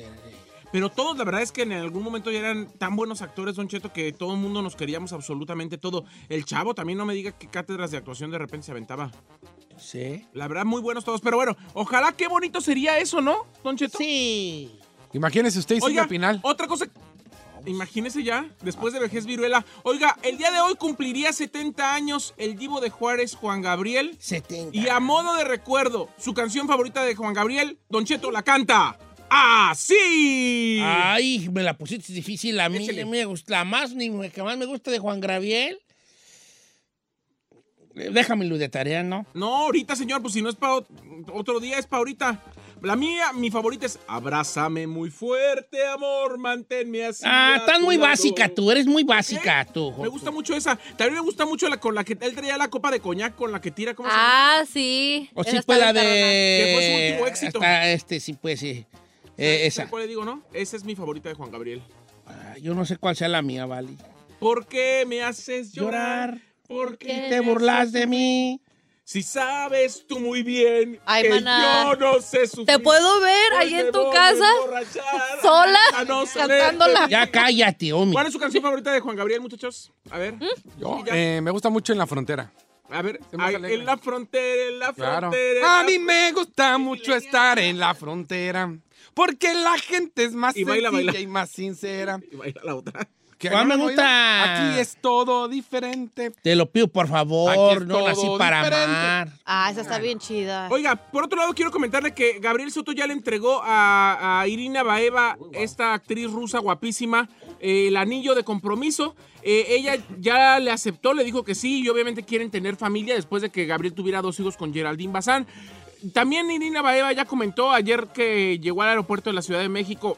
Pero todos, la verdad es que en algún momento ya eran tan buenos actores, Don Cheto, que todo el mundo nos queríamos absolutamente todo. El chavo también no me diga qué cátedras de actuación de repente se aventaba. Sí. La verdad, muy buenos todos. Pero bueno, ojalá qué bonito sería eso, ¿no, Don Cheto? Sí. Imagínese usted y Oiga, Silvia Pinal. otra cosa. Imagínese ya, después de vejez viruela. Oiga, el día de hoy cumpliría 70 años el divo de Juárez, Juan Gabriel. 70. Y a modo de recuerdo, su canción favorita de Juan Gabriel, Don Cheto la canta. ¡Así! Ay, me la pusiste difícil. A mí Échale. me gusta, la más, ni que más me gusta de Juan Gabriel. Déjamelo de tarea, ¿no? No, ahorita, señor, pues si no es para otro día, es para ahorita. La mía, mi favorita es Abrázame muy fuerte, amor, manténme así. Ah, estás muy lado". básica tú, eres muy básica tú. Me gusta mucho esa. También me gusta mucho la con la que él traía la copa de coñac con la que tira, ¿cómo se llama? Ah, sí. O sí, pues la de... Que fue su último éxito. Hasta este, sí, pues sí. Eh, esa. ¿Sabe cuál le digo, no? Esa es mi favorita de Juan Gabriel. Ah, Yo no sé cuál sea la mía, ¿vale? ¿Por qué me haces llorar? Llorar. ¿Por qué Te burlas de mí. Si sabes tú muy bien Ay, que maná. yo no sé sufrir. ¿Te puedo ver pues ahí en me tu casa? Sola, no saber cantándola. pedir. Ya cállate, hombre. ¿Cuál es su canción favorita de Juan Gabriel, muchachos? A ver. Yo, Sí, ya. eh, me gusta mucho en la frontera. A ver, Se me ay, en la frontera, en la Claro. frontera. en A mí me gusta mucho estar en la frontera. Porque la gente es más Y baila, sencilla baila. y más sincera. Y baila la otra. ¿Que ¿Cuál no me gusta? Aquí es todo diferente. Te lo pido, por Aquí favor. es No todo para diferente. amar. Ah, esa está bien chida. Oiga, por otro lado, quiero comentarle que Gabriel Soto ya le entregó a, a Irina Baeva, esta actriz rusa guapísima, eh, el anillo de compromiso. Eh, ella ya le aceptó, le dijo que sí, y obviamente quieren tener familia después de que Gabriel tuviera dos hijos con Geraldine Bazán. También Irina Baeva ya comentó ayer que llegó al aeropuerto de la Ciudad de México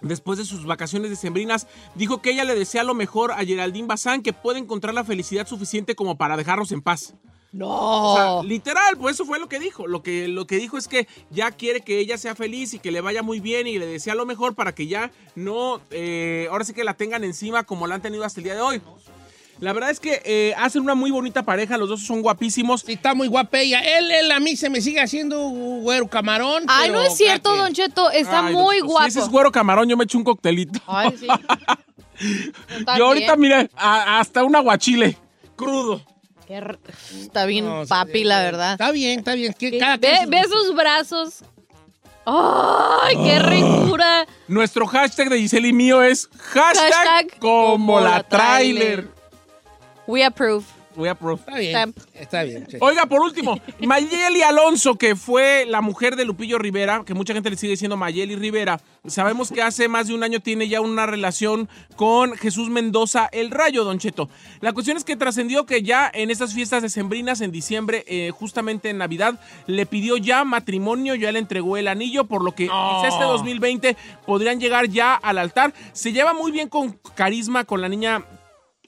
después de sus vacaciones decembrinas, dijo que ella le desea lo mejor a Geraldine Bazán, que puede encontrar la felicidad suficiente como para dejarnos en paz. No. O sea, literal, pues eso fue lo que dijo. Lo que, lo que dijo es que ya quiere que ella sea feliz y que le vaya muy bien y le desea lo mejor para que ya no, eh, ahora sí que la tengan encima como la han tenido hasta el día de hoy. La verdad es que eh, hacen una muy bonita pareja, los dos son guapísimos. Sí, está muy guapa ella. Él, él a mí se me sigue haciendo güero camarón. Ay, no es cierto. Don Cheto. Está Ay, muy guapo. Si ese es güero camarón, yo me echo un coctelito. Ay, sí. Yo ahorita, mira, hasta un aguachile crudo. Está bien No, sí, papi, la verdad. Está bien, está bien. Que cada Ve, ve sus brazos. ¡Ay, qué ricura! Nuestro hashtag de Giselle y mío es hashtag, Hashtag como la trailer. We approve. We approve. Está bien. Stamp. Está bien. sí. Oiga, por último, Mayeli Alonso, que fue la mujer de Lupillo Rivera, que mucha gente le sigue diciendo Mayeli Rivera, sabemos que hace más de un año tiene ya una relación con Jesús Mendoza, el Rayo, Don Cheto. La cuestión es que trascendió que ya en estas fiestas decembrinas, en diciembre, eh, justamente en Navidad, le pidió ya matrimonio, ya le entregó el anillo, por lo que quizá este 2020 podrían llegar ya al altar. Se lleva muy bien con carisma con la niña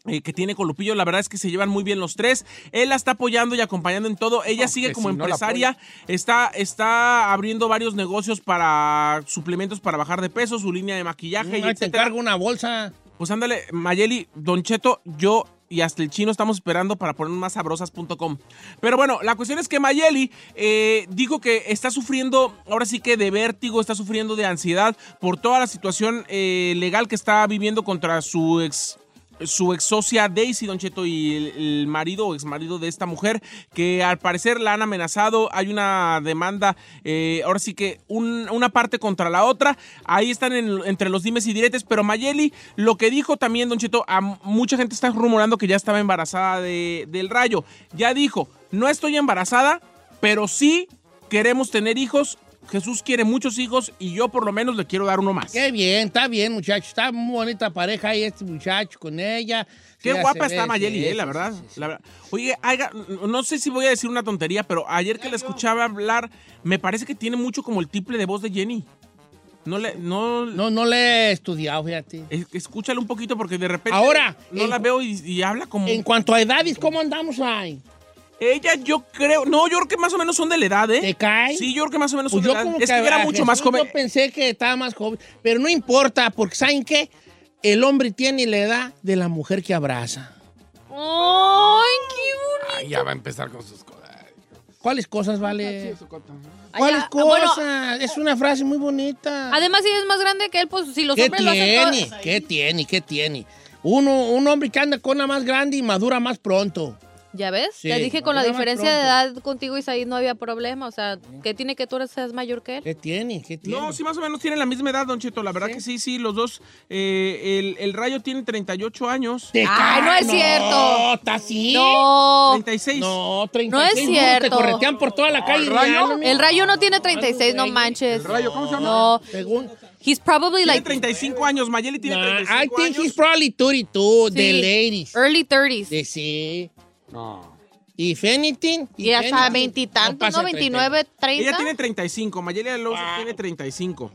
eh, que tiene con Lupillo. La verdad es que se llevan muy bien los tres. Él la está apoyando y acompañando en todo. Ella sigue como si no la empresaria. está, está abriendo varios negocios para suplementos para bajar de peso, su línea de maquillaje y Ahí te encargo una bolsa. Pues ándale, Mayeli, Don Cheto, yo y hasta el chino estamos esperando para poner más sabrosas.com. Pero bueno, la cuestión es que Mayeli eh, dijo que está sufriendo, ahora sí que de vértigo, está sufriendo de ansiedad por toda la situación eh, legal que está viviendo contra su ex su ex socia Daisy Don Cheto y el, marido o ex marido de esta mujer que al parecer la han amenazado. Hay una demanda, eh, ahora sí que un- una parte contra la otra. Ahí están en- entre los dimes y diretes. Pero Mayeli lo que dijo también Don Cheto, a mucha gente está rumorando que ya estaba embarazada de- del rayo. Ya dijo, no estoy embarazada, pero sí queremos tener hijos. Jesús quiere muchos hijos y yo por lo menos le quiero dar uno más. Qué bien, está bien, muchacho. Está muy bonita pareja ahí este muchacho con ella. Qué Ya guapa está ve, Mayeli, sí, eh, la verdad. sí, sí. la verdad. Oye, haga- no sé si voy a decir una tontería, pero ayer que la escuchaba hablar, me parece que tiene mucho como el tiple de voz de Jenny. No le, no, No, no le he estudiado, fíjate. es- escúchale un poquito porque de repente Ahora, no en- la veo y, y habla como En cuanto a edades, ¿cómo andamos ahí? Ella. Yo creo, no, yo creo que más o menos son de la edad, ¿eh? ¿Te cae? Sí, yo creo que más o menos Pues son de yo la edad. como Es que era mucho más joven. Yo pensé que estaba más joven, pero no importa, porque ¿saben qué? El hombre tiene la edad de la mujer que abraza. ¡Ay, qué Ay, ya va a empezar con sus cosas. ¿Cuáles cosas, vale? bonito! ¿Cuáles ah, bueno, cosas? es una frase muy bonita. además, si es más grande que él, pues si los ¿Qué hombres lo hacen tiene? todas- ¿Qué tiene? ¿Qué tiene? Uno, un hombre que anda con una más grande y madura más pronto. ¿Ya ves? Sí, Te dije con la diferencia de edad contigo y Said no había problema. O sea, ¿qué tiene que tú eres- seas mayor que él? ¿Qué tiene? ¿Qué tiene? No, sí, más o menos tienen la misma edad, Don Cheto. La verdad que sí, sí, los dos. eh, el, el Rayo tiene 38 años. Te Ay, no cae, es cierto. No, ¿está así? No. 36. No, 36. No es Te cierto. corretean por toda la calle. rayo? real, El rayo no tiene 36, no manches. No. Según. He's probably Tiene like 35 años. Mayeli tiene Nah, 35 I think años. he's probably 32, the Sí. ladies. early 30s. De sí. No. If anything. if Y hasta veintitantos, ¿no? 29, 30. Ella tiene 35. Mayeli Alonso tiene 35.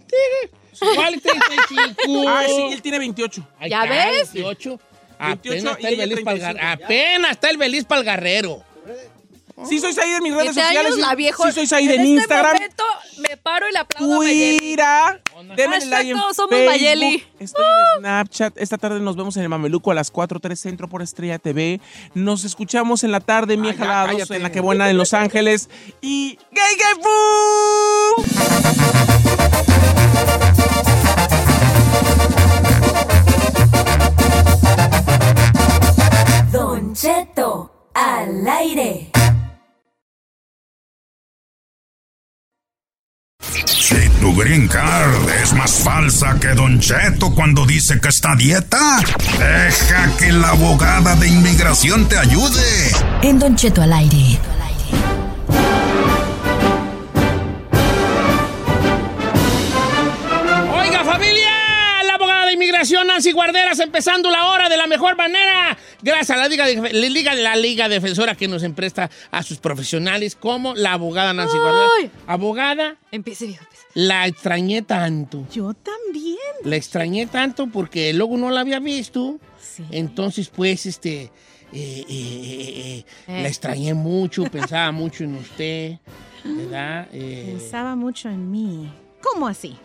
30. ¿Cuál es 35? Ah, sí, él tiene 28. Ahí ¿Ya ves? 28. 28 Apenas está y el ella Beliz pa'l gar- 35. Apenas está el Beliz para el guerrero. Sí, soy Said en mis redes 7 sociales. la viejo. Sí, soy Said en, este Instagram. momento me paro y le aplaudo a. Twitter. Denme Hashtag like en todos somos Facebook. Mayeli. Estoy en Snapchat. Esta tarde nos vemos en el Mameluco a las 4.3 Centro por Estrella TV. Nos escuchamos en la tarde, mi jalados, en la que buena en Los Ángeles. Y ¡Gay Gay Boom! Don Cheto al aire. Si tu green card es más falsa que Don Cheto cuando dice que está a dieta, deja que la abogada de inmigración te ayude. En Don Cheto al aire. Nancy Guarderas, empezando la hora de la mejor manera. Gracias a la Liga, de- la Liga, la Liga Defensora que nos empresta a sus profesionales, como la abogada Nancy Guarderas. Abogada, Empiece, viejo. la extrañé tanto. Yo también. La extrañé tanto porque luego no la había visto. Entonces, pues, este, eh, eh, eh, la extrañé mucho, pensaba mucho en usted, ¿verdad? Pensaba mucho en mí. ¿Cómo así?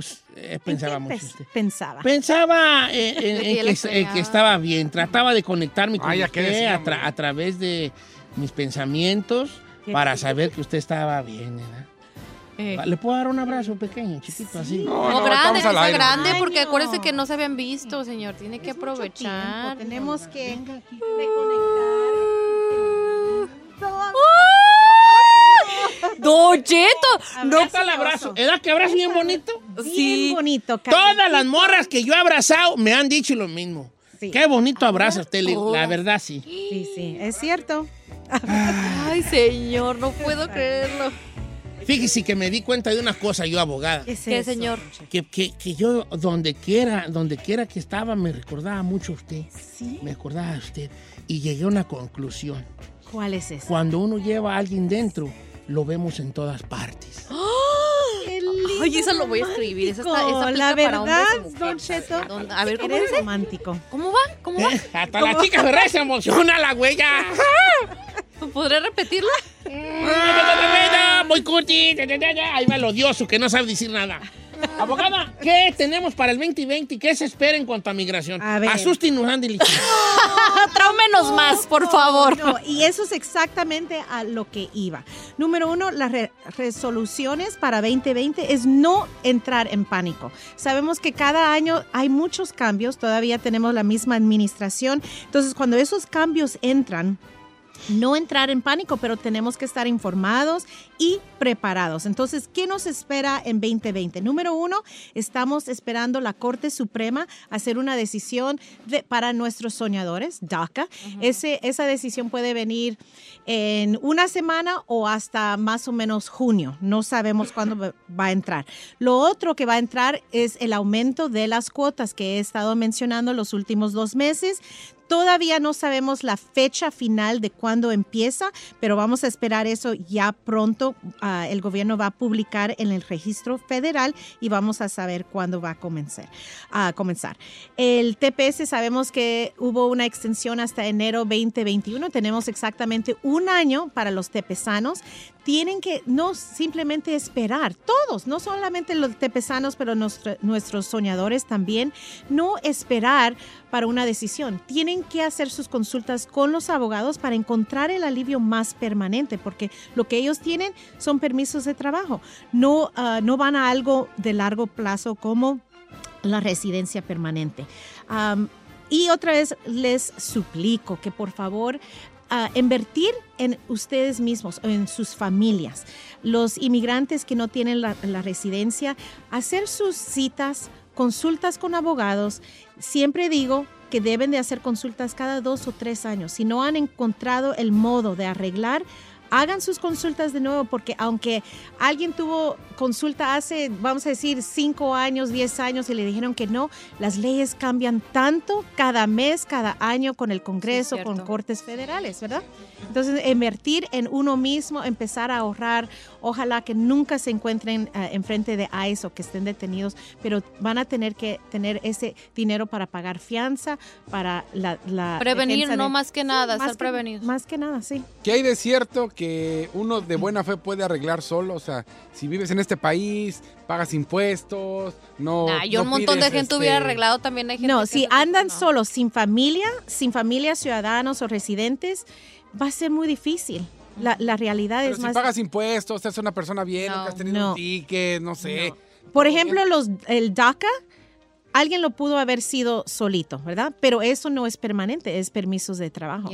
Pues, eh, pensaba mucho usted. Pensaba. Pensaba en, en- en Que en estaba bien. Trataba de conectarme con Ay, ¿a qué usted decía, a, tra- a través de mis pensamientos para saber que usted estaba bien, ¿verdad? Eh. ¿Le puedo dar un abrazo pequeño, chiquito, así? No, grande, sea grande, porque acuérdese que no se habían visto, señor. Tiene que aprovechar. Tenemos que ¡Don Cheto! ¿No está el abrazo? ¿Era que abrazo bien bonito? Bien bonito. Todas las morras que yo he abrazado me han dicho lo mismo. Qué bonito abrazo usted, le digo. la verdad sí. Sí, sí, es cierto. Ay, señor, no puedo creerlo. Fíjese que me di cuenta de una cosa yo, abogada. ¿Qué, señor? Que, que- que yo donde quiera, donde quiera que estaba me recordaba mucho a usted. Me recordaba a usted. Y llegué a una conclusión. ¿Cuál es ese? Cuando uno lleva a alguien dentro, lo vemos en todas partes. Ay, eso lo voy a escribir. Esa, está, esa La aplica para hombres verdad, y mujeres. Don Cheto. A ver, ¿cómo eres romántico. ¿Cómo va? ¿Cómo va? Eh, Hasta la chica Ferrer se emociona la huella. ¿Podré repetirla? Muy curti. Ahí va el odioso que no sabe decir nada. Abogada, ¿qué tenemos para el 2020? ¿Qué se espera en cuanto a migración? A ver. Asusten, Andy. Traumenos más, por favor. No, y eso es exactamente a lo que iba. Número uno, las re- resoluciones para 2020 es no entrar en pánico. Sabemos que cada año hay muchos cambios, todavía tenemos la misma administración. Entonces, cuando esos cambios entran, no entrar en pánico, pero tenemos que estar informados y preparados. Entonces, ¿qué nos espera en 2020? Número uno, estamos esperando la Corte Suprema hacer una decisión de- para nuestros soñadores, DACA. Ese, esa decisión puede venir en una semana o hasta más o menos junio. No sabemos cuándo va a entrar. Lo otro que va a entrar es el aumento de las cuotas que he estado mencionando los últimos dos meses. Todavía no sabemos la fecha final de cuándo empieza, pero vamos a esperar eso ya pronto. Ah, el gobierno va a publicar en el registro federal y vamos a saber cuándo va a comenzar. A comenzar. El TPS sabemos que hubo una extensión hasta enero 2021. Tenemos exactamente un año para los tepesanos. Tienen que no simplemente esperar, todos, no solamente los tepesanos, pero nuestro- nuestros soñadores también, no esperar para una decisión. Tienen que hacer sus consultas con los abogados para encontrar el alivio más permanente, porque lo que ellos tienen son permisos de trabajo. No, ah, no van a algo de largo plazo como la residencia permanente. Y otra vez les suplico que por favor ah, invertir en ustedes mismos, en sus familias. Los inmigrantes que no tienen la, la residencia, hacer sus citas, consultas con abogados. Siempre digo que deben de hacer consultas cada dos o tres años. Si no han encontrado el modo de arreglar, hagan sus consultas de nuevo, porque aunque alguien tuvo consulta hace, vamos a decir, cinco años, diez años y le dijeron que no, las leyes cambian tanto cada mes, cada año con el Congreso, con cortes federales, ¿verdad? Entonces, invertir en uno mismo, empezar a ahorrar, ojalá que nunca se encuentren eh, enfrente de ICE o que estén detenidos, pero van a tener que tener ese dinero para pagar fianza, para la... la Prevenir, no de- más que nada, más estar que- prevenidos. Más que nada, sí. ¿Qué hay de cierto que uno de buena fe puede arreglar solo? O sea, si vives en este país, pagas impuestos, no. Nah, yo no un montón de gente este, hubiera arreglado también. Hay gente No, que si andan solos, sin familia, sin familia, ciudadanos o residentes, va a ser muy difícil. La, la realidad Pero es si más... pagas impuestos, eres una persona bien, nunca has tenido No. un ticket, no sé. Por ejemplo, los, el DACA, alguien lo pudo haber sido solito, ¿verdad? Pero eso no es permanente, es permisos de trabajo.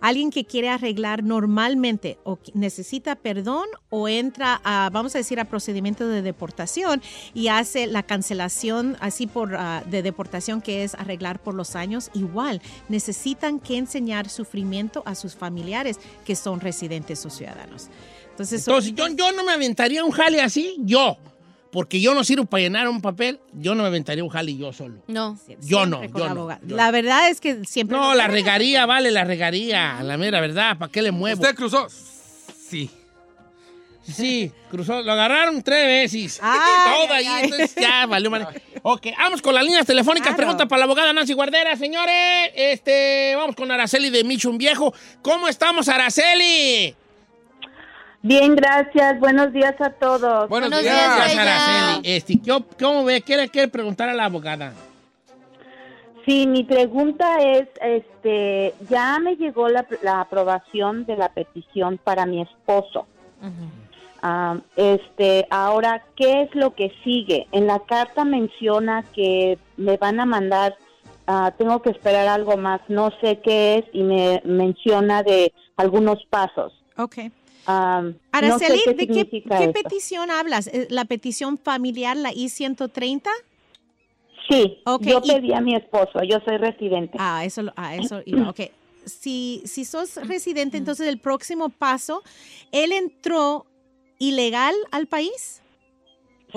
Alguien que quiere arreglar normalmente o necesita perdón o entra a, vamos a decir, a procedimiento de deportación y hace la cancelación así por ah, de deportación que es arreglar por los años, igual necesitan que enseñar sufrimiento a sus familiares que son residentes o ciudadanos. Entonces, Entonces, yo, yo no me aventaría un jale así, yo. Porque yo no sirvo para llenar un papel, yo no me aventaría un jale yo solo. No. Yo no, yo la no. abogada. yo La verdad es que siempre. No, la regaría, vale, la regaría. La mera verdad, ¿para qué le muevo? ¿Usted cruzó? Sí. Sí, cruzó, lo agarraron tres veces. Ay, Todo ay, ahí, ay. entonces ya valió madre. Ok, vamos con las líneas telefónicas. Claro. Pregunta para la abogada Nancy Guardera, señores. Este, vamos con Araceli de Michun Viejo. ¿Cómo estamos, Araceli? Bien, gracias. Buenos días a todos. Buenos, Buenos días. días. Araceli. Este, ¿qué op- ¿Cómo ve? ¿Qué le quiere preguntar a la abogada? Sí, mi pregunta es, este, ya me llegó la, la aprobación de la petición para mi esposo. Ah, este, ahora, ¿qué es lo que sigue? En la carta menciona que me van a mandar, ah, tengo que esperar algo más, no sé qué es, y me menciona de algunos pasos. Ah, no sé Araceli, ¿de qué, petición hablas? ¿Eh, ¿La petición familiar, la I-130? Sí, yo y- pedí a mi esposo, yo soy residente. Ah, eso, ah, eso iba, ok. Si, si sos residente, entonces el próximo paso, ¿él entró ilegal al país?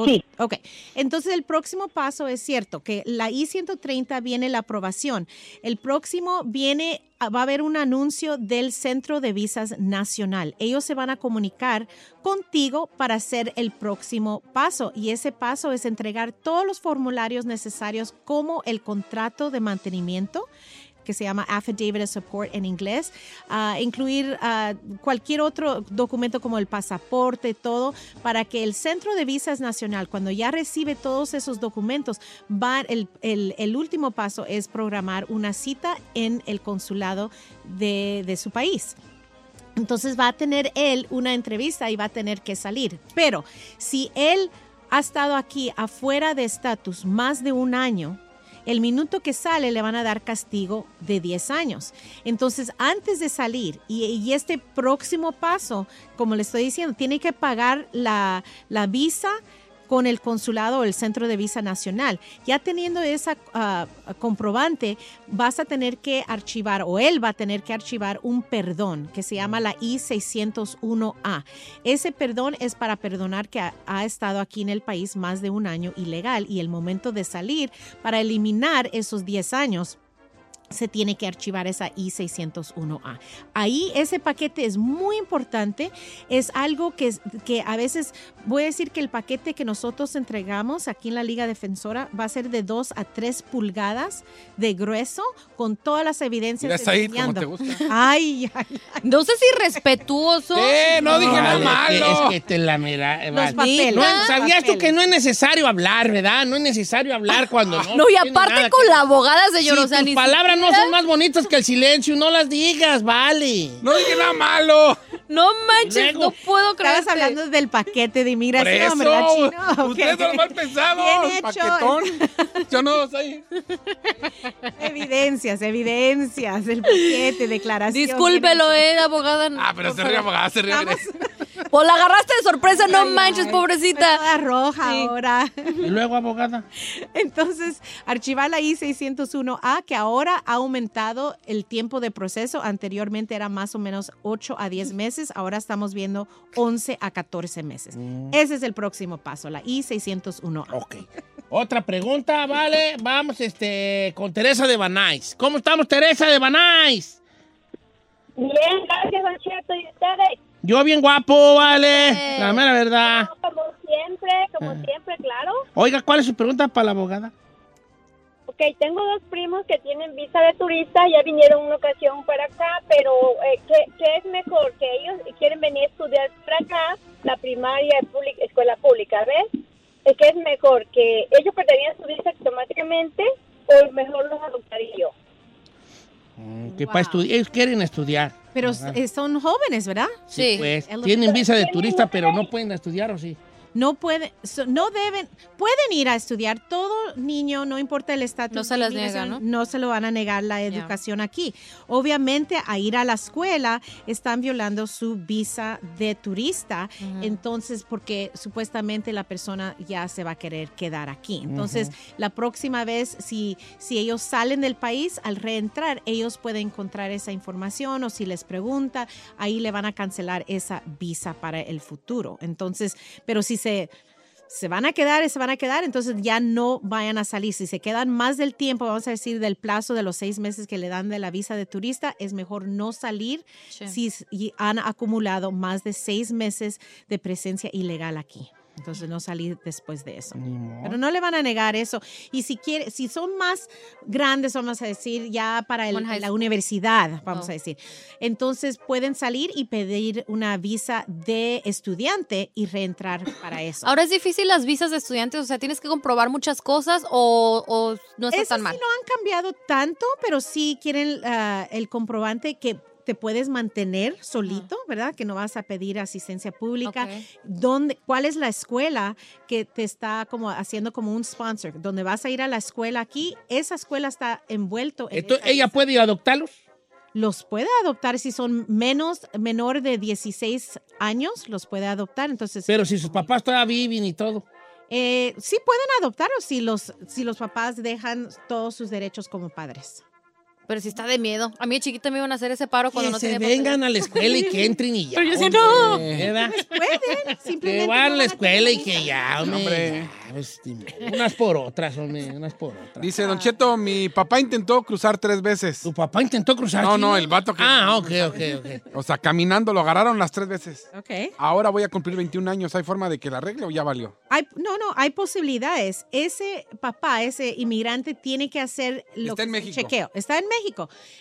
Sí. Ok, entonces el próximo paso es cierto que la I-130 viene la aprobación. El próximo viene, ah, va a haber un anuncio del Centro de Visas Nacional. Ellos se van a comunicar contigo para hacer el próximo paso y ese paso es entregar todos los formularios necesarios como el contrato de mantenimiento que se llama Affidavit of Support en inglés, ah, incluir ah, cualquier otro documento como el pasaporte, todo, para que el Centro de Visas Nacional, cuando ya recibe todos esos documentos, va, el, el- el último paso es programar una cita en el consulado de, de su país. Entonces va a tener él una entrevista y va a tener que salir. Pero si él ha estado aquí afuera de estatus más de un año, el minuto que sale le van a dar castigo de 10 años. Entonces, antes de salir y, este próximo paso, como le estoy diciendo, tiene que pagar la visa con el consulado o el centro de visa nacional. Ya teniendo esa ah, comprobante, vas a tener que archivar o él va a tener que archivar un perdón que se llama la I-601A. Ese perdón es para perdonar que ha, estado aquí en el país más de un año ilegal y el momento de salir para eliminar esos 10 años se tiene que archivar esa I-601A. Ahí ese paquete es muy importante, es algo que, es- que a veces voy a decir que el paquete que nosotros entregamos aquí en la Liga Defensora va a ser de 2 a 3 pulgadas de grueso con todas las evidencias. Mira, Said, como te gusta. Ay, ay, ay. No sé si respetuoso. ¿Qué? No dije nada Vale, es que- malo. Es que te la mira. eh, Los papeles. No, ¿Sabías tú que no es necesario hablar, verdad? No es necesario hablar cuando no. No, y aparte nada con que- la abogada, señor. Si o sea, tus ni palabras no son más bonitas que el silencio, no las digas, vale. No dije nada malo. No manches, Luego, no puedo creer. Estabas hablando del paquete de inmigración, eso. ¿verdad, Chino? Ok. Ustedes son mal pensados. Bien hecho. Paquetón. Yo no soy. Evidencias, evidencias, el paquete, declaración. Discúlpelo, eh, abogada. Ah, pero se ríe abogada, se ríe. mire. Pues la agarraste de sorpresa, no Ay, manches, ay, pobrecita. Toda roja Sí. ahora. Y luego, abogada. Entonces, archivar la I-601A, que ahora ha aumentado el tiempo de proceso. Anteriormente era más o menos 8 a 10 meses. Ahora estamos viendo 11 a 14 meses. Ese es el próximo paso, la I-601A. Ok. Otra pregunta, vale. Vamos este, con Teresa de Banais. ¿Cómo estamos, Teresa de Banais? Bien, gracias, Don Cheto. ¿Y ustedes? Yo bien guapo, vale. La mera verdad. Como siempre, como Ah. siempre, claro. Oiga, ¿cuál es su pregunta para la abogada? Ok, tengo dos primos que tienen visa de turista, ya vinieron una ocasión para acá, pero eh, ¿qué, qué es mejor? Que ellos quieren venir a estudiar para acá, la primaria, escuela pública, ¿ves? Eh, ¿Qué es mejor? ¿Que ellos perderían su visa automáticamente o mejor los adoptaría yo? Que para estudiar, ellos quieren estudiar. Pero ¿verdad? eh, son jóvenes, ¿verdad? Sí, pues. Es Tienen visa de turista, pero no pueden estudiar, ¿o sí? No pueden, no deben, pueden ir a estudiar. Todo niño, no importa el estatus. No se les niega, No se lo van a negar la educación aquí. Obviamente, a ir a la escuela están violando su visa de turista. Entonces, porque supuestamente la persona ya se va a querer quedar aquí. Entonces, la próxima vez, si, si ellos salen del país, al reentrar, ellos pueden encontrar esa información o si les pregunta, ahí le van a cancelar esa visa para el futuro. Entonces, pero si se se van a quedar se van a quedar, entonces ya no vayan a salir. Si se quedan más del tiempo, vamos a decir del plazo de los seis meses que le dan de la visa de turista, es mejor no salir si han acumulado más de seis meses de presencia ilegal aquí. Entonces no salir después de eso. Pero no le van a negar eso. Y si quiere, si son más grandes, vamos a decir, ya para el- la universidad, vamos Oh. a decir. Entonces pueden salir y pedir una visa de estudiante y reentrar para eso. Ahora es difícil las visas de estudiantes, o sea, tienes que comprobar muchas cosas o, o no está Eso tan sí mal. no han cambiado tanto, pero sí quieren ah, el comprobante que te puedes mantener solito, ¿verdad? Que no vas a pedir asistencia pública. ¿Dónde, ¿Cuál es la escuela que te está como haciendo como un sponsor? Donde vas a ir a la escuela aquí, esa escuela está envuelto en Entonces, ¿ella puede adoptarlos? Los puede adoptar si son menos, menor de 16 años, los puede adoptar. Entonces, Pero si sus papás todavía viven y todo. eh, sí pueden adoptarlos si los, si los papás dejan todos sus derechos como padres. Pero si está de miedo. A mí de chiquita me iban a hacer ese paro cuando Que no se tenía vengan a la escuela y que entren y ya. Pero yo decía, hombre, no. ¿verdad? Pueden, simplemente Que van a la escuela y que ya, hombre. Hombre. ya, pues, unas por otras, hombre, unas por otras. Dice Don Cheto, mi papá intentó cruzar tres veces. ¿Tu papá intentó cruzar? No, no, el vato que... Ah, ok, ok, ok. O sea, caminando lo agarraron las tres veces. Ok. Ahora voy a cumplir 21 años. ¿Hay forma de que la arregle o ya valió? Hay, no, no, hay posibilidades. Ese papá, ese inmigrante tiene que hacer lo Está en que es el México. chequeo. Está en México.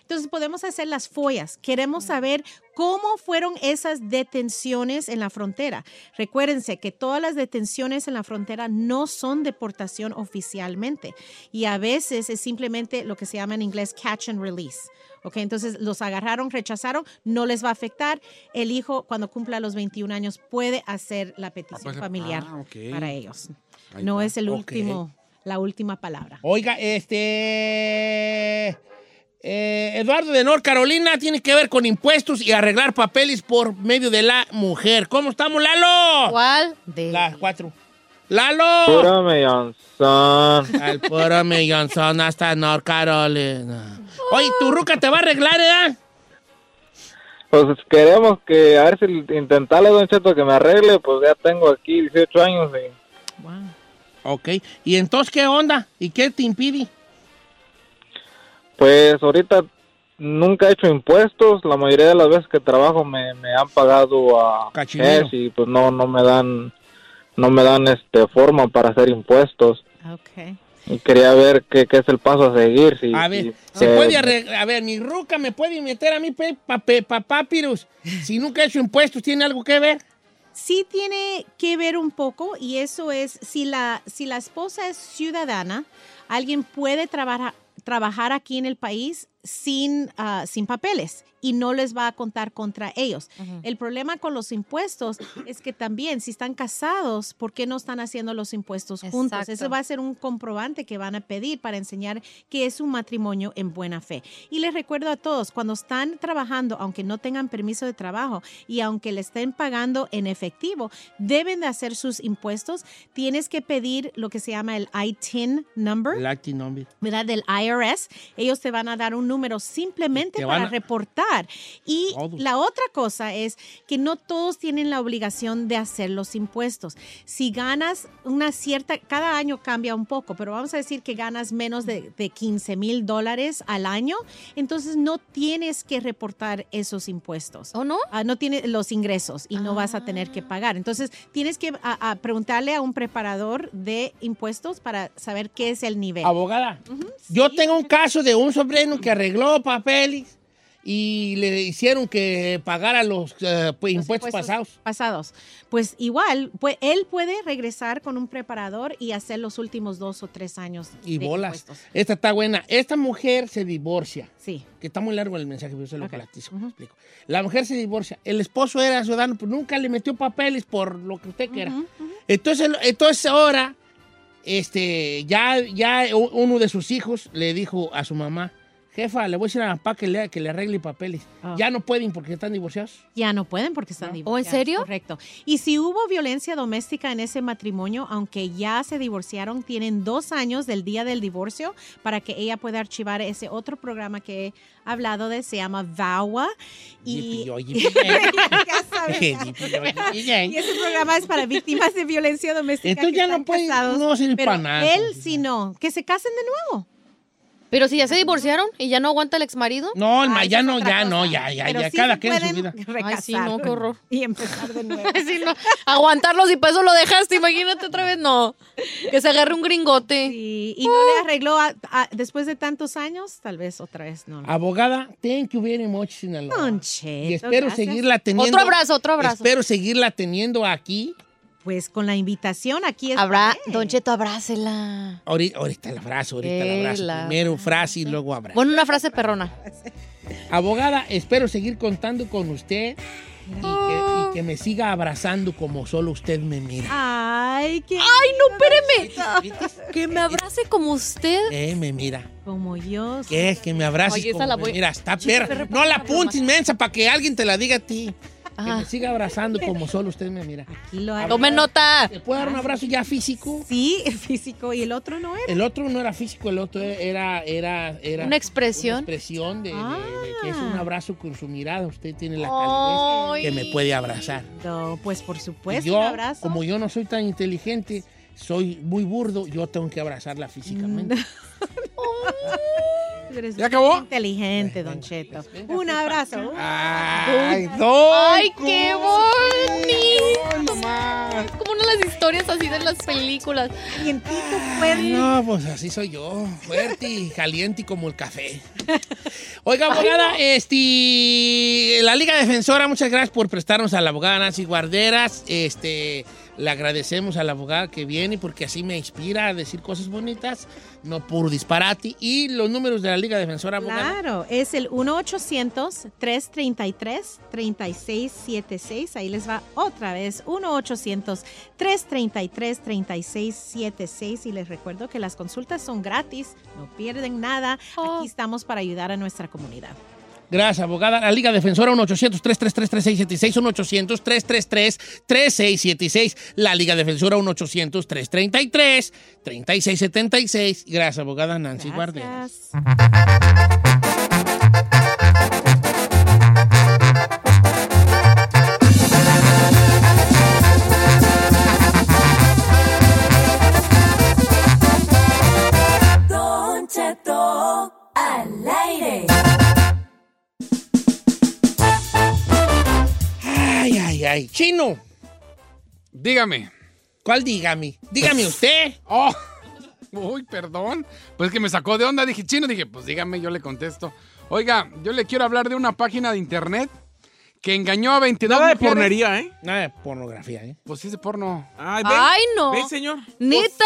Entonces podemos hacer las follas. Queremos saber cómo fueron esas detenciones en la frontera. Recuérdense que todas las detenciones en la frontera no son deportación oficialmente y a veces es simplemente lo que se llama en inglés catch and release. Ok, entonces los agarraron, rechazaron, no les va a afectar. El hijo, cuando cumpla los 21 años, puede hacer la petición pues, familiar ah, ok. para ellos. Ahí no es el último, la última palabra. Oiga, este. Eh, Eduardo de North Carolina tiene que ver con impuestos y arreglar papeles por medio de la mujer. ¿Cómo estamos, Lalo? ¿Cuál? Las cuatro. ¡Lalo! Puro millonzón. Al puro millonzón hasta North Carolina. Oye, tu ruca te va a arreglar, ¿eh? Pues queremos que, a ver si intentarle, Don Cheto, que me arregle, pues ya tengo aquí 18 años y Ok. ¿Y entonces qué onda? ¿Y qué te impide? Pues ahorita nunca he hecho impuestos, la mayoría de las veces que trabajo me, me han pagado a Cachinero. cash y pues no, no me dan, no me dan este forma para hacer impuestos. Ok. Y quería ver qué, qué es el paso a seguir. Si, A ver, si- ¿se que- puede arreglar? A ver, mi ruca me puede meter a mi pe, pa- pe- pa- papyrus. Si nunca he hecho impuestos, ¿tiene algo que ver? Sí tiene que ver un poco y eso es si la, si la esposa es ciudadana, alguien puede trabajar trabajar aquí en el país sin, ah, sin papeles y no les va a contar contra ellos. El problema con los impuestos es que también si están casados, ¿por qué no están haciendo los impuestos juntos? Exacto. Eso va a ser un comprobante que van a pedir para enseñar que es un matrimonio en buena fe. Y les recuerdo a todos, cuando están trabajando, aunque no tengan permiso de trabajo y aunque le estén pagando en efectivo, deben de hacer sus impuestos. Tienes que pedir lo que se llama el ITIN number. Latin number. ¿verdad? Del IRS. Ellos te van a dar un número simplemente para a- Y la otra cosa es que no todos tienen la obligación de hacer los impuestos. Si ganas una cierta, cada año cambia un poco, pero vamos a decir que ganas menos de, de 15 mil dólares al año, entonces no tienes que reportar esos impuestos. ¿O no? no tienes los ingresos y no vas a tener que pagar. Entonces tienes que a- a preguntarle a un preparador de impuestos para saber qué es el nivel. Abogada, yo tengo un caso de un sobrino que arregló papeles y le hicieron que pagara los eh, pues, impuestos, pasados. pasados. Pues igual, pues él puede regresar con un preparador y hacer los últimos dos o tres años. Y de bolas. impuestos. Esta está buena. Esta mujer se divorcia. Sí. Que está muy largo el mensaje, pero se lo Ok. platico, explico. La mujer se divorcia. El esposo era ciudadano, pero nunca le metió papeles por lo que usted quiera. Entonces, entonces ahora, este, ya, ya uno de sus hijos le dijo a su mamá, jefa, le voy a decir a papá que le, que le arregle papeles. Ah. Ya no pueden porque están divorciados. Ya no pueden porque están divorciados. ¿O en serio? Correcto. Y si hubo violencia doméstica en ese matrimonio, aunque ya se divorciaron, tienen dos años del día del divorcio para que ella pueda archivar ese otro programa que he hablado de, se llama VAWA. Y Y ese programa es para víctimas de violencia doméstica. Entonces ya no están puede- casados, no pero para nada. Él sí no. Que se casen de nuevo. Pero si ya se divorciaron y ya no aguanta el ex marido. No, el ma- ya no, ya no, ya, ya, Pero ya, sí cada se quien en su pueden vida. Ay, sí, no, qué horror. Y empezar de nuevo. Sí, no. Aguantarlos y para eso lo dejaste, imagínate otra vez, no. Que se agarre un gringote. Y, y no le arregló a- a- después de tantos años, tal vez otra vez no. Abogada, thank you very much, Sinaloa. Don Cheto, Y espero gracias. seguirla teniendo. Otro abrazo, otro abrazo. Espero seguirla teniendo aquí. Pues con la invitación aquí es. Habrá, Don Cheto, abrácela. Ahorita, ahorita el abrazo, ahorita el abrazo. Primero frase y luego abrazo. Bueno, una frase perrona. Abogada, espero seguir contando con usted y que, y que me siga abrazando como solo usted me mira. Ay, qué. Ay, no, espéreme. Que me abrace como usted. Eh, me mira. Como yo. ¿Qué? Que me esa como la voy- mira. Está perra. No la apuntes inmensa para que alguien te la diga a ti. Que me siga abrazando como solo usted me mira. Aquí lo hago. Tome nota. ¿Te puedo dar un abrazo ya físico? Sí, físico. Y el otro no era. El otro no era físico, el otro era, era, era Una expresión. una expresión de, de- de que es Ah. un abrazo con su mirada. Usted tiene la calidez que me puede abrazar. No, pues por supuesto, yo, un abrazo. como yo no soy tan inteligente, soy muy burdo, yo tengo que abrazarla físicamente. Eres ¿Ya acabó? Inteligente, Don Cheto. Un abrazo. ¡Ay, don! Ay, qué bonito. Como una de las historias así de las películas. Calientito, fuerte. No, pues así soy yo, fuerte y caliente y como el café. Oiga, abogada, este, la Liga Defensora, muchas gracias por prestarnos a la abogada Nancy Guarderas. Este, le agradecemos a la abogada que viene porque así me inspira a decir cosas bonitas, no puro disparate. Y los números de la Liga Defensora, abogada. Claro, es el 1-800-333-3676. Ahí les va otra vez, 1-800-333-3676. Y les recuerdo que las consultas son gratis, no pierden nada. Aquí estamos para ayudar a nuestra comunidad. Gracias, abogada. La Liga Defensora, 1-800-333-3676, 1-800-333-3676. La Liga Defensora, 1-800-333-3676. Gracias, abogada Nancy Guarderas. Gracias. Don Ay. Chino, Dígame. ¿cuál dígame? Dígame usted. Oh. Uy, perdón. Pues que me sacó de onda. Dije, chino, dije, pues dígame, yo le contesto. Oiga, yo le quiero hablar de una página de internet que engañó a 22 Nada de pornería, ¿eh? Nada de pornografía, ¿eh? Pues sí, es de porno. Ay, no. ¿Ve, señor? ¿Neta?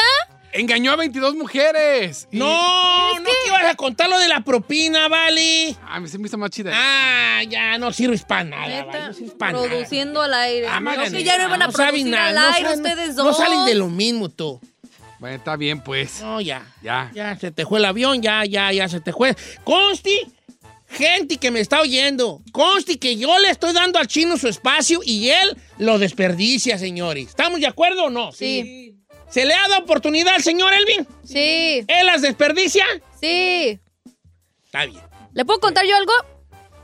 Engañó a 22 mujeres. Y- No, no te ibas a contar lo de la propina, ¿vale? Ah, me se me hizo más chida. Ah, ya no sirves para nada, ¿vale? No sirves para nada. produciendo al aire. Ah, no, Magdalena, que ya no iban a saben producir nada, al no aire saben- ustedes dos. No salen de lo mismo tú. Bueno, está bien, pues. No, ya. Ya. Ya se te fue el avión, ya, ya, ya se te fue. Consti, gente que me está oyendo, consti que yo le estoy dando al chino su espacio y él lo desperdicia, señores. ¿Estamos de acuerdo o no? Sí. ¿Se le ha dado oportunidad al señor Elvin? Sí. ¿Él las desperdicia? Sí. Está bien. ¿Le puedo contar yo algo?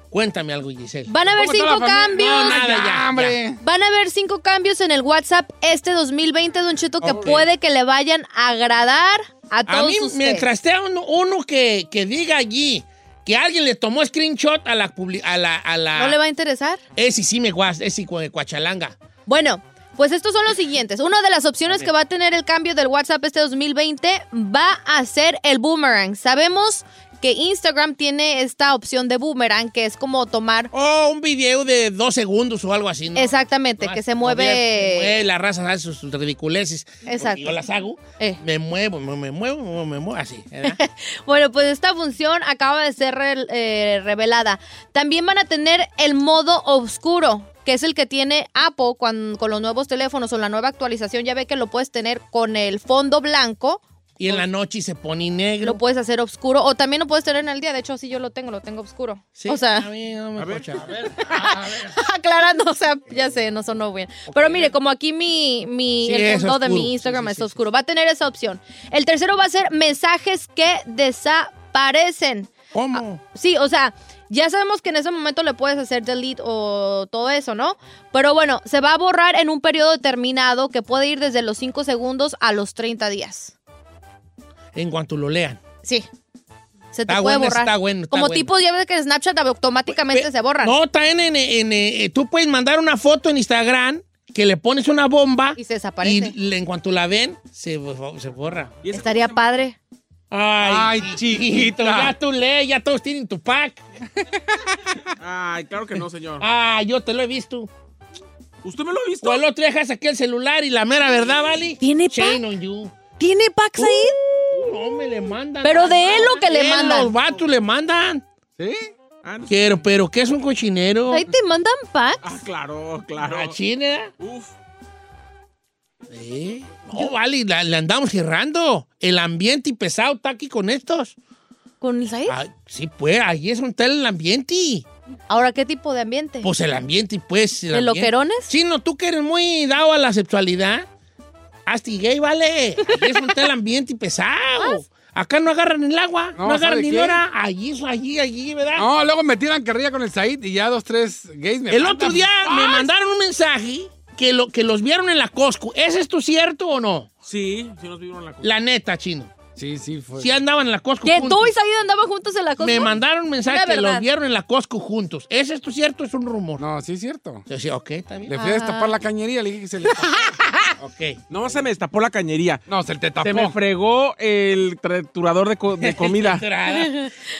Cuéntame algo, Giselle. Van a haber cinco cambios. No, nada, Ya, ya, hombre. Van a haber cinco cambios en el WhatsApp este 2020, Don Cheto, que puede que le vayan a agradar a A todos mí, ustedes. mientras esté uno, uno que, que diga allí que alguien le tomó screenshot a la... A la, a la ¿No le va a interesar? Ese sí me guas, ese de cuachalanga. Bueno, pues estos son los siguientes. Una de las opciones que va a tener el cambio del WhatsApp este 2020 va a ser el boomerang. Sabemos que Instagram tiene esta opción de boomerang, que es como tomar... Oh, un video de dos segundos o algo así, ¿no? Exactamente, que se mueve... mueve la raza hace sus ridiculeces. Exacto. Yo las hago. Eh. Me muevo, me, me muevo, me, muevo, así. Bueno, pues esta función acaba de ser eh, revelada. También van a tener el modo oscuro, que es el que tiene Apple con los nuevos teléfonos o la nueva actualización. Ya ve que lo puedes tener con el fondo blanco, y en la noche se pone negro. lo puedes hacer oscuro, o también lo puedes tener en el día. De hecho, así yo lo tengo, lo tengo oscuro. Sí, O sea, a mí no me. A ver, a ver. aclarando, o sea, ya sé, no sonó bien. Pero mire, como aquí mi, mi Sí, el fondo de mi Instagram Sí, sí, es sí, oscuro, va a tener esa opción. El tercero va a ser mensajes que desaparecen. ¿Cómo? Sí, o sea, Ya sabemos que en ese momento le puedes hacer delete o todo eso, ¿no? Pero bueno, se va a borrar en un periodo determinado que puede ir desde los 5 segundos a los 30 días. En cuanto lo lean. Sí. Se te Está puede bueno, borrar. está bueno, está Como bueno. tipo, ya ves que en Snapchat automáticamente se borran. No, también en, en, eh, tú puedes mandar una foto en Instagram que le pones una bomba Y se desaparece. y en cuanto la ven, se, se borra. Estaría padre. Ay, chiquito, ya tú lees, ya todos tienen tu pack. Ay, claro que no, señor. Ah, yo te lo he visto. ¿Usted me lo ha visto? O el otro día saqué el celular y la mera verdad, ¿vale? ¿Tiene Shame on you. ¿Tiene packs ahí? No, me le mandan. Pero de él lo que le mandan. Los vatos le mandan. ¿Sí? Pero, pero, ¿qué es un cochinero? Ahí te mandan packs. Ah, claro, claro. ¿Machina? Uf. ¿Eh? No, vale, la- le andamos cerrando. El ambiente pesado está aquí con estos. ¿Con Isaí? Ah, sí, pues, ahí es donde está el ambiente. Ahora, ¿qué tipo de ambiente? Pues el ambiente, pues. el ¿De ambiente. loquerones? Sí, no, tú que eres muy dado a la sexualidad. Hasta gay, vale. Ahí es donde está el ambiente pesado. Acá no agarran el agua, no, No, agarran ¿sabe ni lora. Allí, allí, allí, ¿verdad? No, luego me tiran carrilla con el Said y ya dos, tres gays me el mandan otro día me mandaron un mensaje que, lo, que los vieron en la Costco. ¿Es esto cierto o no? Sí, sí nos vieron la cosa. La neta, chino. Sí, sí, fue. Sí andaban en la Costco ¿Que juntos. tú y Isaí andaban juntos en la cosa? Me mandaron un mensaje que los vieron en la Costco juntos. ¿Es esto cierto o es un rumor? No, sí es cierto. Yo decía, ok, está bien. Le fui a destapar la cañería, le dije que se le. ok. No se me destapó la cañería. No, se te tapó. Se me fregó el triturador de, co- de comida.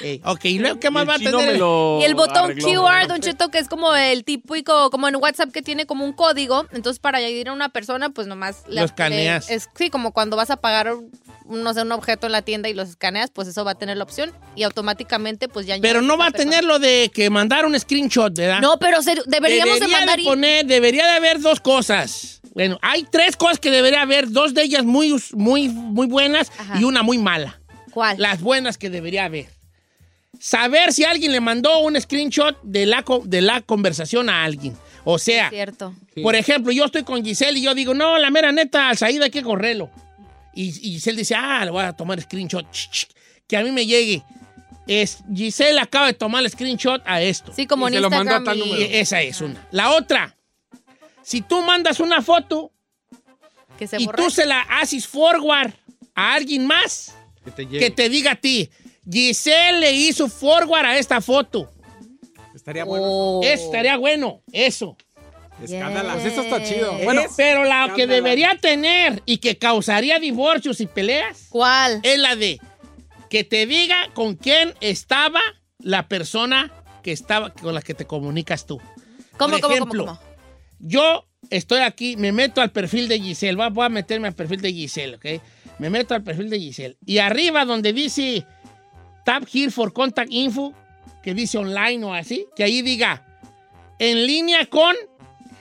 Ey, ok, ¿y luego qué más El va a chino tener? me lo Y el botón arregló. QR, Don Cheto, que es como el típico, como en WhatsApp que tiene como un código. Entonces, para añadir a una persona, pues nomás Lo escaneas. le- es, sí, como cuando vas a pagar, un- no sé, un objeto en la tienda y los escaneas, pues eso va a tener la opción y automáticamente, pues ya. Pero no va a tener lo de que mandar un screenshot, ¿verdad? No, pero se- deberíamos de Debería mandar. y- poner, debería de haber dos cosas. Bueno, hay tres cosas que debería haber, dos de ellas muy, muy, muy buenas Ajá. y una muy mala. ¿Cuál? Las buenas que debería haber. Saber si alguien le mandó un screenshot de la, de la conversación a alguien. O sea, Es cierto. por ejemplo, yo estoy con Giselle y yo digo, no, la mera neta, al Saída hay que correrlo. Y, y Giselle dice, ah, le voy a tomar screenshot. Ch, ch, que a mí me llegue. Es, Giselle acaba de tomar el screenshot a esto. Sí, como Y en se lo mandó a Instagram. tal y- número. Y esa es una. La otra, si tú mandas una foto que se y borra. tú se la haces forward a alguien más, Que te llegue. que te diga a ti, Giselle le hizo forward a esta foto. Estaría bueno. Oh. Eso estaría bueno, eso. Escándala. Pues eso está chido. Bueno, pero la que debería tener y que causaría divorcios y peleas ¿Cuál? es la de que te diga con quién estaba la persona que estaba con la que te comunicas tú. ¿Cómo, Por cómo, ejemplo, cómo, cómo? Yo estoy aquí, me meto al perfil de Giselle, voy a- voy a meterme al perfil de Giselle, ¿ok? Me meto al perfil de Giselle. Y arriba donde dice Tap here for contact info, que dice online o así, que ahí diga en línea con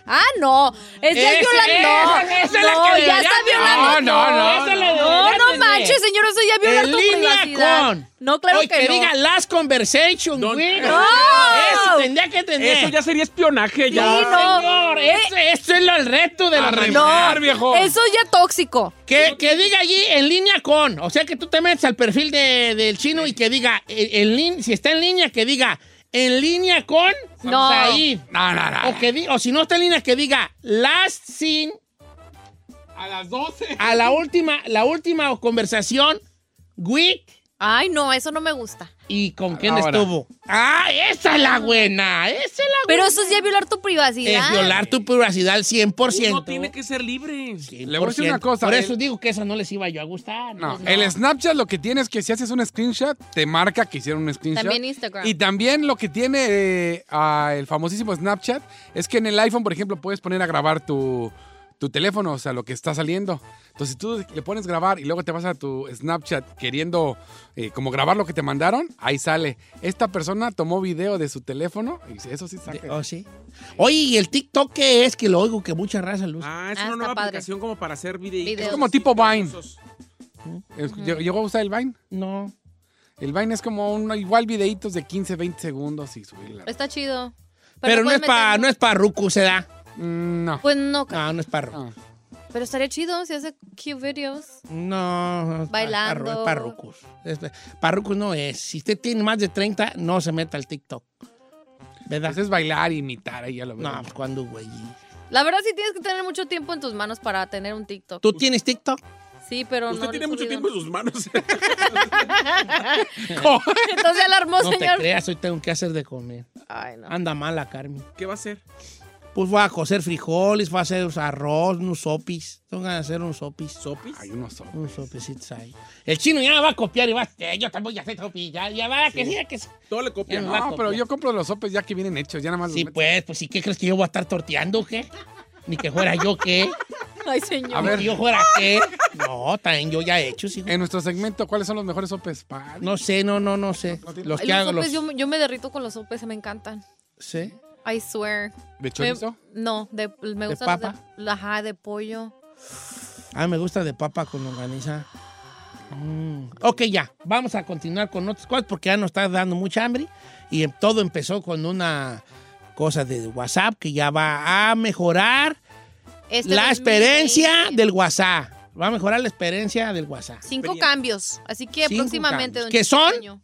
Ah, no. Es ya Esa- violando. esa- esa es la no, que ya está violando. No, no, no, No, debería no tener. manches, señor. Eso ya violar en tu línea privacidad. con. No, claro Oye, que, no. diga last conversation, No, güey. no. Eso tendría que. Eso ya sería espionaje, ya. Sí, no. Señor, ese- eso es lo- el reto de la No, viejo. eso es ya tóxico. Que, que diga allí en línea con. O sea, que tú te metes al perfil de- del chino y que diga, eh, en lin- si está en línea, que diga en línea con No. Said. no, no, no. O, que di- o si no está en línea, que diga last seen A las 12. a la última, la última conversación with Ay, no, eso no me gusta. Y con quién Ahora. estuvo. Ah, esa es la buena, esa es la Pero buena. eso es ya violar tu privacidad. es violar tu privacidad al 100%. Uno tiene que ser libre. Le voy a decir una 100%. cosa, Por el- eso digo que esa no les iba yo a gustar. No, no. el Snapchat lo que tiene es que si haces un screenshot, te marca que hicieron un screenshot. También Instagram. Y también lo que tiene eh, el famosísimo Snapchat es que en el iPhone, por ejemplo, puedes poner a grabar tu, tu teléfono, o sea, lo que está saliendo. Entonces, si tú le pones grabar y luego te vas a tu Snapchat queriendo eh, como grabar lo que te mandaron, ahí sale. Esta persona tomó video de su teléfono y eso sí saca. Oh, sí. Oye, ¿y el TikTok qué es? Que lo oigo que mucha raza lo usa. Ah, es Ah, una nueva padre. aplicación como para hacer videitos. Videos. Es como tipo Vine. ¿Llegó a usar el Vine? No. El Vine es como un, igual videitos de 15, 20 segundos y subirla. Está chido. Pero, no, es para meter- no es para Ruku, se da. No. Pues no. No, no es. Ah. Pero estaría chido si hace cute videos. No, Bailando. parru- es parrucos. Es- Parrucos no es. Si usted tiene más de 30, no se meta al TikTok. ¿Verdad? Pues es bailar, imitar, ahí ya lo veo. No, pues cuando, güey. La verdad sí tienes que tener mucho tiempo en tus manos para tener un TikTok. ¿Tú tienes TikTok? Sí, pero Usted no. tiene lo he mucho tiempo en sus manos. Entonces ya la armó, No señor. te creas, hoy tengo que hacer de comer. Ay, no. Anda mala, Carmen. ¿Qué va a hacer? Pues voy a cocer frijoles, voy a hacer arroz, unos sopis. Tengo que hacer unos sopis. ¿Sopis? Hay unos sopis. Unos sopecitos ahí. El chino ya va a copiar y va a... eh, yo también voy a hacer sopis. Ya, ya va, que sí, que sí. Todo le Ya copia. no No, pero yo compro los sopes ya que vienen hechos, ya nada más. los Sí, meto. pues, pues, ¿y qué crees que yo voy a estar torteando qué? Ni que fuera yo qué. Ay, señor. A Ni ver. que yo fuera qué. No, también yo ya he hecho, sí. En nuestro segmento, ¿cuáles son los mejores sopes? No sé, no, no, no sé. Los que los hago, los... sopes, yo, yo me derrito con los sopes, me encantan. Sí. I swear. ¿De chorizo? Me- no, de, me ¿De gusta papa? De, ajá, de pollo. Ah, me gusta de papa con longaniza. Mm. Ok, ya. Vamos a continuar con otras cosas porque ya nos está dando mucha hambre. Y em- todo empezó con una cosa de WhatsApp que ya va a mejorar Este la 2020. experiencia del WhatsApp. Va a mejorar la experiencia del WhatsApp. Cinco cambios. Así que Cinco próximamente. cambios. don ¿Qué son?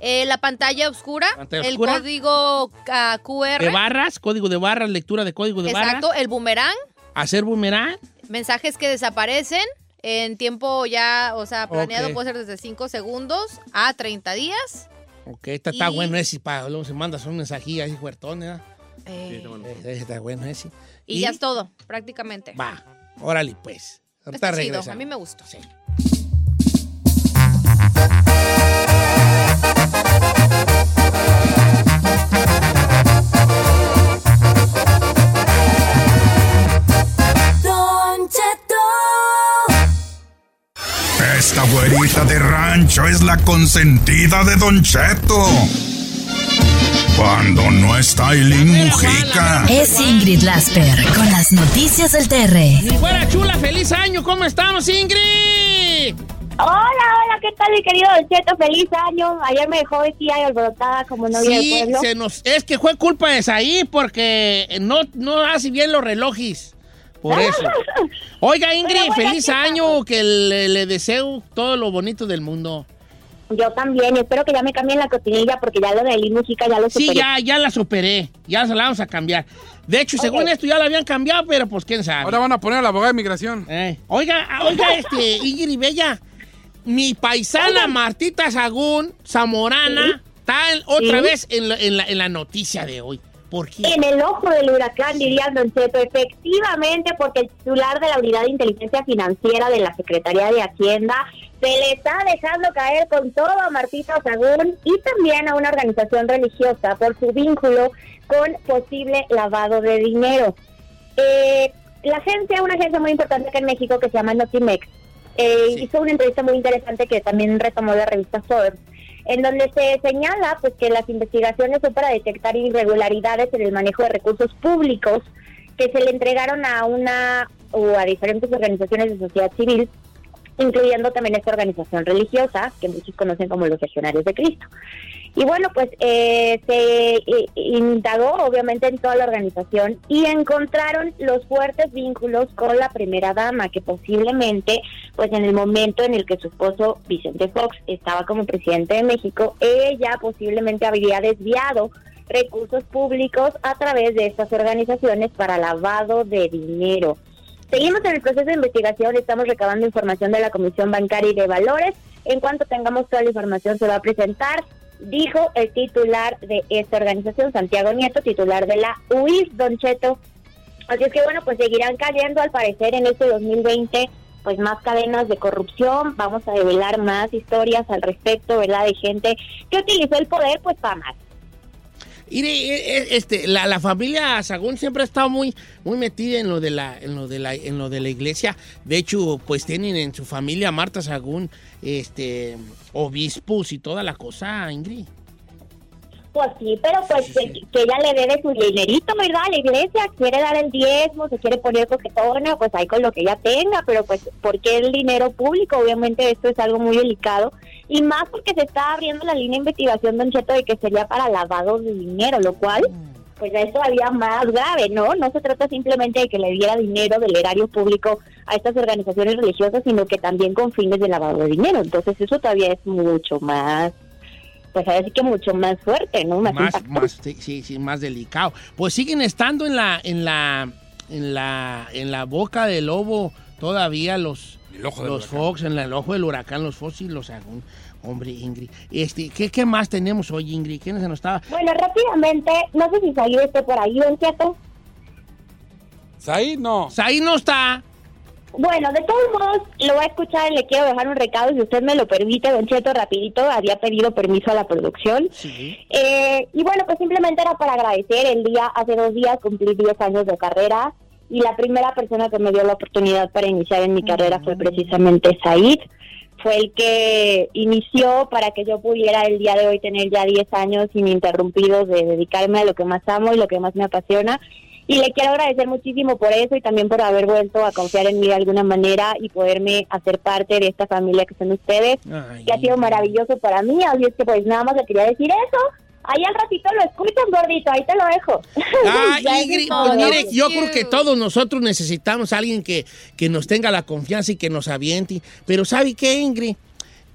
Eh, la pantalla oscura, Pantalla el oscura. código ah, QR, De barras, código de barras, lectura de código de exacto, barras. el boomerang, Hacer boomerang. mensajes que desaparecen en tiempo ya, o sea, planeado puede ser desde 5 segundos a 30 días. Ok, está, está Y- bueno ese. Para, luego se mandas un mensajillo así fuertón, ¿verdad? Eh, Eh, Está bueno ese. y, ya es todo, prácticamente. Va, órale pues. Ahorita Está a mí me gustó. Don Esta güerita de rancho es la consentida de Don Cheto. Cuando no está Aileen Mujica. Es Ingrid Lasper con las noticias del TR. Mi güera chula, feliz año. ¿Cómo estamos, Ingrid? Hola, hola, ¿qué tal mi querido Don Cheto? Feliz año. Ayer me dejó vestida y alborotada como novia Sí, del pueblo. se nos, es que fue culpa de Saí porque no, no hace bien los relojes. Por eso. Oiga, Ingrid, feliz ¿qué año. Que le, le deseo todo lo bonito del mundo. Yo también, espero que ya me cambien la cotinilla porque ya lo de Aileen Música ya lo Sí, superé. ya, ya la superé. Ya se la vamos a cambiar. De hecho, según esto ya la habían cambiado, pero pues quién sabe. Ahora van a poner a la abogada de migración. Eh, Oiga, ah, oiga, este, Ingrid Bella, mi paisana Martita Sagún, zamorana, está en- otra Sí. vez en la, en la- en la noticia de hoy. ¿Por qué? En el ojo del huracán, diría Don Cheto, efectivamente, porque el titular de la Unidad de Inteligencia Financiera de la Secretaría de Hacienda se le está dejando caer con todo a Martita Sagún y también a una organización religiosa por su vínculo con posible lavado de dinero. Eh, la agencia, una agencia muy importante acá en México que se llama Notimex, eh, hizo una entrevista muy interesante que también retomó la revista Forbes, en donde se señala pues que las investigaciones son para detectar irregularidades en el manejo de recursos públicos que se le entregaron a una o a diferentes organizaciones de sociedad civil, incluyendo también esta organización religiosa que muchos conocen como los Legionarios de Cristo. Y bueno, pues eh, se eh, indagó obviamente en toda la organización y encontraron los fuertes vínculos con la primera dama, que posiblemente, pues en el momento en el que su esposo Vicente Fox estaba como presidente de México, ella posiblemente habría desviado recursos públicos a través de estas organizaciones para lavado de dinero. Seguimos en el proceso de investigación, estamos recabando información de la Comisión Bancaria y de Valores. En cuanto tengamos toda la información se va a presentar, dijo el titular de esta organización, Santiago Nieto, titular de la UIS, Don Cheto. Así es que bueno, pues seguirán cayendo al parecer en este 2020 pues más cadenas de corrupción, vamos a develar más historias al respecto, ¿verdad? De gente que utilizó el poder pues para más. Eh, eh, este, la, la familia Sagún siempre ha estado muy, muy metida en lo de la, en lo de la, en lo de la iglesia. De hecho, pues tienen en su familia Marta Sagún, este, obispos y toda la cosa, Ingrid. Pues sí, pero pues que, que ella le debe su dinerito, ¿verdad? La iglesia quiere dar el diezmo, se quiere poner coquetona, pues ahí con lo que ella tenga, pero pues porque el dinero público, obviamente esto es algo muy delicado y más porque se está abriendo la línea de investigación, Don Cheto, de que sería para lavado de dinero, lo cual pues ya es todavía más grave, ¿no? No se trata simplemente de que le diera dinero del erario público a estas organizaciones religiosas, sino que también con fines de lavado de dinero. Entonces eso todavía es mucho más, pues así que mucho más fuerte, ¿no? Más, más, sí, sí, más delicado. Pues siguen estando en la, en la, en la, en la boca del lobo todavía los, los Fox, en la- el ojo del huracán, los Fox y los Agún. Hombre, Ingrid. Este, ¿qué, ¿Qué más tenemos hoy, Ingrid? ¿Quién se nos estaba? Bueno, rápidamente, no sé si salió este por ahí, ¿Don Cheto? Ahí no. Ahí no está. Bueno, de todos modos, lo voy a escuchar y le quiero dejar un recado, si usted me lo permite, Don Cheto, rapidito, había pedido permiso a la producción. Eh, y bueno, pues simplemente era para agradecer, el día, hace dos días cumplí 10 años de carrera y la primera persona que me dio la oportunidad para iniciar en mi carrera fue precisamente Said. Fue el que inició para que yo pudiera el día de hoy tener ya 10 años ininterrumpidos de dedicarme a lo que más amo y lo que más me apasiona. Y le quiero agradecer muchísimo por eso y también por haber vuelto a confiar en mí de alguna manera y poderme hacer parte de esta familia que son ustedes, que ha sido maravilloso para mí. Así es que pues nada más le quería decir eso. Ahí al ratito lo escuchan, gordito, ahí te lo dejo. Ah, Ingrid, pues mire, yo creo que todos nosotros necesitamos a alguien que, que nos tenga la confianza y que nos aviente. Pero ¿sabe qué, Ingrid?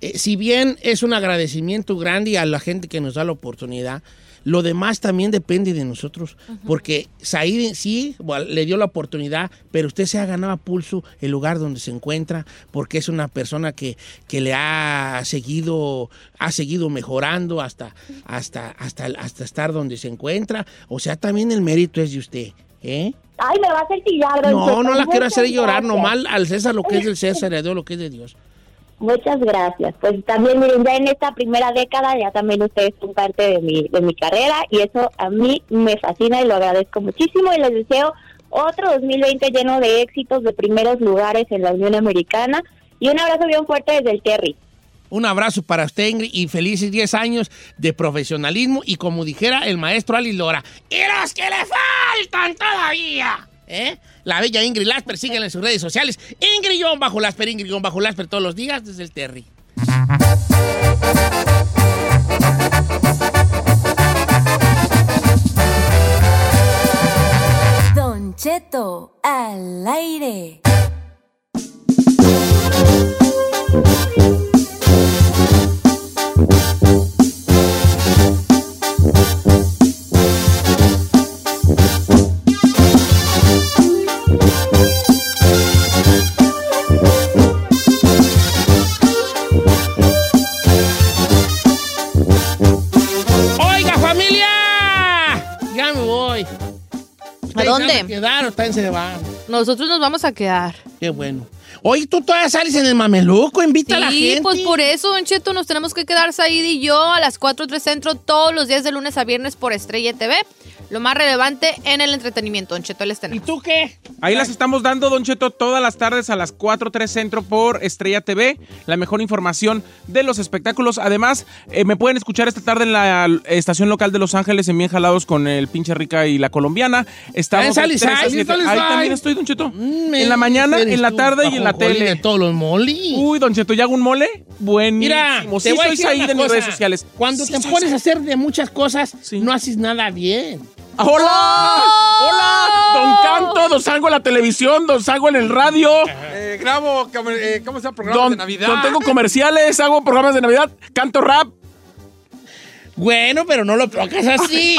Eh, si bien es un agradecimiento grande a la gente que nos da la oportunidad, lo demás también depende de nosotros. Porque Said sí bueno, le dio la oportunidad, pero usted se ha ganado a pulso el lugar donde se encuentra, porque es una persona que, que le ha seguido, ha seguido mejorando hasta, hasta, hasta, hasta estar donde se encuentra. O sea, también el mérito es de usted. ¿eh? Ay, me va a hacer chillar, No, no la quiero hacer llorar, nomás al César lo que es del César y a Dios lo que es de Dios. Muchas gracias. Pues también, miren, ya en esta primera década ya también ustedes son parte de mi, de mi carrera y eso a mí me fascina y lo agradezco muchísimo y les deseo otro 2020 lleno de éxitos, de primeros lugares en la Unión Americana y un abrazo bien fuerte desde el Terry. Un abrazo para usted, Ingrid, y felices 10 años de profesionalismo y como dijera el maestro Ali Lora, ¡y los que le faltan todavía! ¿Eh? La bella Ingrid Lasper, síguenla en sus redes sociales. Ingrid bajo Lasper, Ingrid bajo Lasper todos los días desde el Terry. Don Cheto al aire. ¿A dónde? ¿A quedar o también se van? Nosotros nos vamos a quedar. Qué bueno. Oye, tú todavía sales en el mameluco, invita a la Sí, gente. pues por eso, Don Cheto, nos tenemos que quedar Said y yo a las 4 3 Centro todos los días de lunes a viernes por Estrella TV. Lo más relevante en el entretenimiento, Don Cheto, el ¿Y tú qué? Ahí las estamos dando, Don Cheto, todas las tardes a las 4.3 Centro por Estrella TV. La mejor información de los espectáculos. Además, eh, me pueden escuchar esta tarde en la estación local de Los Ángeles, en Bien Jalados con el pinche rica y la colombiana. Estamos Ahí de ahí Ahí ahí. también estoy, Don Cheto. Mm, en la mañana, en la tarde y en la tele. de todos los molis. Uy, Don Cheto, ¿ya hago un mole? Buenísimo. Mira, sí, te voy a decir una en mis redes sociales. Cuando Sí, te pones a hacer de muchas cosas, no haces nada bien. ¡Hola! ¡Hola! Don Canto, don salgo en la televisión, don salgo en el radio. Eh, grabo, eh, ¿cómo se llama? Programa Don, de Navidad. don tengo comerciales, hago programas de Navidad, canto rap. Bueno, pero no lo tocas así.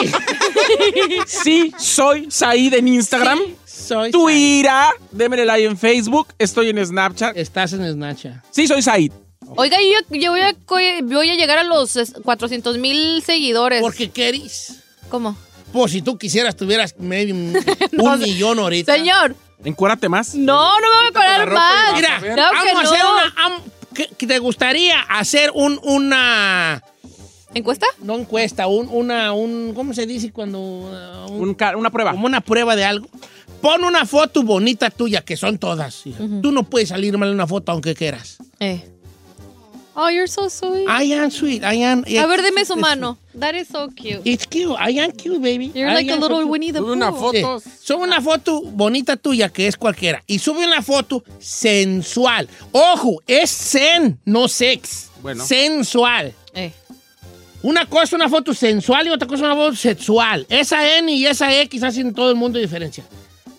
sí, soy Said en Instagram. soy Twitter, démele like en Facebook, estoy en Snapchat. Estás en Snapchat. Sí, soy Said. Oiga, yo, yo voy, a, voy a llegar a los 400 mil seguidores. Porque querís. ¿Cómo? Pues si tú quisieras, tuvieras medio un No, millón ahorita. Señor. Encuérate más. No, no me voy a parar más. Mira, Claro que vamos a no. hacer una. am- ¿qué- qué ¿Te gustaría hacer un, una. ¿Encuesta? No encuesta, un, una. Un, ¿Cómo se dice cuando.? uh, un- Un una prueba. como una prueba de algo. Pon una foto bonita tuya, que son todas. hija. Tú no puedes salir mal en una foto aunque quieras. Eh. Oh, you're so sweet. I am sweet. I am. a ver, deme su mano. That is so cute. It's cute. I am cute, baby. You're I like a so little cute. Winnie the Sube una Pooh. foto. Sí. Sube una foto bonita tuya, que es cualquiera. Y sube una foto sensual. Ojo, es zen, no sex. Bueno. Sensual. Eh. Una cosa es una foto sensual y otra cosa es una foto sexual. Esa N y esa X hacen todo el mundo diferencia.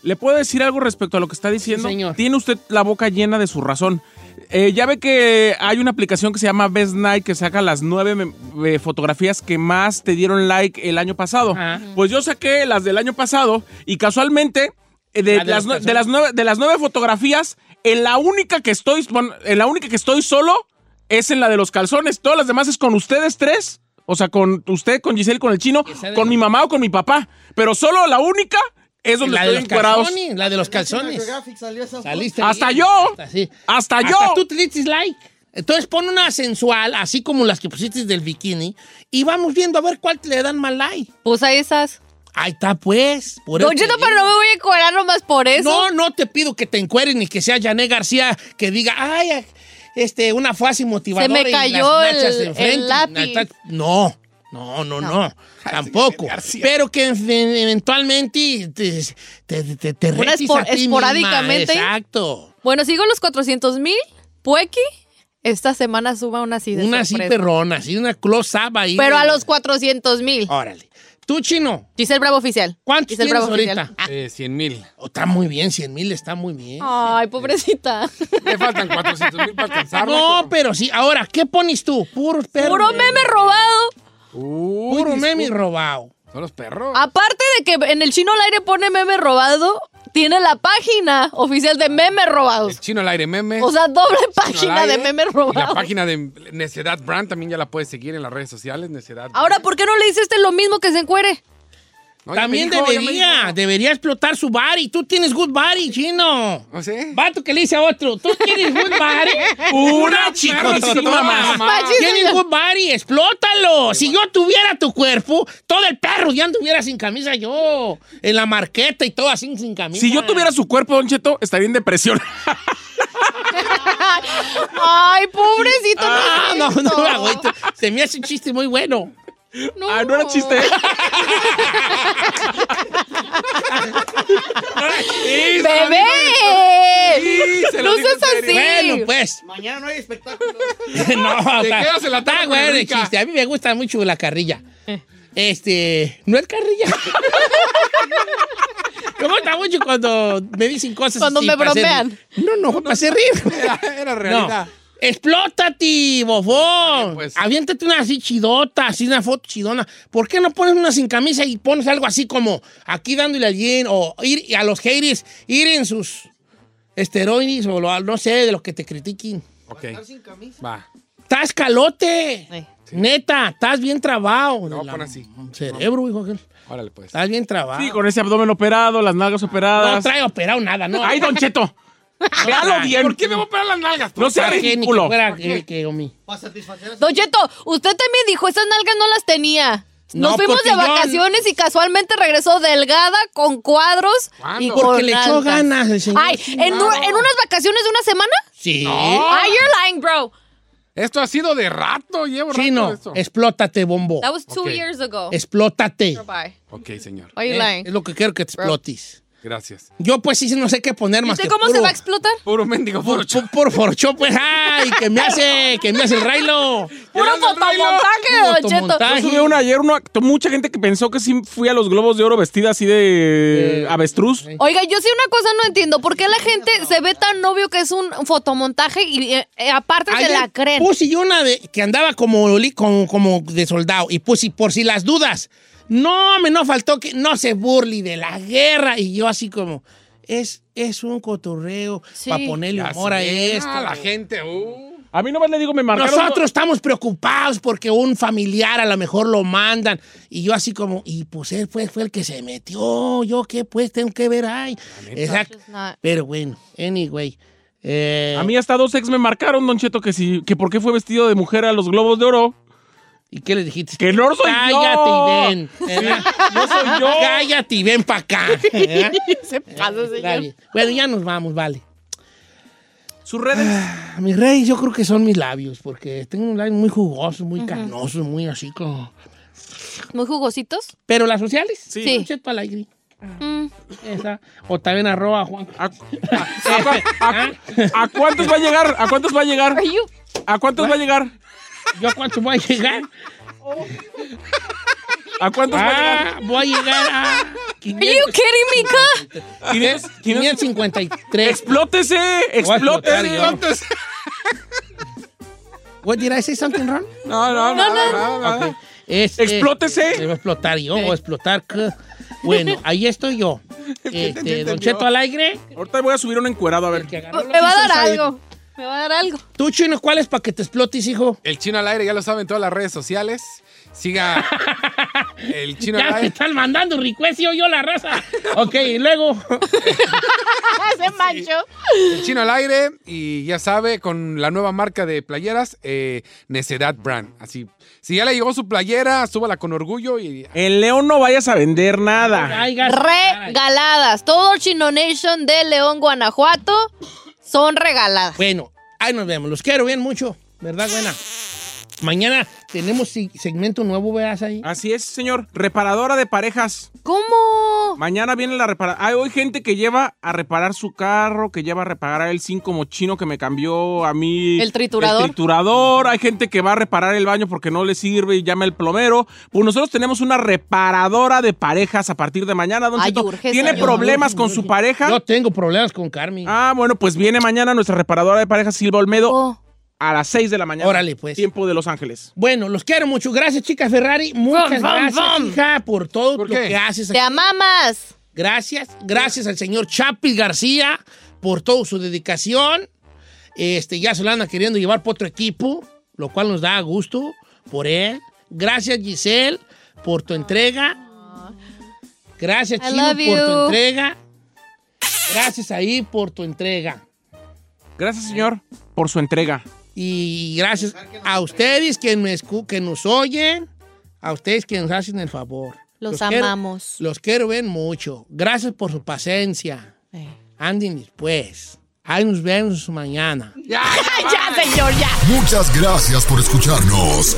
¿Le puedo decir algo respecto a lo que está diciendo? señor. Tiene usted la boca llena de su razón. Eh, ya ve que hay una aplicación que se llama Best Night que saca las nueve eh, fotografías que más te dieron like el año pasado. Pues yo saqué las del año pasado y casualmente eh, de, La de las, de las nueve, de las nueve fotografías, en la única que estoy, bueno, en la única que estoy solo es en la de los calzones. Todas las demás es con ustedes tres. O sea, con usted, con Giselle, con el chino, con mi mamá o con mi papá. Pero solo la única es donde La de estoy los encuerados. calzones, la de los calzones. Saliste Hasta bien. yo. Hasta, sí. Hasta yo. Hasta tú te like. Entonces pon una sensual, así como las que pusiste del bikini, y vamos viendo a ver cuál le dan más like. Pues a esas. Ahí está, pues. Por eso Don te Cheto, digo. pero no me voy a encuerar nomás por eso. No, no te pido que te encueres ni que sea Jané García que diga, ay, este, una frase motivadora. Se me y cayó las nachas el- de enfrente". el lápiz. No, no, no, no, tampoco. Pero que en- eventualmente te, te, te, te Una retes espor- a ti misma. esporádicamente. Exacto. Bueno, sigo los 400 mil. Pueki, esta semana suba una así de Una así perrona, así una close-up ahí. Pero a los 400 mil. Órale. Tú, Chino. Giselle Bravo Oficial. ¿Cuántos Giselle tienes Bravo ahorita? Oficial. Eh, 100 mil. Oh, está muy bien, 100 mil está muy bien. Ay, pobrecita. Le faltan 400 mil para alcanzarlo. No, pero sí. Ahora, ¿qué pones tú? Puro perro. Puro meme robado. Puro meme robado. Son los perros. Aparte de que en el chino al aire pone meme robado, tiene la página oficial de meme robados. Chino al aire meme. O sea, doble página de aire. meme Y la página de Necedad Brand también ya la puedes seguir en las redes sociales. Necedad. Ahora, ¿por qué no le dices este lo mismo que se encuere? No, También dijo, debería, debería explotar su body. Tú tienes good body, chino. ¿No sé? Vato que le dice a otro, tú tienes good body. Una chicotota más. Tienes good body, explótalo. Si yo tuviera tu cuerpo, todo el perro ya anduviera sin camisa yo. En la marqueta y todo así sin camisa. Si yo tuviera su cuerpo, Don Cheto, estaría en depresión. Ay, pobrecito. Ah, no, no, agüita. Se me hace un chiste muy bueno. No. Ah, no era chiste. ¡Bebé! Sí, se lo no digo seas en serio. así. Bueno, pues. Mañana no hay espectáculo. no, Te quedas en la tarde el Enrica. chiste. A mí me gusta mucho la carrilla. Este, no es carrilla. me gusta mucho cuando me dicen cosas Cuando así me para hacer- bromean. No, no, para hacer rir. Era, era realidad. No. Explótate, bofón. pues. Aviéntate una así chidota, así una foto chidona. ¿Por qué no pones una sin camisa y pones algo así como aquí dándole al bien o ir a los haters, ir en sus esteroides o lo- no sé, de los que te critiquen? Ok. Va. Estás calote. Sí. Neta, estás bien trabado. La- poner así. Cerebro, hijo. Órale, pues. Estás bien trabado. Sí, con ese abdomen operado, las nalgas no operadas. trae operado nada, ¿no? ¡Ay, Don Cheto! Véalo bien. ¿Por qué me voy a operar las nalgas? No sea ridículo. Omi. Para satisfacer a Don Cheto, usted también dijo, esas nalgas no las tenía. Nos No, fuimos de yo- vacaciones y casualmente regresó delgada, con cuadros y ¿Cuándo? con Porque le echó ganas el señor. Ay, ¿en, un- en unas vacaciones de una semana? Sí. Ay, you're lying, bro. Esto ha sido de rato, llevo rato Chino, explótate, bombo. That was two years ago. Explótate. Bye. Ok, señor. Why you Eh, lying? es lo que quiero que te explotes. Gracias. Yo pues sí no sé qué poner ¿Y más usted que cómo puro, se va a explotar? Puro mendigo, puro Por, por forcho, pues, ay, que me hace, que me hace el railo. Puro fotomontaje, Don Cheto. Yo subí una ayer, una, mucha gente que pensó que sí fui a los Globos de Oro vestida así de Eh, avestruz. Oiga, yo sí una cosa no entiendo. ¿Por qué la gente se ve tan obvio que es un fotomontaje y eh, eh, aparte se la creen? Puse yo una de, que andaba como, como, como de soldado y puse por si las dudas. No, me no faltó que no se burle de la guerra. Y yo así como, es, es un cotorreo Sí. para ponerle Ya humor a esto. Ah, la gente, uh. A mí nomás le digo, me marcaron... Nosotros estamos preocupados porque un familiar a lo mejor lo mandan. Y yo así como, y pues él fue, fue el que se metió. Yo qué pues tengo que ver ahí. Exacto. Pero bueno, anyway. eh, A mí hasta dos ex me marcaron, Don Cheto, que sí, que por qué fue vestido de mujer a los Globos de Oro. ¿Y qué le dijiste? Que no soy Cállate yo. y ven. ¿verdad? No soy yo. Cállate y ven para acá. ¿verdad? Se pasa, señor. Bueno, ya nos vamos, vale. Sus redes. Ah, Mis reyes yo creo que son mis labios, porque tengo un labio muy jugoso, muy carnoso, muy así como... ¿Muy jugositos? ¿Pero las sociales? Sí. Sí. Cheto Alegre. Mm. Esa. O también arroba Juan. ¿A, a- a- a cuántos va a llegar? ¿A cuántos va a llegar? ¿A cuántos va a llegar? ¿Yo a cuánto voy a llegar? ¿A cuántos va a llegar? Ah, voy a llegar a... Are you kidding me, Ka? 500, 553. ¡Explótese! ¡Explótese! What, did I say something wrong? No, no, no, no, no. Ok. Este, Explótese. Se va a explotar yo, a explotar. Bueno, ahí estoy yo. Este, Don Cheto al aire. Ahorita voy a subir un encuerado a ver. Me va a dar algo. Me va a dar algo. Tú, Chino, ¿cuál es para que te explotes, hijo? El chino al aire, ya lo saben en todas las redes sociales. Siga el chino Ya al aire. están mandando request y yo la raza. Ok, y luego. Se manchó. El chino al aire y ya sabe, con la nueva marca de playeras, eh, Necedad Brand. Así, si ya le llegó su playera, súbala con orgullo y En León no vayas a vender nada. Regaladas. Todo Chino Nation de León, Guanajuato son regaladas. Bueno, ahí nos vemos. Los quiero bien mucho. ¿Verdad, buena? Mañana tenemos si- segmento nuevo, veas ahí. Así es, señor. Reparadora de parejas. ¿Cómo? Mañana viene la reparación. Hay hoy gente que lleva a reparar su carro, que lleva a reparar a él sin como chino que me cambió a mí. El triturador. El triturador. Hay gente que va a reparar el baño porque no le sirve y llama el plomero. Pues nosotros tenemos una reparadora de parejas a partir de mañana, don Ay, Cheto. urge, ¿Tiene señor. problemas con su pareja? Yo tengo problemas con Carmen. Ah, bueno, pues viene mañana nuestra reparadora de parejas Silva Olmedo Oh. A las 6 de la mañana. Órale, pues. Tiempo de Los Ángeles. Bueno, los quiero mucho. Gracias, chica Ferrari. Muchas gracias, hija, por todo ¿Por lo qué? que haces. Te amamos. Gracias. Gracias al señor Chapis García por toda su dedicación. Este, ya se lo anda queriendo llevar por otro equipo, lo cual nos da gusto por él. Gracias, Giselle, por tu entrega. Gracias, Chino, por tu you. entrega. Gracias ahí por tu entrega. Gracias, señor, por su entrega. Y gracias a ustedes que, me escu- que nos oyen, a ustedes que nos hacen el favor. Los quiero- amamos. los quiero ver mucho. Gracias por su paciencia. Eh. Anden después. Ahí nos vemos mañana. ya, señor, ya. Muchas gracias por escucharnos.